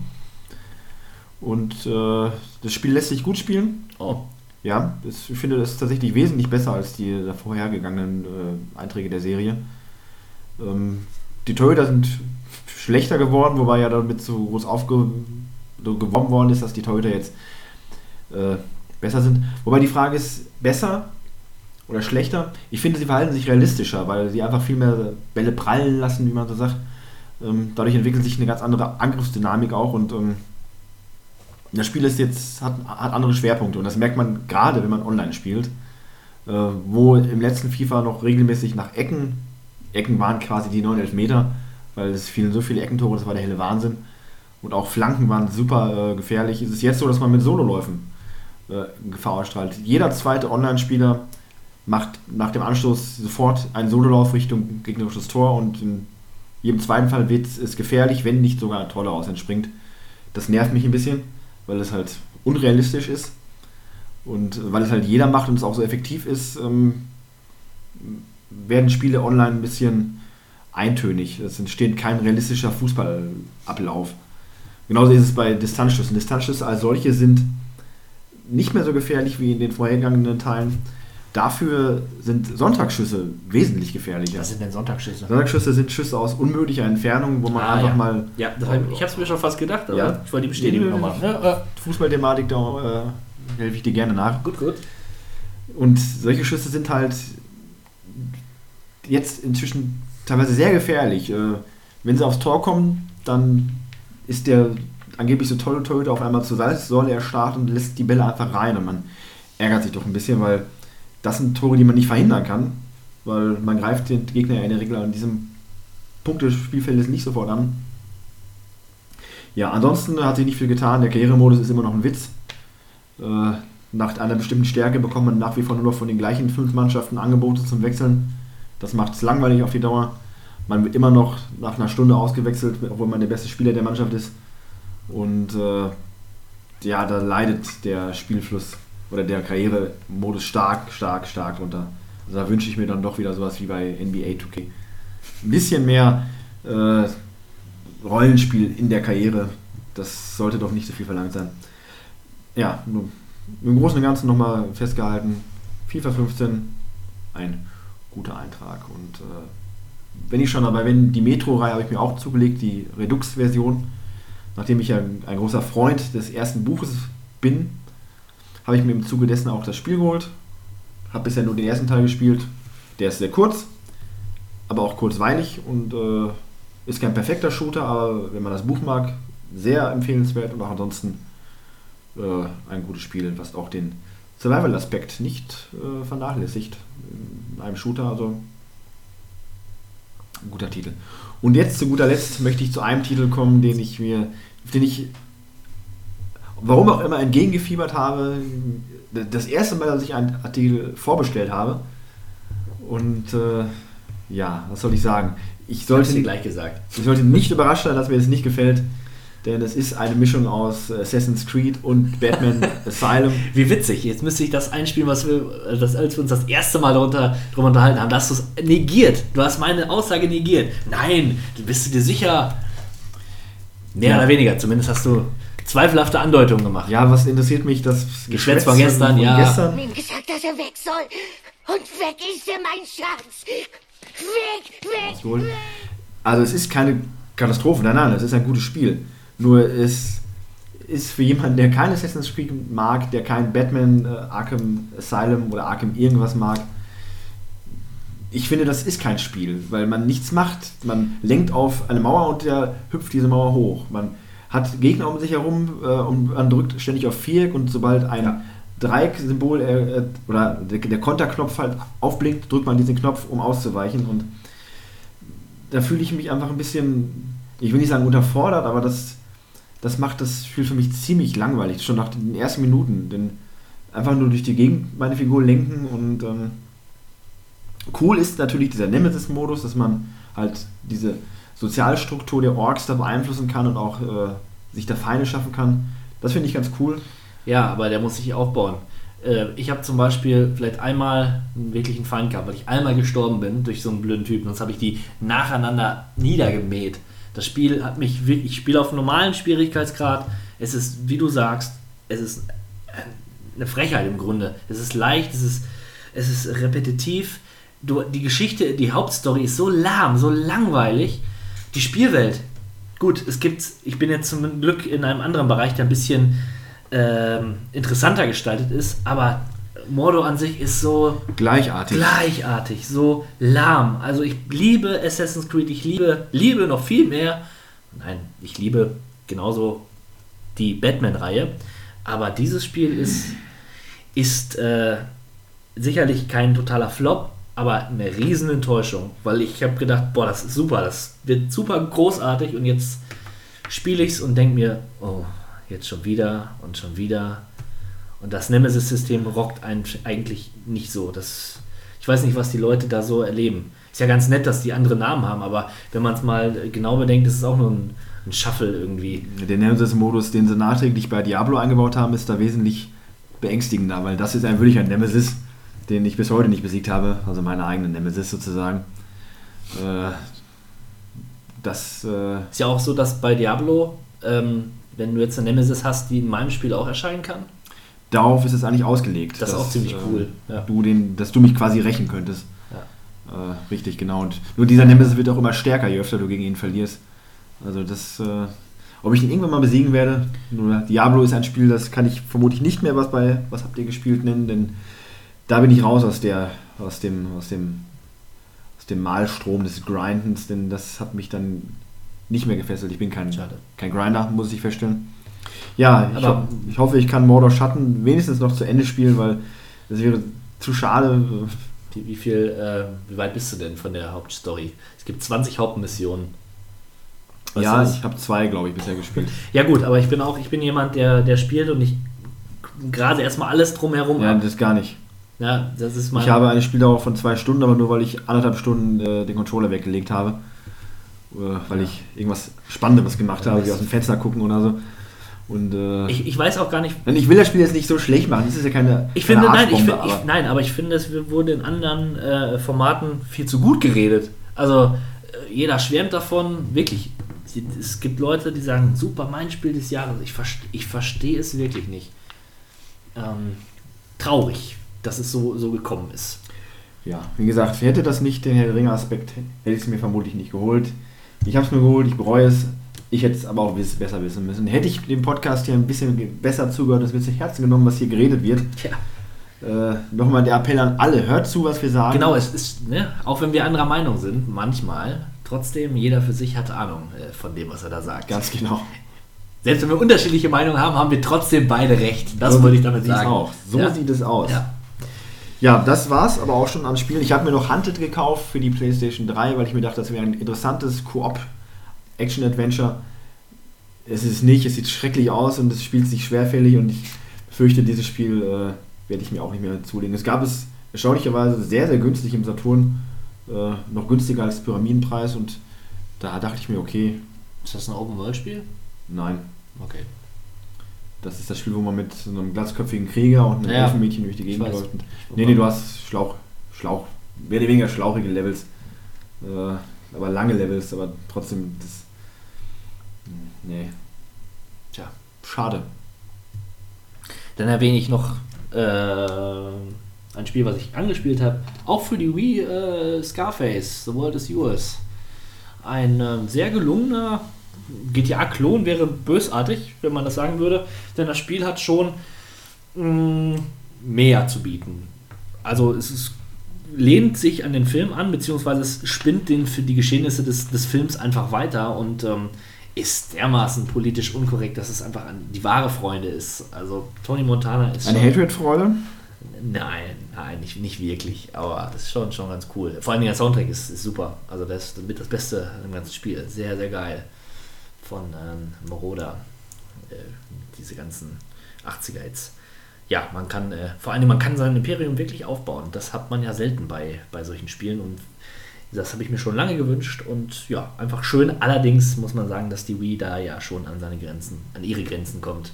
Und äh, das Spiel lässt sich gut spielen. Oh. Ja, ich finde das tatsächlich wesentlich besser als die vorhergegangenen äh, Einträge der Serie. Ähm, die Torhüter sind schlechter geworden, wobei ja damit so groß aufgeworben worden ist, dass die Torhüter jetzt äh, besser sind. Wobei die Frage ist, besser oder schlechter? Ich finde, sie verhalten sich realistischer, weil sie einfach viel mehr Bälle prallen lassen, wie man so sagt. Ähm, dadurch entwickelt sich eine ganz andere Angriffsdynamik auch und ähm, das Spiel ist jetzt, hat, hat andere Schwerpunkte und das merkt man gerade, wenn man online spielt, äh, wo im letzten FIFA noch regelmäßig nach Ecken, Ecken waren quasi die 9 Meter, weil es fielen so viele Eckentore, das war der helle Wahnsinn. Und auch Flanken waren super äh, gefährlich. Es ist jetzt so, dass man mit Sololäufen äh, Gefahr ausstrahlt. Jeder zweite Online-Spieler macht nach dem Anstoß sofort einen Sololauf Richtung gegnerisches Tor und in jedem zweiten Fall wird es gefährlich, wenn nicht sogar ein Tor daraus entspringt. Das nervt mich ein bisschen, weil es halt unrealistisch ist und weil es halt jeder macht und es auch so effektiv ist, ähm, werden Spiele online ein bisschen eintönig. Es entsteht kein realistischer Fußballablauf. Genauso ist es bei Distanzschüssen. Distanzschüsse als solche sind nicht mehr so gefährlich wie in den vorhergegangenen Teilen. Dafür sind Sonntagsschüsse wesentlich gefährlicher. Was sind denn Sonntagsschüsse? Sonntagsschüsse sind Schüsse aus unmöglicher Entfernung, wo man ah, einfach ja. mal. Ja, ich habe es mir schon fast gedacht, aber ja. ich wollte die Bestätigung nochmal. Ja, Fußballthematik, da äh, helfe ich dir gerne nach. Gut, gut. Und solche Schüsse sind halt jetzt inzwischen teilweise sehr gefährlich. Äh, wenn sie aufs Tor kommen, dann ist der angeblich so tolle Torhüter auf einmal zur Salzsäule erstarrt und lässt die Bälle einfach rein. Und man ärgert sich doch ein bisschen, weil das sind Tore, die man nicht verhindern kann. Weil man greift den Gegner ja in der Regel an diesem Punkt des Spielfeldes nicht sofort an. Ja, ansonsten hat sich nicht viel getan. Der Karrieremodus ist immer noch ein Witz. Äh, nach einer bestimmten Stärke bekommt man nach wie vor nur noch von den gleichen fünf Mannschaften Angebote zum Wechseln. Das macht es langweilig auf die Dauer. Man wird immer noch nach einer Stunde ausgewechselt, obwohl man der beste Spieler der Mannschaft ist. Und äh, ja, da leidet der Spielfluss oder der Karrieremodus stark, stark, stark drunter. Also da wünsche ich mir dann doch wieder sowas wie bei NBA 2K. Ein bisschen mehr äh, Rollenspiel in der Karriere. Das sollte doch nicht so viel verlangt sein. Ja, im Großen und Ganzen nochmal festgehalten. FIFA 15, ein guter Eintrag. Und äh, wenn ich schon dabei bin, die Metro-Reihe habe ich mir auch zugelegt, die Redux-Version. Nachdem ich ja ein großer Freund des ersten Buches bin, habe ich mir im Zuge dessen auch das Spiel geholt. Habe bisher nur den ersten Teil gespielt. Der ist sehr kurz, aber auch kurzweilig und äh, ist kein perfekter Shooter, aber wenn man das Buch mag, sehr empfehlenswert und auch ansonsten äh, ein gutes Spiel, was auch den Survival-Aspekt nicht äh, vernachlässigt in einem Shooter. Also ein guter Titel. Und jetzt zu guter Letzt möchte ich zu einem Titel kommen, den ich mir, den ich, warum auch immer, entgegengefiebert habe. Das erste Mal, dass ich einen Artikel vorbestellt habe. Und äh, ja, was soll ich sagen? Ich sollte, dir gleich gesagt. ich sollte nicht überrascht sein, dass mir das nicht gefällt, denn es ist eine Mischung aus Assassin's Creed und Batman Asylum. Wie witzig. Jetzt müsste ich das einspielen, was wir, das, als wir uns das erste Mal darunter, darüber unterhalten haben. Da hast du es negiert. Du hast meine Aussage negiert. Nein, du bist du dir sicher. Mehr Ja. oder weniger. Zumindest hast du zweifelhafte Andeutungen gemacht. Ja, was interessiert mich, das Geschwätz von gestern, ja. gestern? ihm gesagt, dass er weg soll. Und weg ist er, mein Schatz. Weg, weg, Wohl. Also es ist keine Katastrophe, nein, nein, es ist ein gutes Spiel. Nur es ist für jemanden, der kein Assassin's Creed mag, der kein Batman, äh, Arkham Asylum oder Arkham irgendwas mag, ich finde, das ist kein Spiel, weil man nichts macht. Man lenkt auf eine Mauer und der hüpft diese Mauer hoch. Man hat Gegner um sich herum äh, und man drückt ständig auf Viereck und sobald ein Dreieck-Symbol äh, oder der, der Konterknopf halt aufblinkt, drückt man diesen Knopf, um auszuweichen und da fühle ich mich einfach ein bisschen, ich will nicht sagen unterfordert, aber das, das macht das Spiel für mich ziemlich langweilig, schon nach den ersten Minuten. Denn einfach nur durch die Gegend meine Figur lenken und ähm, cool ist natürlich dieser Nemesis-Modus, dass man halt diese Sozialstruktur der Orks da beeinflussen kann und auch äh, sich da Feinde schaffen kann. Das finde ich ganz cool. Ja, aber der muss sich aufbauen. Äh, Ich habe zum Beispiel vielleicht einmal einen wirklichen Feind gehabt, weil ich einmal gestorben bin durch so einen blöden Typen. Sonst habe ich die nacheinander niedergemäht. Das Spiel hat mich wirklich, ich spiele auf normalen Schwierigkeitsgrad. Es ist, wie du sagst, es ist eine Frechheit im Grunde. Es ist leicht, es ist, es ist repetitiv. Du, die Geschichte, die Hauptstory ist so lahm, so langweilig. Die Spielwelt, gut, es gibt, ich bin jetzt zum Glück in einem anderen Bereich, der ein bisschen ähm, interessanter gestaltet ist, aber Mordor an sich ist so Gleichartig. gleichartig, so lahm. Also ich liebe Assassin's Creed, ich liebe, liebe noch viel mehr. Nein, ich liebe genauso die Batman-Reihe. Aber dieses Spiel ist, ist äh, sicherlich kein totaler Flop, aber eine riesen Enttäuschung, weil ich habe gedacht, boah, das ist super, das wird super großartig und jetzt spiele ich es und denke mir, oh, jetzt schon wieder und schon wieder. Und das Nemesis-System rockt einen eigentlich nicht so. Das, ich weiß nicht, was die Leute da so erleben. Ist ja ganz nett, dass die andere Namen haben, aber wenn man es mal genau bedenkt, ist es auch nur ein, ein Shuffle irgendwie. Der Nemesis-Modus, den sie nachträglich bei Diablo eingebaut haben, ist da wesentlich beängstigender, weil das ist ein wirklich ein Nemesis, den ich bis heute nicht besiegt habe, also meine eigene Nemesis sozusagen. Äh, das äh, Ist ja auch so, dass bei Diablo, ähm, wenn du jetzt eine Nemesis hast, die in meinem Spiel auch erscheinen kann. darauf ist es eigentlich ausgelegt. Das ist dass, auch ziemlich äh, cool, ja. Du den, dass du mich quasi rächen könntest. Äh, richtig, genau. Und nur dieser Nemesis wird auch immer stärker, je öfter du gegen ihn verlierst. Also das, äh, ob ich ihn irgendwann mal besiegen werde. Nur Diablo ist ein Spiel, das kann ich vermutlich nicht mehr was bei Was habt ihr gespielt nennen, denn da bin ich raus aus der, aus dem, aus dem, aus dem Malstrom des Grindens, denn das hat mich dann nicht mehr gefesselt. Ich bin kein, kein Grinder, muss ich feststellen. Ja, ich, Aber- ho ich hoffe, ich kann Mordor Schatten wenigstens noch zu Ende spielen, weil das wäre zu schade. Wie, viel, äh, wie weit bist du denn von der Hauptstory? Es gibt 20 Hauptmissionen. Was ja, ich habe zwei, glaube ich, bisher gespielt. Ja gut, aber ich bin auch, ich bin jemand, der, der spielt und ich gerade erstmal alles drumherum Ja, ab. das gar nicht. Ja, das ist mein. Ich habe eine Spieldauer von zwei Stunden, aber nur weil ich anderthalb Stunden äh, den Controller weggelegt habe. Äh, weil ich irgendwas Spannenderes gemacht Ja, habe, wie aus dem Fenster gucken oder so. Und äh, ich, ich weiß auch gar nicht. ich will das Spiel jetzt nicht so schlecht machen. Das ist ja keine. Ich keine finde, nein, ich, find, ich, aber- nein, aber ich finde, es wurde in anderen äh, Formaten viel zu gut geredet. Also äh, jeder schwärmt davon, wirklich. Es gibt Leute, die sagen, super, mein Spiel des Jahres. Ich, verste, ich verstehe es wirklich nicht. Ähm, traurig, dass es so, so gekommen ist. Ja, wie gesagt, hätte das nicht den Herr der Ringe-Aspekt, hätte ich es mir vermutlich nicht geholt. Ich habe es mir geholt, ich bereue es. Ich hätte es aber auch wiss, besser wissen müssen. Hätte ich dem Podcast hier ein bisschen besser zugehört, das wird zu Herzen genommen, was hier geredet wird. Tja. Äh, Nochmal der Appell an alle, hört zu, was wir sagen. Genau, es ist, ne, auch wenn wir anderer Meinung sind, manchmal, trotzdem, jeder für sich hat Ahnung äh, von dem, was er da sagt. Ganz genau. Selbst wenn wir unterschiedliche Meinungen haben, haben wir trotzdem beide recht. Das So wollte ich damit sagen. Auch. So Ja. sieht es aus. Ja. Ja, das war's aber auch schon an Spielen. Ich habe mir noch Hunted gekauft für die PlayStation 3, weil ich mir dachte, das wäre ein interessantes Koop-Action-Adventure. Es ist nicht, es sieht schrecklich aus und es spielt sich schwerfällig und ich fürchte, dieses Spiel äh, werde ich mir auch nicht mehr zulegen. Es gab es erstaunlicherweise sehr, sehr günstig im Saturn. Äh, noch günstiger als Pyramidenpreis und da dachte ich mir, okay. Ist das ein Open-World-Spiel? Nein. Okay. Das ist das Spiel, wo man mit so einem glatzköpfigen Krieger und einem Ja, Elfenmädchen durch die Gegend läuft. Nee, nee, du hast Schlauch, Schlauch, mehr oder weniger schlauchige Levels. Äh, aber lange Levels, aber trotzdem das. Nee. Tja. Schade. Dann erwähne ich noch äh, ein Spiel, was ich angespielt habe. Auch für die Wii äh, Scarface, The World is Yours. Ein ähm, sehr gelungener GTA-Klon wäre bösartig, wenn man das sagen würde. Denn das Spiel hat schon mh, mehr zu bieten. Also es ist, lehnt sich an den Film an, beziehungsweise es spinnt den für die Geschehnisse des, des Films einfach weiter und ähm, ist dermaßen politisch unkorrekt, dass es einfach an die wahre Freunde ist. Also Tony Montana ist Eine Hatred-Freude? Nein, nein, nicht, nicht wirklich, aber es ist schon, schon ganz cool. Vor allem der Soundtrack ist, ist super. Also das ist mit das Beste im ganzen Spiel. Sehr, sehr geil. Von ähm, Moroda. Äh, diese ganzen 80er Hits. Ja, man kann, äh, vor allem man kann sein Imperium wirklich aufbauen. Das hat man ja selten bei, bei solchen Spielen und das habe ich mir schon lange gewünscht und ja, einfach schön. Allerdings muss man sagen, dass die Wii da ja schon an seine Grenzen, an ihre Grenzen kommt.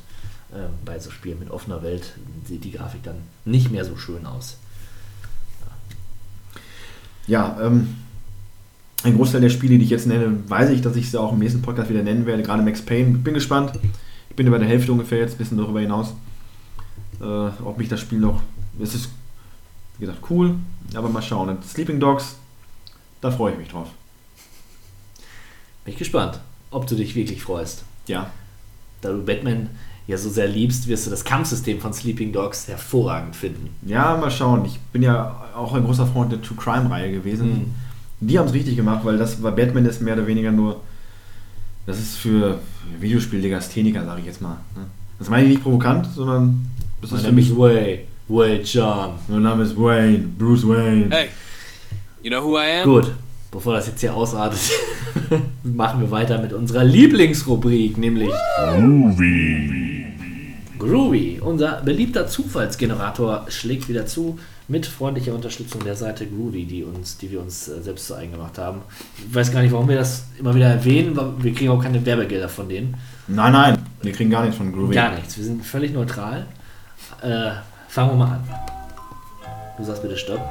Ähm, bei so Spielen mit offener Welt sieht die Grafik dann nicht mehr so schön aus. Ja, ähm, ein Großteil der Spiele, die ich jetzt nenne, weiß ich, dass ich sie auch im nächsten Podcast wieder nennen werde. Gerade Max Payne. Bin gespannt. Ich bin bei der Hälfte ungefähr jetzt, ein bisschen darüber hinaus. Äh, ob mich das Spiel noch. Es ist, wie gesagt, cool, aber mal schauen. Und Sleeping Dogs, da freue ich mich drauf. Bin ich gespannt, ob du dich wirklich freust. Ja. Da du Batman ja so sehr liebst, wirst du das Kampfsystem von Sleeping Dogs hervorragend finden. Ja, mal schauen. Ich bin ja auch ein großer Freund der True Crime-Reihe gewesen. Mhm. Die haben es richtig gemacht, weil das bei Batman ist mehr oder weniger nur. Das ist für Videospiel-Legastheniker, sage ich jetzt mal. ne? Das meine ich nicht provokant, sondern das Mein ist für Name mich. ist Wayne. Wayne John. Mein Name ist Wayne, Bruce Wayne. Hey, you know who I am? Gut, bevor das jetzt hier ausartet, machen wir weiter mit unserer Lieblingsrubrik, nämlich Groovy. Groovy. Unser beliebter Zufallsgenerator schlägt wieder zu mit freundlicher Unterstützung der Seite Groovy, die, uns, die wir uns äh, selbst so eingemacht haben. Ich weiß gar nicht, warum wir das immer wieder erwähnen, weil wir kriegen auch keine Werbegelder von denen. Nein, nein, wir kriegen gar nichts von Groovy. Gar nichts. Wir sind völlig neutral. Äh, fangen wir mal an. Du sagst bitte Stopp.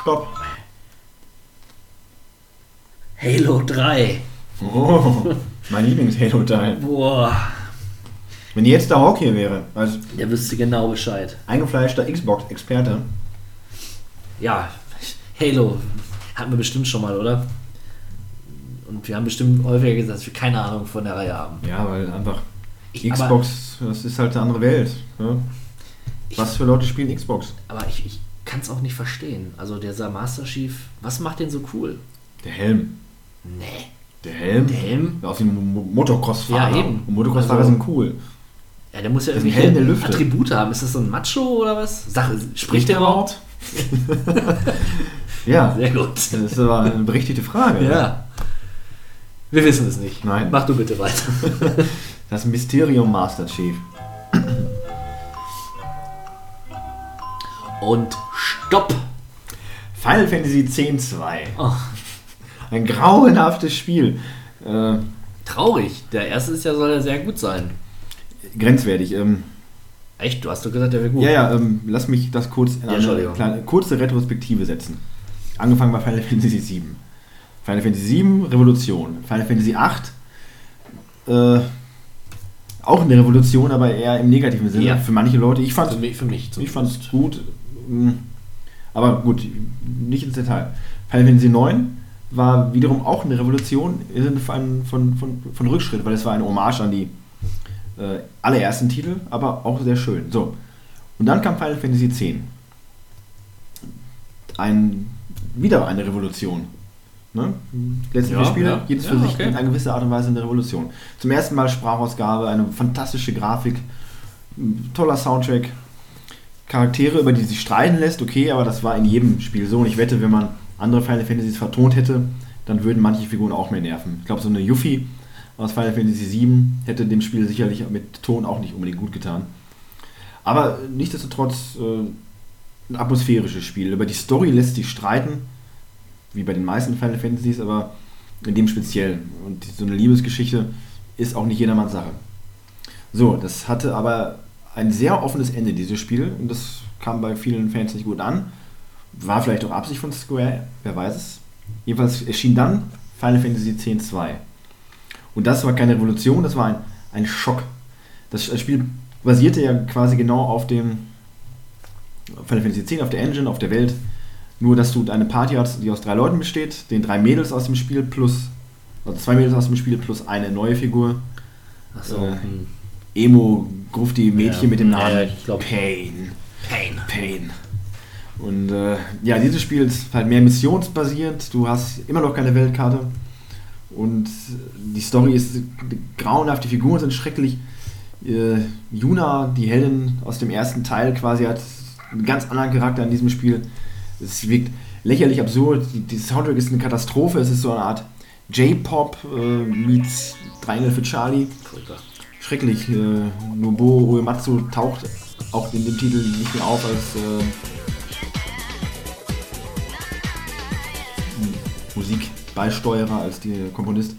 Stopp. Halo 3. Oh, mein Lieblings-Halo-Teil. Boah. Wenn jetzt der Hawk hier wäre, als Der wüsste genau Bescheid. eingefleischter Xbox-Experte, Ja, Halo hatten wir bestimmt schon mal, oder? Und wir haben bestimmt häufiger gesagt, dass wir keine Ahnung von der Reihe haben. ja, weil einfach Ich- Xbox, das ist halt eine andere Welt. Ne? Was für Leute spielen Xbox? Aber ich, ich kann es auch nicht verstehen. Also dieser Master Chief, was macht den so cool? Der Helm. Nee. Der Helm? Der Helm? Aus dem Mo- Motocross-Fahrer. Ja, eben. Und Motocross-Fahrer Also- sind cool. Ja, der muss ja lüftet. Attribute haben. Ist das so ein Macho oder was? Sache, spricht der überhaupt? Ja. Sehr gut. Das ist aber eine berechtigte Frage. Ja. Wir wissen es nicht. Nein. Mach du bitte weiter. Das Mysterium Master Chief. Und Stopp! Final Fantasy X-2. Oh. Ein grauenhaftes Spiel. Äh, Traurig. Der erste ist ja, soll ja sehr gut sein. Grenzwertig. Ähm, Echt? Du hast doch gesagt, der wäre gut. ja, ja, ähm, lass mich das kurz in Ja, eine kleine, kurze Retrospektive setzen. Angefangen bei Final Fantasy VII. Final Fantasy VII, Revolution. Final Fantasy VIII, äh, auch eine Revolution, aber eher im negativen Sinne. Ja. Für manche Leute. Ich fand Für mich, für mich Ich fand es gut. mm, Aber gut, nicht ins Detail. Final Fantasy 9 war wiederum auch eine Revolution im Sinne von, von, von, von Rückschritt, weil es war eine Hommage an die äh, allerersten Titel, aber auch sehr schön. So. Und dann kam Final Fantasy 10. Ein, wieder eine Revolution. Ne? Letzten Ja, vier Spiele, ja. jedes Ja, für sich okay. in einer gewissen Art und Weise eine Revolution. Zum ersten Mal Sprachausgabe, eine fantastische Grafik, toller Soundtrack, Charaktere, über die sich streiten lässt, okay, aber das war in jedem Spiel so. Und ich wette, wenn man andere Final Fantasies vertont hätte, dann würden manche Figuren auch mehr nerven. Ich glaube, so eine Yuffie aus Final Fantasy VII hätte dem Spiel sicherlich mit Ton auch nicht unbedingt gut getan. Aber nichtsdestotrotz äh, ein atmosphärisches Spiel. Über die Story lässt sich streiten, wie bei den meisten Final Fantasies, aber in dem speziell. Und so eine Liebesgeschichte ist auch nicht jedermanns Sache. So, das hatte aber ein sehr offenes Ende, dieses Spiel. Und das kam bei vielen Fans nicht gut an. War vielleicht auch Absicht von Square, wer weiß es. Jedenfalls erschien dann Final Fantasy X-2. Und das war keine Revolution, das war ein, ein Schock. Das Spiel basierte ja quasi genau auf dem Final Fantasy X, auf der Engine, auf der Welt. Nur, dass du eine Party hast, die aus drei Leuten besteht, den drei Mädels aus dem Spiel plus, also zwei Mädels aus dem Spiel plus eine neue Figur. Achso. Äh, Emo, Grufti Mädchen Ja, mit dem Namen ich glaub- Pain. Pain. Pain. Und äh, ja, dieses Spiel ist halt mehr missionsbasiert. Du hast immer noch keine Weltkarte. Und die Story ist grauenhaft, die Figuren sind schrecklich. Äh, Yuna, die Heldin aus dem ersten Teil, quasi hat einen ganz anderen Charakter in diesem Spiel. Es wirkt lächerlich absurd. Die, die Soundtrack ist eine Katastrophe. Es ist so eine Art J-Pop äh, meets Triangle für Charlie. Schrecklich. Äh, Nobuo Uematsu taucht auch in dem Titel nicht mehr auf als äh, Musikbeisteuerer, als die Komponist.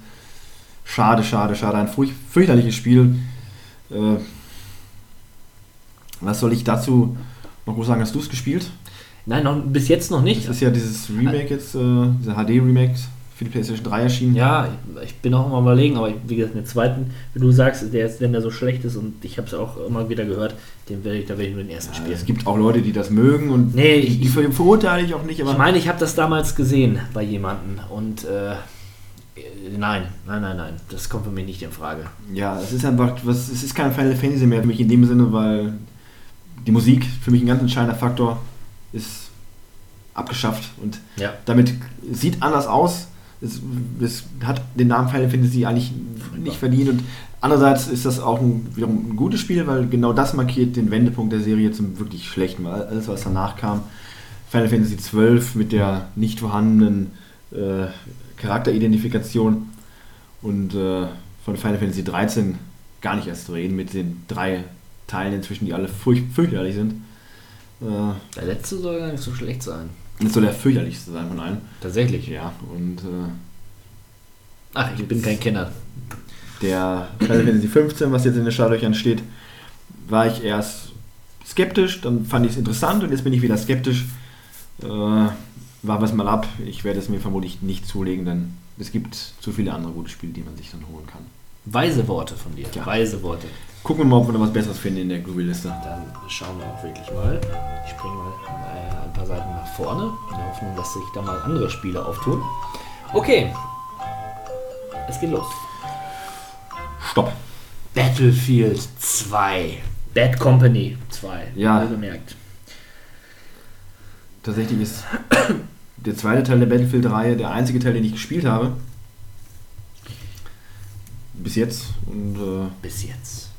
Schade, schade, schade. Ein furch fürchterliches Spiel. Äh, was soll ich dazu noch groß sagen? Hast du es gespielt? Nein, noch, bis jetzt noch nicht. Das ist ja dieses Remake jetzt, äh, dieser HD-Remake für die PlayStation 3 erschienen. Ja, ich bin auch immer überlegen, aber wie gesagt, den zweiten, wie du sagst, der ist, wenn der so schlecht ist und ich habe es auch immer wieder gehört, den werde ich, da werde ich nur den ersten Ja, spielen. es gibt auch Leute, die das mögen und Nee, die, die ver- verurteile ich auch nicht, Ich meine, ich habe das damals gesehen bei jemandem und äh, nein, nein, nein, nein, das kommt für mich nicht in Frage. ja, es ist einfach, was, es ist kein Final Fantasy mehr für mich in dem Sinne, weil die Musik für mich ein ganz entscheidender Faktor ist abgeschafft und Ja. damit sieht anders aus. Es, es hat den Namen Final Fantasy eigentlich nicht verdient und andererseits ist das auch ein, wiederum ein gutes Spiel, weil genau das markiert den Wendepunkt der Serie zum wirklich schlechten, weil alles was danach kam, Final Fantasy XII mit der nicht vorhandenen äh, Charakteridentifikation und äh, von Final Fantasy 13 gar nicht erst zu reden mit den drei Teilen inzwischen, die alle furch fürchterlich sind. Äh, Der letzte soll gar nicht so schlecht sein. Das soll der fürchterlichste sein von allen. Tatsächlich. Ja, und äh, Ach, ich bin kein Kenner. der Final Fantasy 15, was jetzt in den Startlöchern steht, war ich erst skeptisch, dann fand ich es interessant und jetzt bin ich wieder skeptisch. Äh, war was mal ab. Ich werde es mir vermutlich nicht zulegen, denn es gibt zu viele andere gute Spiele, die man sich dann holen kann. Weise Worte von dir. Ja. Weise Worte. Gucken wir mal, ob wir noch was Besseres finden in der Groovy-Liste. Dann schauen wir auch wirklich mal. Ich springe mal äh, ein paar Seiten nach vorne, in der Hoffnung, dass sich da mal andere Spiele auftun. Okay. Es geht los. Stopp. Battlefield 2. Bad Company 2. Ja. gemerkt. Tatsächlich ist der zweite Teil der Battlefield-Reihe der einzige Teil, den ich gespielt habe. Bis jetzt. Und äh, Bis jetzt.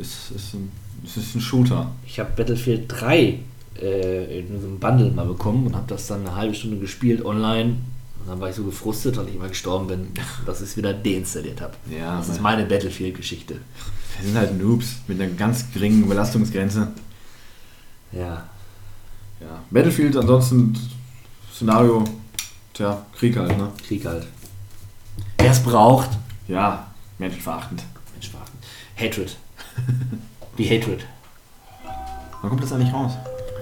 es, ist ein, es ist ein Shooter. Ich habe Battlefield 3 äh, in so einem Bundle mal bekommen und habe das dann eine halbe Stunde gespielt online. Und dann war ich so gefrustet, weil ich immer gestorben bin, dass ich es wieder deinstalliert habe. Ja, das ist meine Battlefield-Geschichte. Wir sind halt Noobs mit einer ganz geringen Belastungsgrenze. Ja. Ja. Battlefield ansonsten Szenario, tja, Krieg halt, ne? Krieg halt. Wer es braucht. Ja, menschenverachtend. Menschenverachtend. Hatred. Wie Hatred. Wann kommt das eigentlich raus?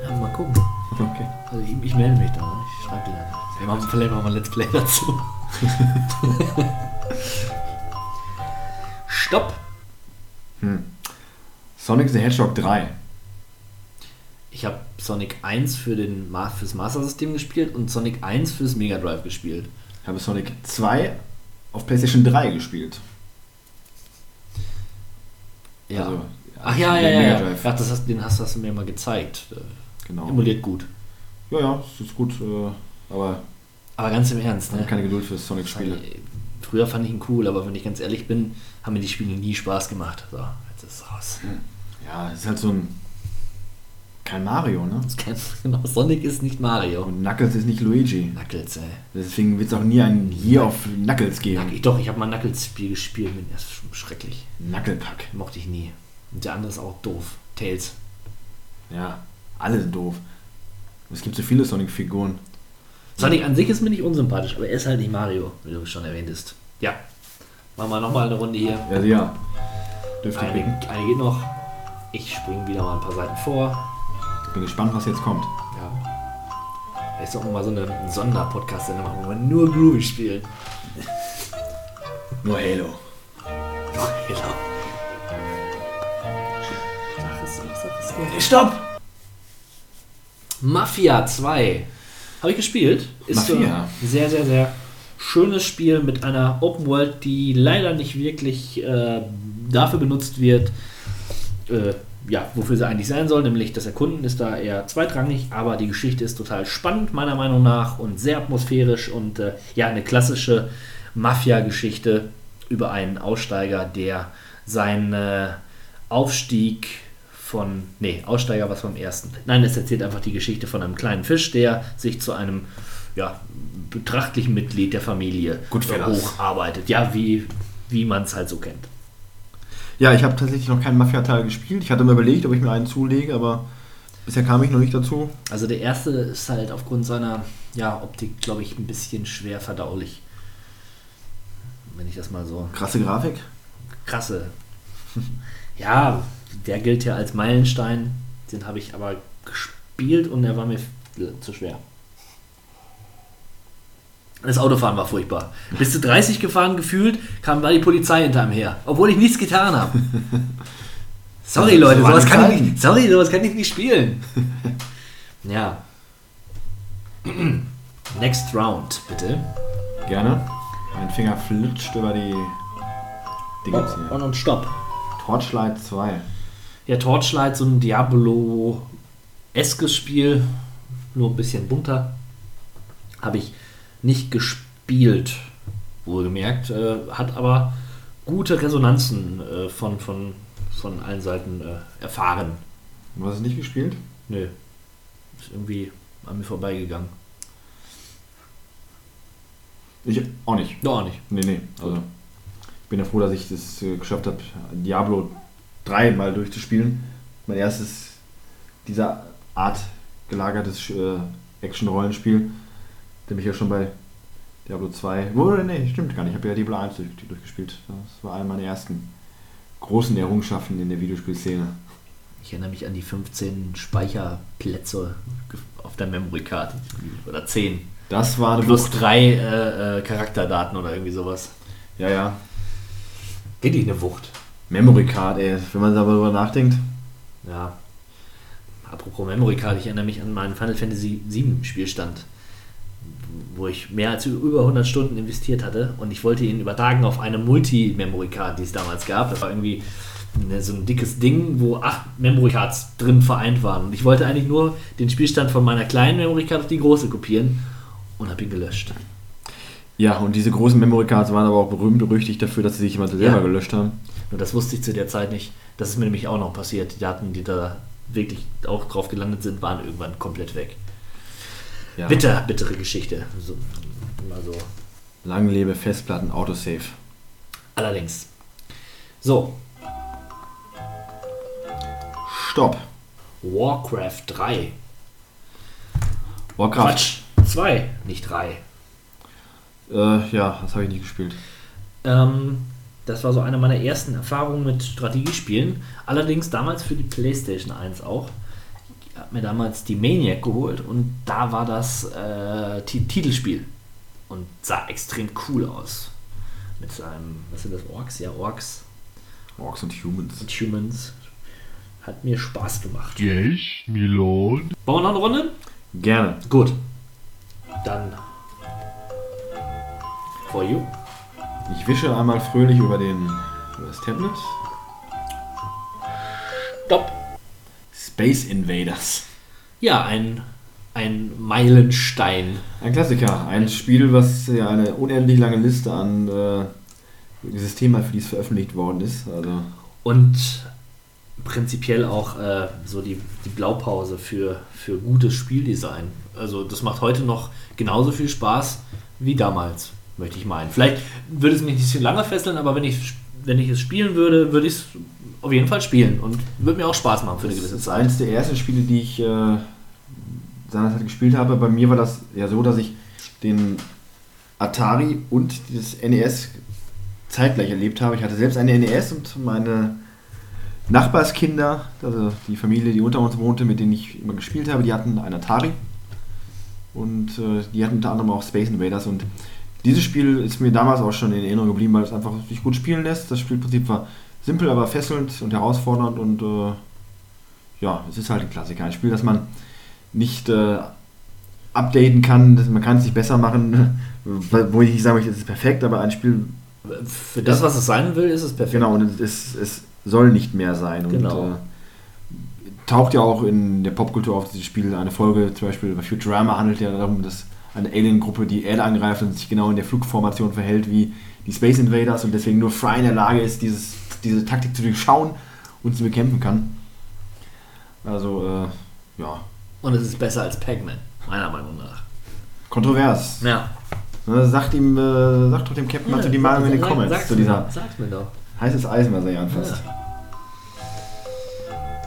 Ja, mal gucken. Okay. Also ich, ich melde mich da. ne? Ich schreibe dir dann. Wir machen vielleicht machen wir mal ein Let's Play dazu. Stopp. Hm. Sonic the Hedgehog 3. Ich habe Sonic 1 für den fürs Master System gespielt und Sonic 1 fürs Mega Drive gespielt. Ich habe Sonic 2 auf PlayStation 3 gespielt. Ja. Also, Ach ja, ja, ja. Ja. Ja das hast, den hast, hast du mir mal gezeigt. Äh, Genau. Emuliert gut. Ja, ja, es ist gut, äh, aber Aber ganz im Ernst, ich ne? habe keine Geduld für Sonic-Spiele. Früher fand ich ihn cool, aber wenn ich ganz ehrlich bin, haben mir die Spiele nie Spaß gemacht. So, jetzt ist es raus. Ja, es ist halt so ein. Kein Mario, ne? Das kennt- Genau, Sonic ist nicht Mario. Und Knuckles ist nicht Luigi. Knuckles, ey. Deswegen wird es auch nie ein Year of Knuckles geben. Ich, doch, ich habe mal Knuckles-Spiel gespielt, das ist schon schrecklich. Knucklepack. Mochte ich nie. Und der andere ist auch doof. Tails. Ja, alle sind doof. Es gibt so viele Sonic-Figuren. Sonic an sich ist mir nicht unsympathisch, aber er ist halt nicht Mario, wie du schon erwähntest. Ja. Machen wir nochmal eine Runde hier. Ja, ja. Dürfte eine, eine geht noch. Ich springe wieder mal ein paar Seiten vor. Ich bin gespannt, was jetzt kommt. Ja. Jetzt auch mal so eine Sonderpodcast, wo wir nur Groovy spielen. Nur Halo. Nur Halo. Stopp! Mafia 2. Habe ich gespielt. Ist Mafia. So sehr, sehr, sehr schönes Spiel mit einer Open World, die leider nicht wirklich äh, dafür benutzt wird, äh, ja, wofür sie eigentlich sein soll, nämlich das Erkunden ist da eher zweitrangig, aber die Geschichte ist total spannend, meiner Meinung nach, und sehr atmosphärisch und äh, ja, eine klassische Mafia-Geschichte über einen Aussteiger, der seinen äh, Aufstieg von, nee, Aussteiger was vom ersten. Nein, es erzählt einfach die Geschichte von einem kleinen Fisch, der sich zu einem, ja, betrachtlichen Mitglied der Familie hocharbeitet. Ja, wie, wie man es halt so kennt. Ja, ich habe tatsächlich noch keinen Mafia-Teil gespielt. Ich hatte mir überlegt, ob ich mir einen zulege, aber bisher kam ich noch nicht dazu. Also der erste ist halt aufgrund seiner ja, Optik, glaube ich, ein bisschen schwer verdaulich. Wenn ich das mal so. Krasse Grafik? Krasse. ja, der gilt ja als Meilenstein. Den habe ich aber gespielt und er war mir zu schwer. Das Autofahren war furchtbar. Bis zu 30 gefahren gefühlt, kam da die Polizei hinter mir her. Obwohl ich nichts getan habe. Sorry, Leute, sowas kann, ich nicht, sorry, sowas kann ich nicht spielen. ja. Next Round, bitte. Gerne. Mein Finger flutscht über die Dinge. Oh, und, und Stopp. Torchlight 2. Ja, Torchlight, so ein Diablo-eskes Spiel, nur ein bisschen bunter. Habe ich nicht gespielt, wohlgemerkt, äh, hat aber gute Resonanzen äh, von, von, von allen Seiten äh, erfahren. Du hast es nicht gespielt? Nö. Ist irgendwie an mir vorbeigegangen. Ich auch nicht. Ja, auch nicht. Nee, nee. Also, ich bin ja froh, dass ich das äh, geschafft habe, Diablo 3 mal durchzuspielen. Mein erstes dieser Art gelagertes äh, Action-Rollenspiel. Da bin ich ja schon bei Diablo 2. Oder nee, stimmt gar nicht. Ich habe ja Diablo 1 durch, durchgespielt. Das war eine meiner ersten großen Errungenschaften in der Videospielszene. Ich erinnere mich an die 15 Speicherplätze auf der Memory Card. Oder 10. Das war Plus 3 äh, äh, Charakterdaten oder irgendwie sowas. Ja, ja. Wirklich eine Wucht. Memory Card, ey. Wenn man darüber nachdenkt. Ja. Apropos Memory Card, ich erinnere mich an meinen Final Fantasy 7 Spielstand wo ich mehr als über 100 Stunden investiert hatte und ich wollte ihn übertragen auf eine Multi-Memory-Card, die es damals gab. Das war irgendwie so ein dickes Ding, wo acht Memory-Cards drin vereint waren. Und ich wollte eigentlich nur den Spielstand von meiner kleinen Memory-Card auf die große kopieren und habe ihn gelöscht. Ja, und diese großen Memory-Cards waren aber auch berühmt berüchtigt dafür, dass sie sich jemand selber ja. gelöscht haben. Und das wusste ich zu der Zeit nicht. Das ist mir nämlich auch noch passiert. Die Daten, die da wirklich auch drauf gelandet sind, waren irgendwann komplett weg. Ja. Bitter, bittere Geschichte. So, immer so. Lang lebe Festplatten Autosave. Allerdings. So. Stopp. Warcraft 3. Warcraft. Quatsch. 2, nicht 3. Äh, ja, das habe ich nicht gespielt. Ähm, das war so eine meiner ersten Erfahrungen mit Strategiespielen. Allerdings damals für die PlayStation 1 auch habe mir damals die Maniac geholt und da war das äh, Titelspiel und sah extrem cool aus. Mit einem, was sind das, Orks? Ja, Orks. Orks und Humans. Und Humans. Hat mir Spaß gemacht. Yes, Milord. Bauen wir noch eine Runde? Gerne. Gut. Dann. For you. Ich wische einmal fröhlich über, den, über das Tablet. Stopp. Space Invaders. Ja, ein, ein Meilenstein. Ein Klassiker. Ein Spiel, was ja eine unendlich lange Liste an äh, Systemen für die es veröffentlicht worden ist. Also. Und prinzipiell auch äh, so die, die Blaupause für, für gutes Spieldesign. Also das macht heute noch genauso viel Spaß wie damals, möchte ich meinen. Vielleicht würde es mich nicht so lange fesseln, aber wenn ich, wenn ich es spielen würde, würde ich es auf jeden Fall spielen und wird mir auch Spaß machen für eine Das gewisse ist Zeit. eines der ersten Spiele, die ich äh, seinerzeit gespielt habe. Bei mir war das ja so, dass ich den Atari und das NES zeitgleich erlebt habe. Ich hatte selbst eine NES und meine Nachbarskinder, also die Familie, die unter uns wohnte, mit denen ich immer gespielt habe, die hatten ein Atari. Und äh, die hatten unter anderem auch Space Invaders. Und dieses Spiel ist mir damals auch schon in Erinnerung geblieben, weil es einfach sich gut spielen lässt. Das Spielprinzip war simpel, aber fesselnd und herausfordernd. Und äh, ja, es ist halt ein Klassiker. Ein Spiel, das man nicht äh, updaten kann. Man kann es nicht besser machen. Wo ich nicht möchte, es ist perfekt, aber ein Spiel. Für das, was es sein will, ist es perfekt. Genau, und es, es soll nicht mehr sein. Genau. Und, äh, taucht ja auch in der Popkultur auf dieses Spiel eine Folge, zum Beispiel bei Futurama handelt ja darum, dass eine Alien-Gruppe die Erde angreift und sich genau in der Flugformation verhält wie die Space Invaders und deswegen nur Fry in der Lage ist, dieses, diese Taktik zu durchschauen und zu bekämpfen kann. Also, äh, ja. Und es ist besser als Pac-Man, meiner Meinung nach. Kontrovers. Ja. Sagt ihm, äh, sagt doch dem Captain mal Ja, zu die Meinung in den Comments sag's zu mir, dieser sag's mir doch. heißes Eisen, was er hier anfasst.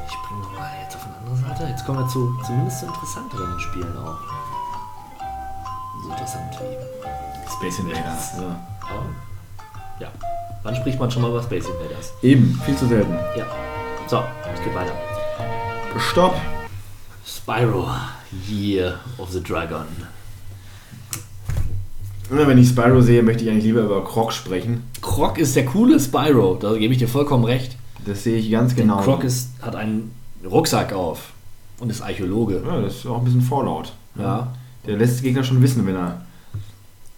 Ich spring nochmal jetzt auf eine andere Seite. Jetzt kommen wir zu zumindest zu interessanteren Spielen auch. So interessant wie Space Invaders. Ja. Oh. Ja. Wann spricht man schon mal über Space Invaders? Eben, viel zu selten. Ja. So, es geht weiter. Stopp. Spyro, Year of the Dragon. Immer wenn ich Spyro sehe, möchte ich eigentlich lieber über Croc sprechen. Croc ist der coole Spyro, da gebe ich dir vollkommen recht. Das sehe ich ganz Denn genau. Croc ist, hat einen Rucksack auf und ist Archäologe. Ja, das ist auch ein bisschen Vorlaut. Ja. Der lässt den Gegner schon wissen, wenn er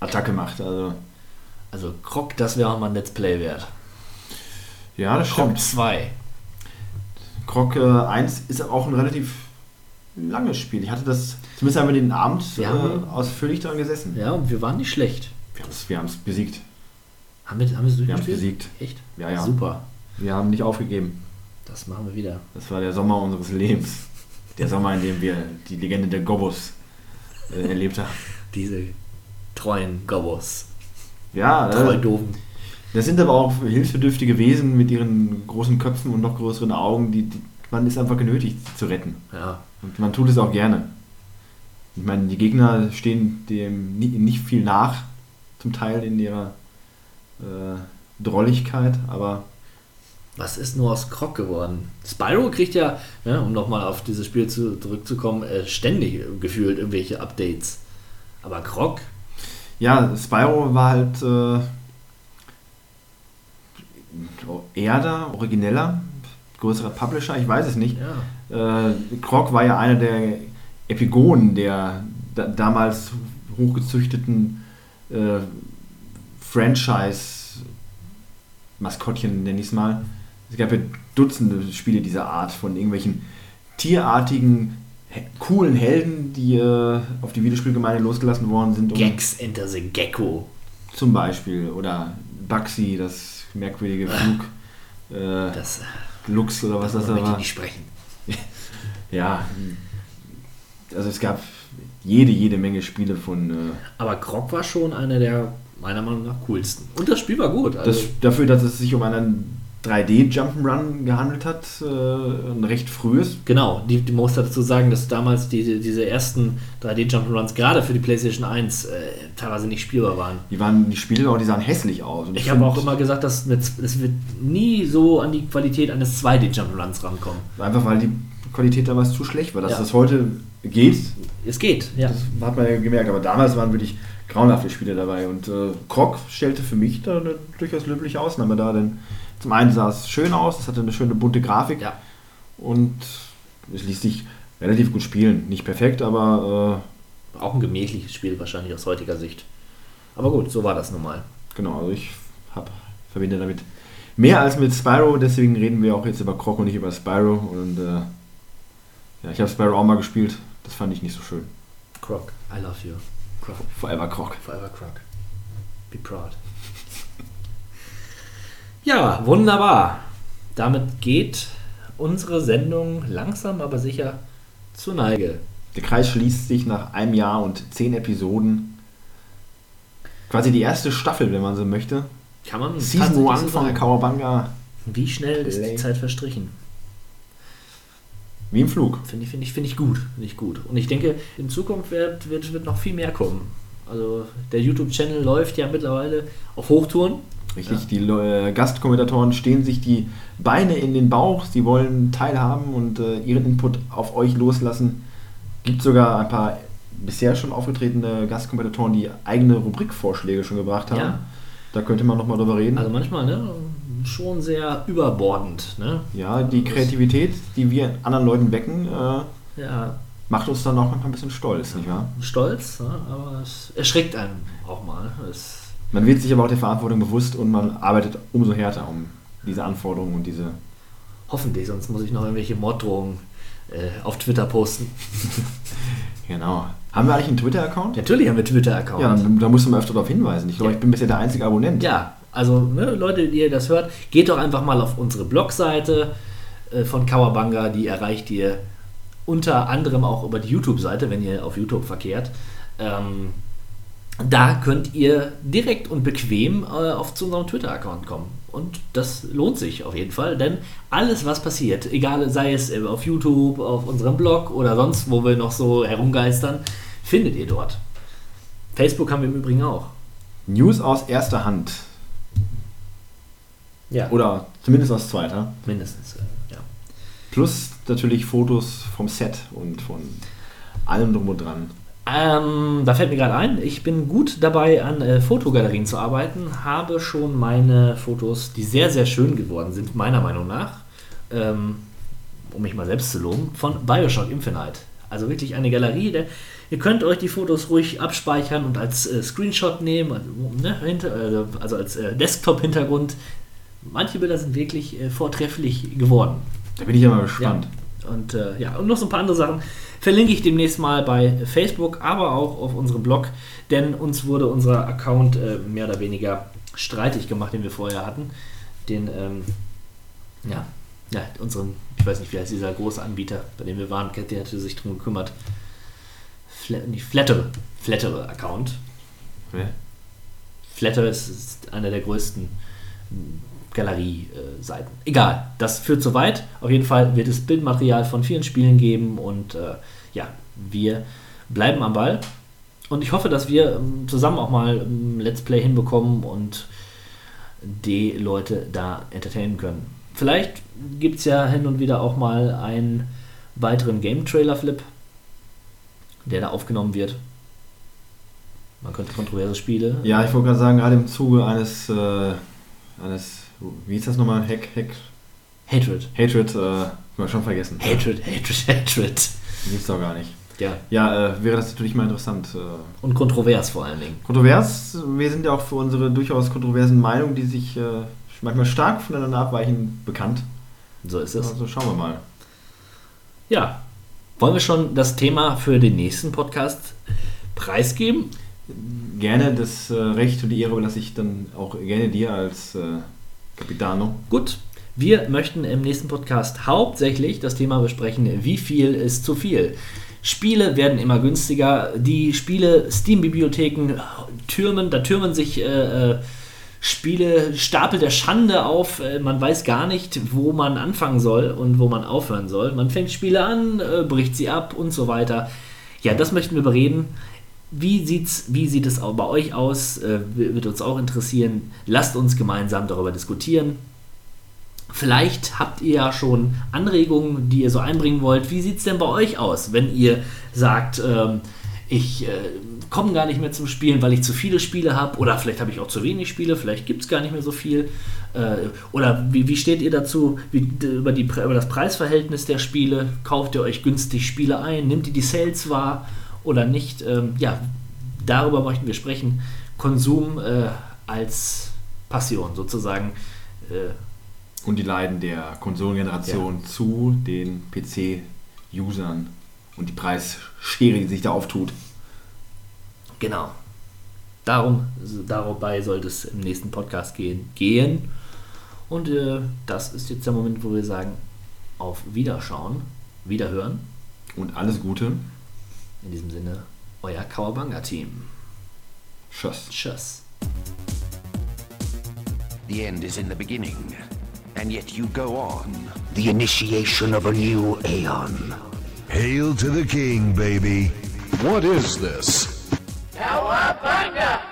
Attacke macht. Also, Also Croc, das wäre auch mal ein Let's Play wert. ja, das Croc stimmt. 2. Croc äh, 1 ist auch ein relativ langes Spiel. Ich hatte das, zumindest haben wir den Abend Wir äh, ausführlich daran gesessen. Ja, und wir waren nicht schlecht. Wir haben es besiegt. Haben wir, haben wir es Wir haben es durchgespielt? besiegt. Echt? Ja, ja. Super. Wir haben nicht aufgegeben. Das machen wir wieder. Das war der Sommer unseres Lebens. Der Sommer, in dem wir die Legende der Gobos äh, erlebt haben. Diese treuen Gobos. Ja, äh, doofen. das sind aber auch hilfsbedürftige Wesen mit ihren großen Köpfen und noch größeren Augen. Die, die, man ist einfach genötigt, zu retten. Ja. Und man tut es auch gerne. Ich meine, die Gegner stehen dem ni- nicht viel nach, zum Teil in ihrer äh, Drolligkeit, aber Was ist nur aus Croc geworden? Spyro kriegt ja, ne, um nochmal auf dieses Spiel zu, zurückzukommen, äh, ständig gefühlt irgendwelche Updates. Aber Croc, ja, Spyro war halt äh, erder, origineller, größerer Publisher, ich weiß es nicht. ja. Äh, Croc war ja einer der Epigonen der da, damals hochgezüchteten äh, Franchise-Maskottchen, nenne ich es mal. Es gab ja Dutzende Spiele dieser Art von irgendwelchen tierartigen, coolen Helden, die äh, auf die Videospielgemeinde losgelassen worden sind. um- Gex Enter the Gecko. Zum Beispiel. Oder Bugsy, das merkwürdige Flug. Äh, Das Lux oder was das da war. nicht sprechen. Ja, also es gab jede, jede Menge Spiele von. Äh, Aber Croc war schon einer der meiner Meinung nach coolsten. Und das Spiel war gut. Also, das, dafür, dass es sich um einen 3D-Jump'n'Run gehandelt hat, äh, ein recht frühes. Genau, die, die muss dazu sagen, dass damals die, diese ersten 3D-Jump'n'Runs gerade für die PlayStation 1 äh, teilweise nicht spielbar waren. Die waren die Spiele auch, die sahen hässlich aus. Und Ich habe auch immer gesagt, dass mit, es wird nie so an die Qualität eines 2D-Jump'n'Runs rankommen. Einfach weil die Qualität damals zu schlecht war. Dass Ja. das heute geht, Es geht, ja. das hat man ja gemerkt. Aber damals waren wirklich grauenhafte Spiele dabei. Und äh, Croc stellte für mich da eine durchaus löbliche Ausnahme dar. Denn zum einen sah es schön aus, es hatte eine schöne bunte Grafik. Ja. Und es ließ sich relativ gut spielen. Nicht perfekt, aber äh, Auch ein gemächliches Spiel wahrscheinlich aus heutiger Sicht. Aber gut, so war das nun mal. genau, also ich hab, verbinde damit mehr als mit Spyro, deswegen reden wir auch jetzt über Croc und nicht über Spyro. Und äh, ja, ich habe Spyro auch mal gespielt, das fand ich nicht so schön. Croc, I love you. Croc, Forever Croc. forever Croc. Be proud. Ja, wunderbar. Damit geht unsere Sendung langsam aber sicher zur Neige. Der Kreis schließt sich nach einem Jahr und zehn Episoden. Quasi die erste Staffel, wenn man so möchte. Kann man Season tatsächlich 1 so von. Kawabanga Wie schnell ist Play. die Zeit verstrichen? Wie im Flug. Finde ich, finde ich, finde ich gut. Finde ich gut. Und ich denke, in Zukunft wird, wird, wird noch viel mehr kommen. Also der YouTube-Channel läuft ja mittlerweile auf Hochtouren. Richtig, die äh, Gastkommentatoren stehen sich die Beine in den Bauch, sie wollen teilhaben und äh, ihren Input auf euch loslassen. Gibt sogar ein paar bisher schon aufgetretene Gastkommentatoren, die eigene Rubrikvorschläge schon gebracht haben. Ja. Da könnte man nochmal drüber reden. Also manchmal ne, schon sehr überbordend. Ne? ja, die Kreativität, die wir in anderen Leuten wecken, äh, Ja, macht uns dann auch manchmal ein bisschen stolz, nicht wahr? stolz, aber es erschreckt einen auch mal. Es, Man wird sich aber auch der Verantwortung bewusst und man arbeitet umso härter, um diese Anforderungen und diese hoffentlich, sonst muss ich noch irgendwelche Morddrohungen äh, auf Twitter posten. Genau. Haben wir eigentlich einen Twitter-Account? Natürlich haben wir Twitter-Account. Ja, da musst du mal öfter darauf hinweisen. Ich glaube, ich bin bisher der einzige Abonnent. Ja, also ne, Leute, die ihr das hört, geht doch einfach mal auf unsere Blogseite äh, von Kawabanga. Die erreicht ihr unter anderem auch über die YouTube-Seite, wenn ihr auf YouTube verkehrt. Ähm, da könnt ihr direkt und bequem äh, auf zu unserem Twitter-Account kommen. Und das lohnt sich auf jeden Fall, denn alles, was passiert, egal sei es äh, auf YouTube, auf unserem Blog oder sonst, wo wir noch so herumgeistern, findet ihr dort. Facebook haben wir im Übrigen auch. News aus erster Hand. Ja. Oder zumindest aus zweiter. Mindestens, äh, ja. Plus natürlich Fotos vom Set und von allem drum und dran. Ähm, da fällt mir gerade ein, ich bin gut dabei, an äh, Fotogalerien zu arbeiten, habe schon meine Fotos, die sehr, sehr schön geworden sind, meiner Meinung nach, ähm, um mich mal selbst zu loben, von Bioshock Infinite. Also wirklich eine Galerie, der, ihr könnt euch die Fotos ruhig abspeichern und als äh, Screenshot nehmen, also, ne, hinter, äh, also als äh, Desktop-Hintergrund. Manche Bilder sind wirklich äh, vortrefflich geworden. Da bin ich mal gespannt. Ja. Und äh, ja, und noch so ein paar andere Sachen verlinke ich demnächst mal bei Facebook, aber auch auf unserem Blog, denn uns wurde unser Account äh, mehr oder weniger streitig gemacht, den wir vorher hatten. Den, ähm, ja, ja, unseren, ich weiß nicht, wie heißt dieser große Anbieter, bei dem wir waren, der hatte sich drum gekümmert. Nicht Flattere, Flattere Account. Ja. Flattere ist, ist einer der größten Galerie-Seiten. Egal, das führt zu weit. Auf jeden Fall wird es Bildmaterial von vielen Spielen geben und äh, ja, wir bleiben am Ball. Und ich hoffe, dass wir ähm, zusammen auch mal ein Let's Play hinbekommen und die Leute da entertainen können. Vielleicht gibt es ja hin und wieder auch mal einen weiteren Game-Trailer-Flip, der da aufgenommen wird. Man könnte kontroverse Spiele. Ja, ich wollte gerade sagen, gerade im Zuge eines, äh, eines wie hieß das nochmal? Hack, Hack. Hatred. Hatred, äh, wir schon vergessen. Hatred, Hatred, Hatred. Gibt's doch gar nicht. Ja. Ja, äh, wäre das natürlich mal interessant. Äh, Und kontrovers vor allen Dingen. kontrovers, wir sind ja auch für unsere durchaus kontroversen Meinungen, die sich äh, manchmal stark voneinander abweichen, bekannt. So ist es. Also schauen wir mal. Ja. Wollen wir schon das Thema für den nächsten Podcast preisgeben? Gerne das äh, Recht und die Ehre überlasse ich dann auch gerne dir als äh, Capitano. Gut. Wir möchten im nächsten Podcast hauptsächlich das Thema besprechen, wie viel ist zu viel. Spiele werden immer günstiger. Die Spiele, Steam-Bibliotheken türmen, da türmen sich äh, äh, Spiele, Stapel der Schande auf. Äh, man weiß gar nicht, wo man anfangen soll und wo man aufhören soll. Man fängt Spiele an, äh, bricht sie ab und so weiter. Ja, das möchten wir bereden. Wie, sieht's, wie sieht es bei euch aus? Äh, wird uns auch interessieren. Lasst uns gemeinsam darüber diskutieren. Vielleicht habt ihr ja schon Anregungen, die ihr so einbringen wollt. Wie sieht es denn bei euch aus, wenn ihr sagt, ähm, ich äh, komme gar nicht mehr zum Spielen, weil ich zu viele Spiele habe oder vielleicht habe ich auch zu wenig Spiele, vielleicht gibt es gar nicht mehr so viel. Äh, oder wie, wie steht ihr dazu wie, über, die, über das Preisverhältnis der Spiele? Kauft ihr euch günstig Spiele ein? Nimmt ihr die Sales wahr oder nicht? Ähm, ja, darüber möchten wir sprechen. Konsum äh, als Passion sozusagen. Äh, Und die Leiden der Konsolengeneration zu den PC-Usern und die Preisschere, die sich da auftut. Genau. Darum, dabei sollte es im nächsten Podcast gehen. gehen. Und äh, das ist jetzt der Moment, wo wir sagen, auf Wiederschauen, Wiederhören. Und alles Gute. In diesem Sinne, euer Kawabanga-Team. Tschüss. Tschüss. The end is in the beginning, and yet you go on. The initiation of a new aeon. Hail to the king, baby. What is this? Cowabunga!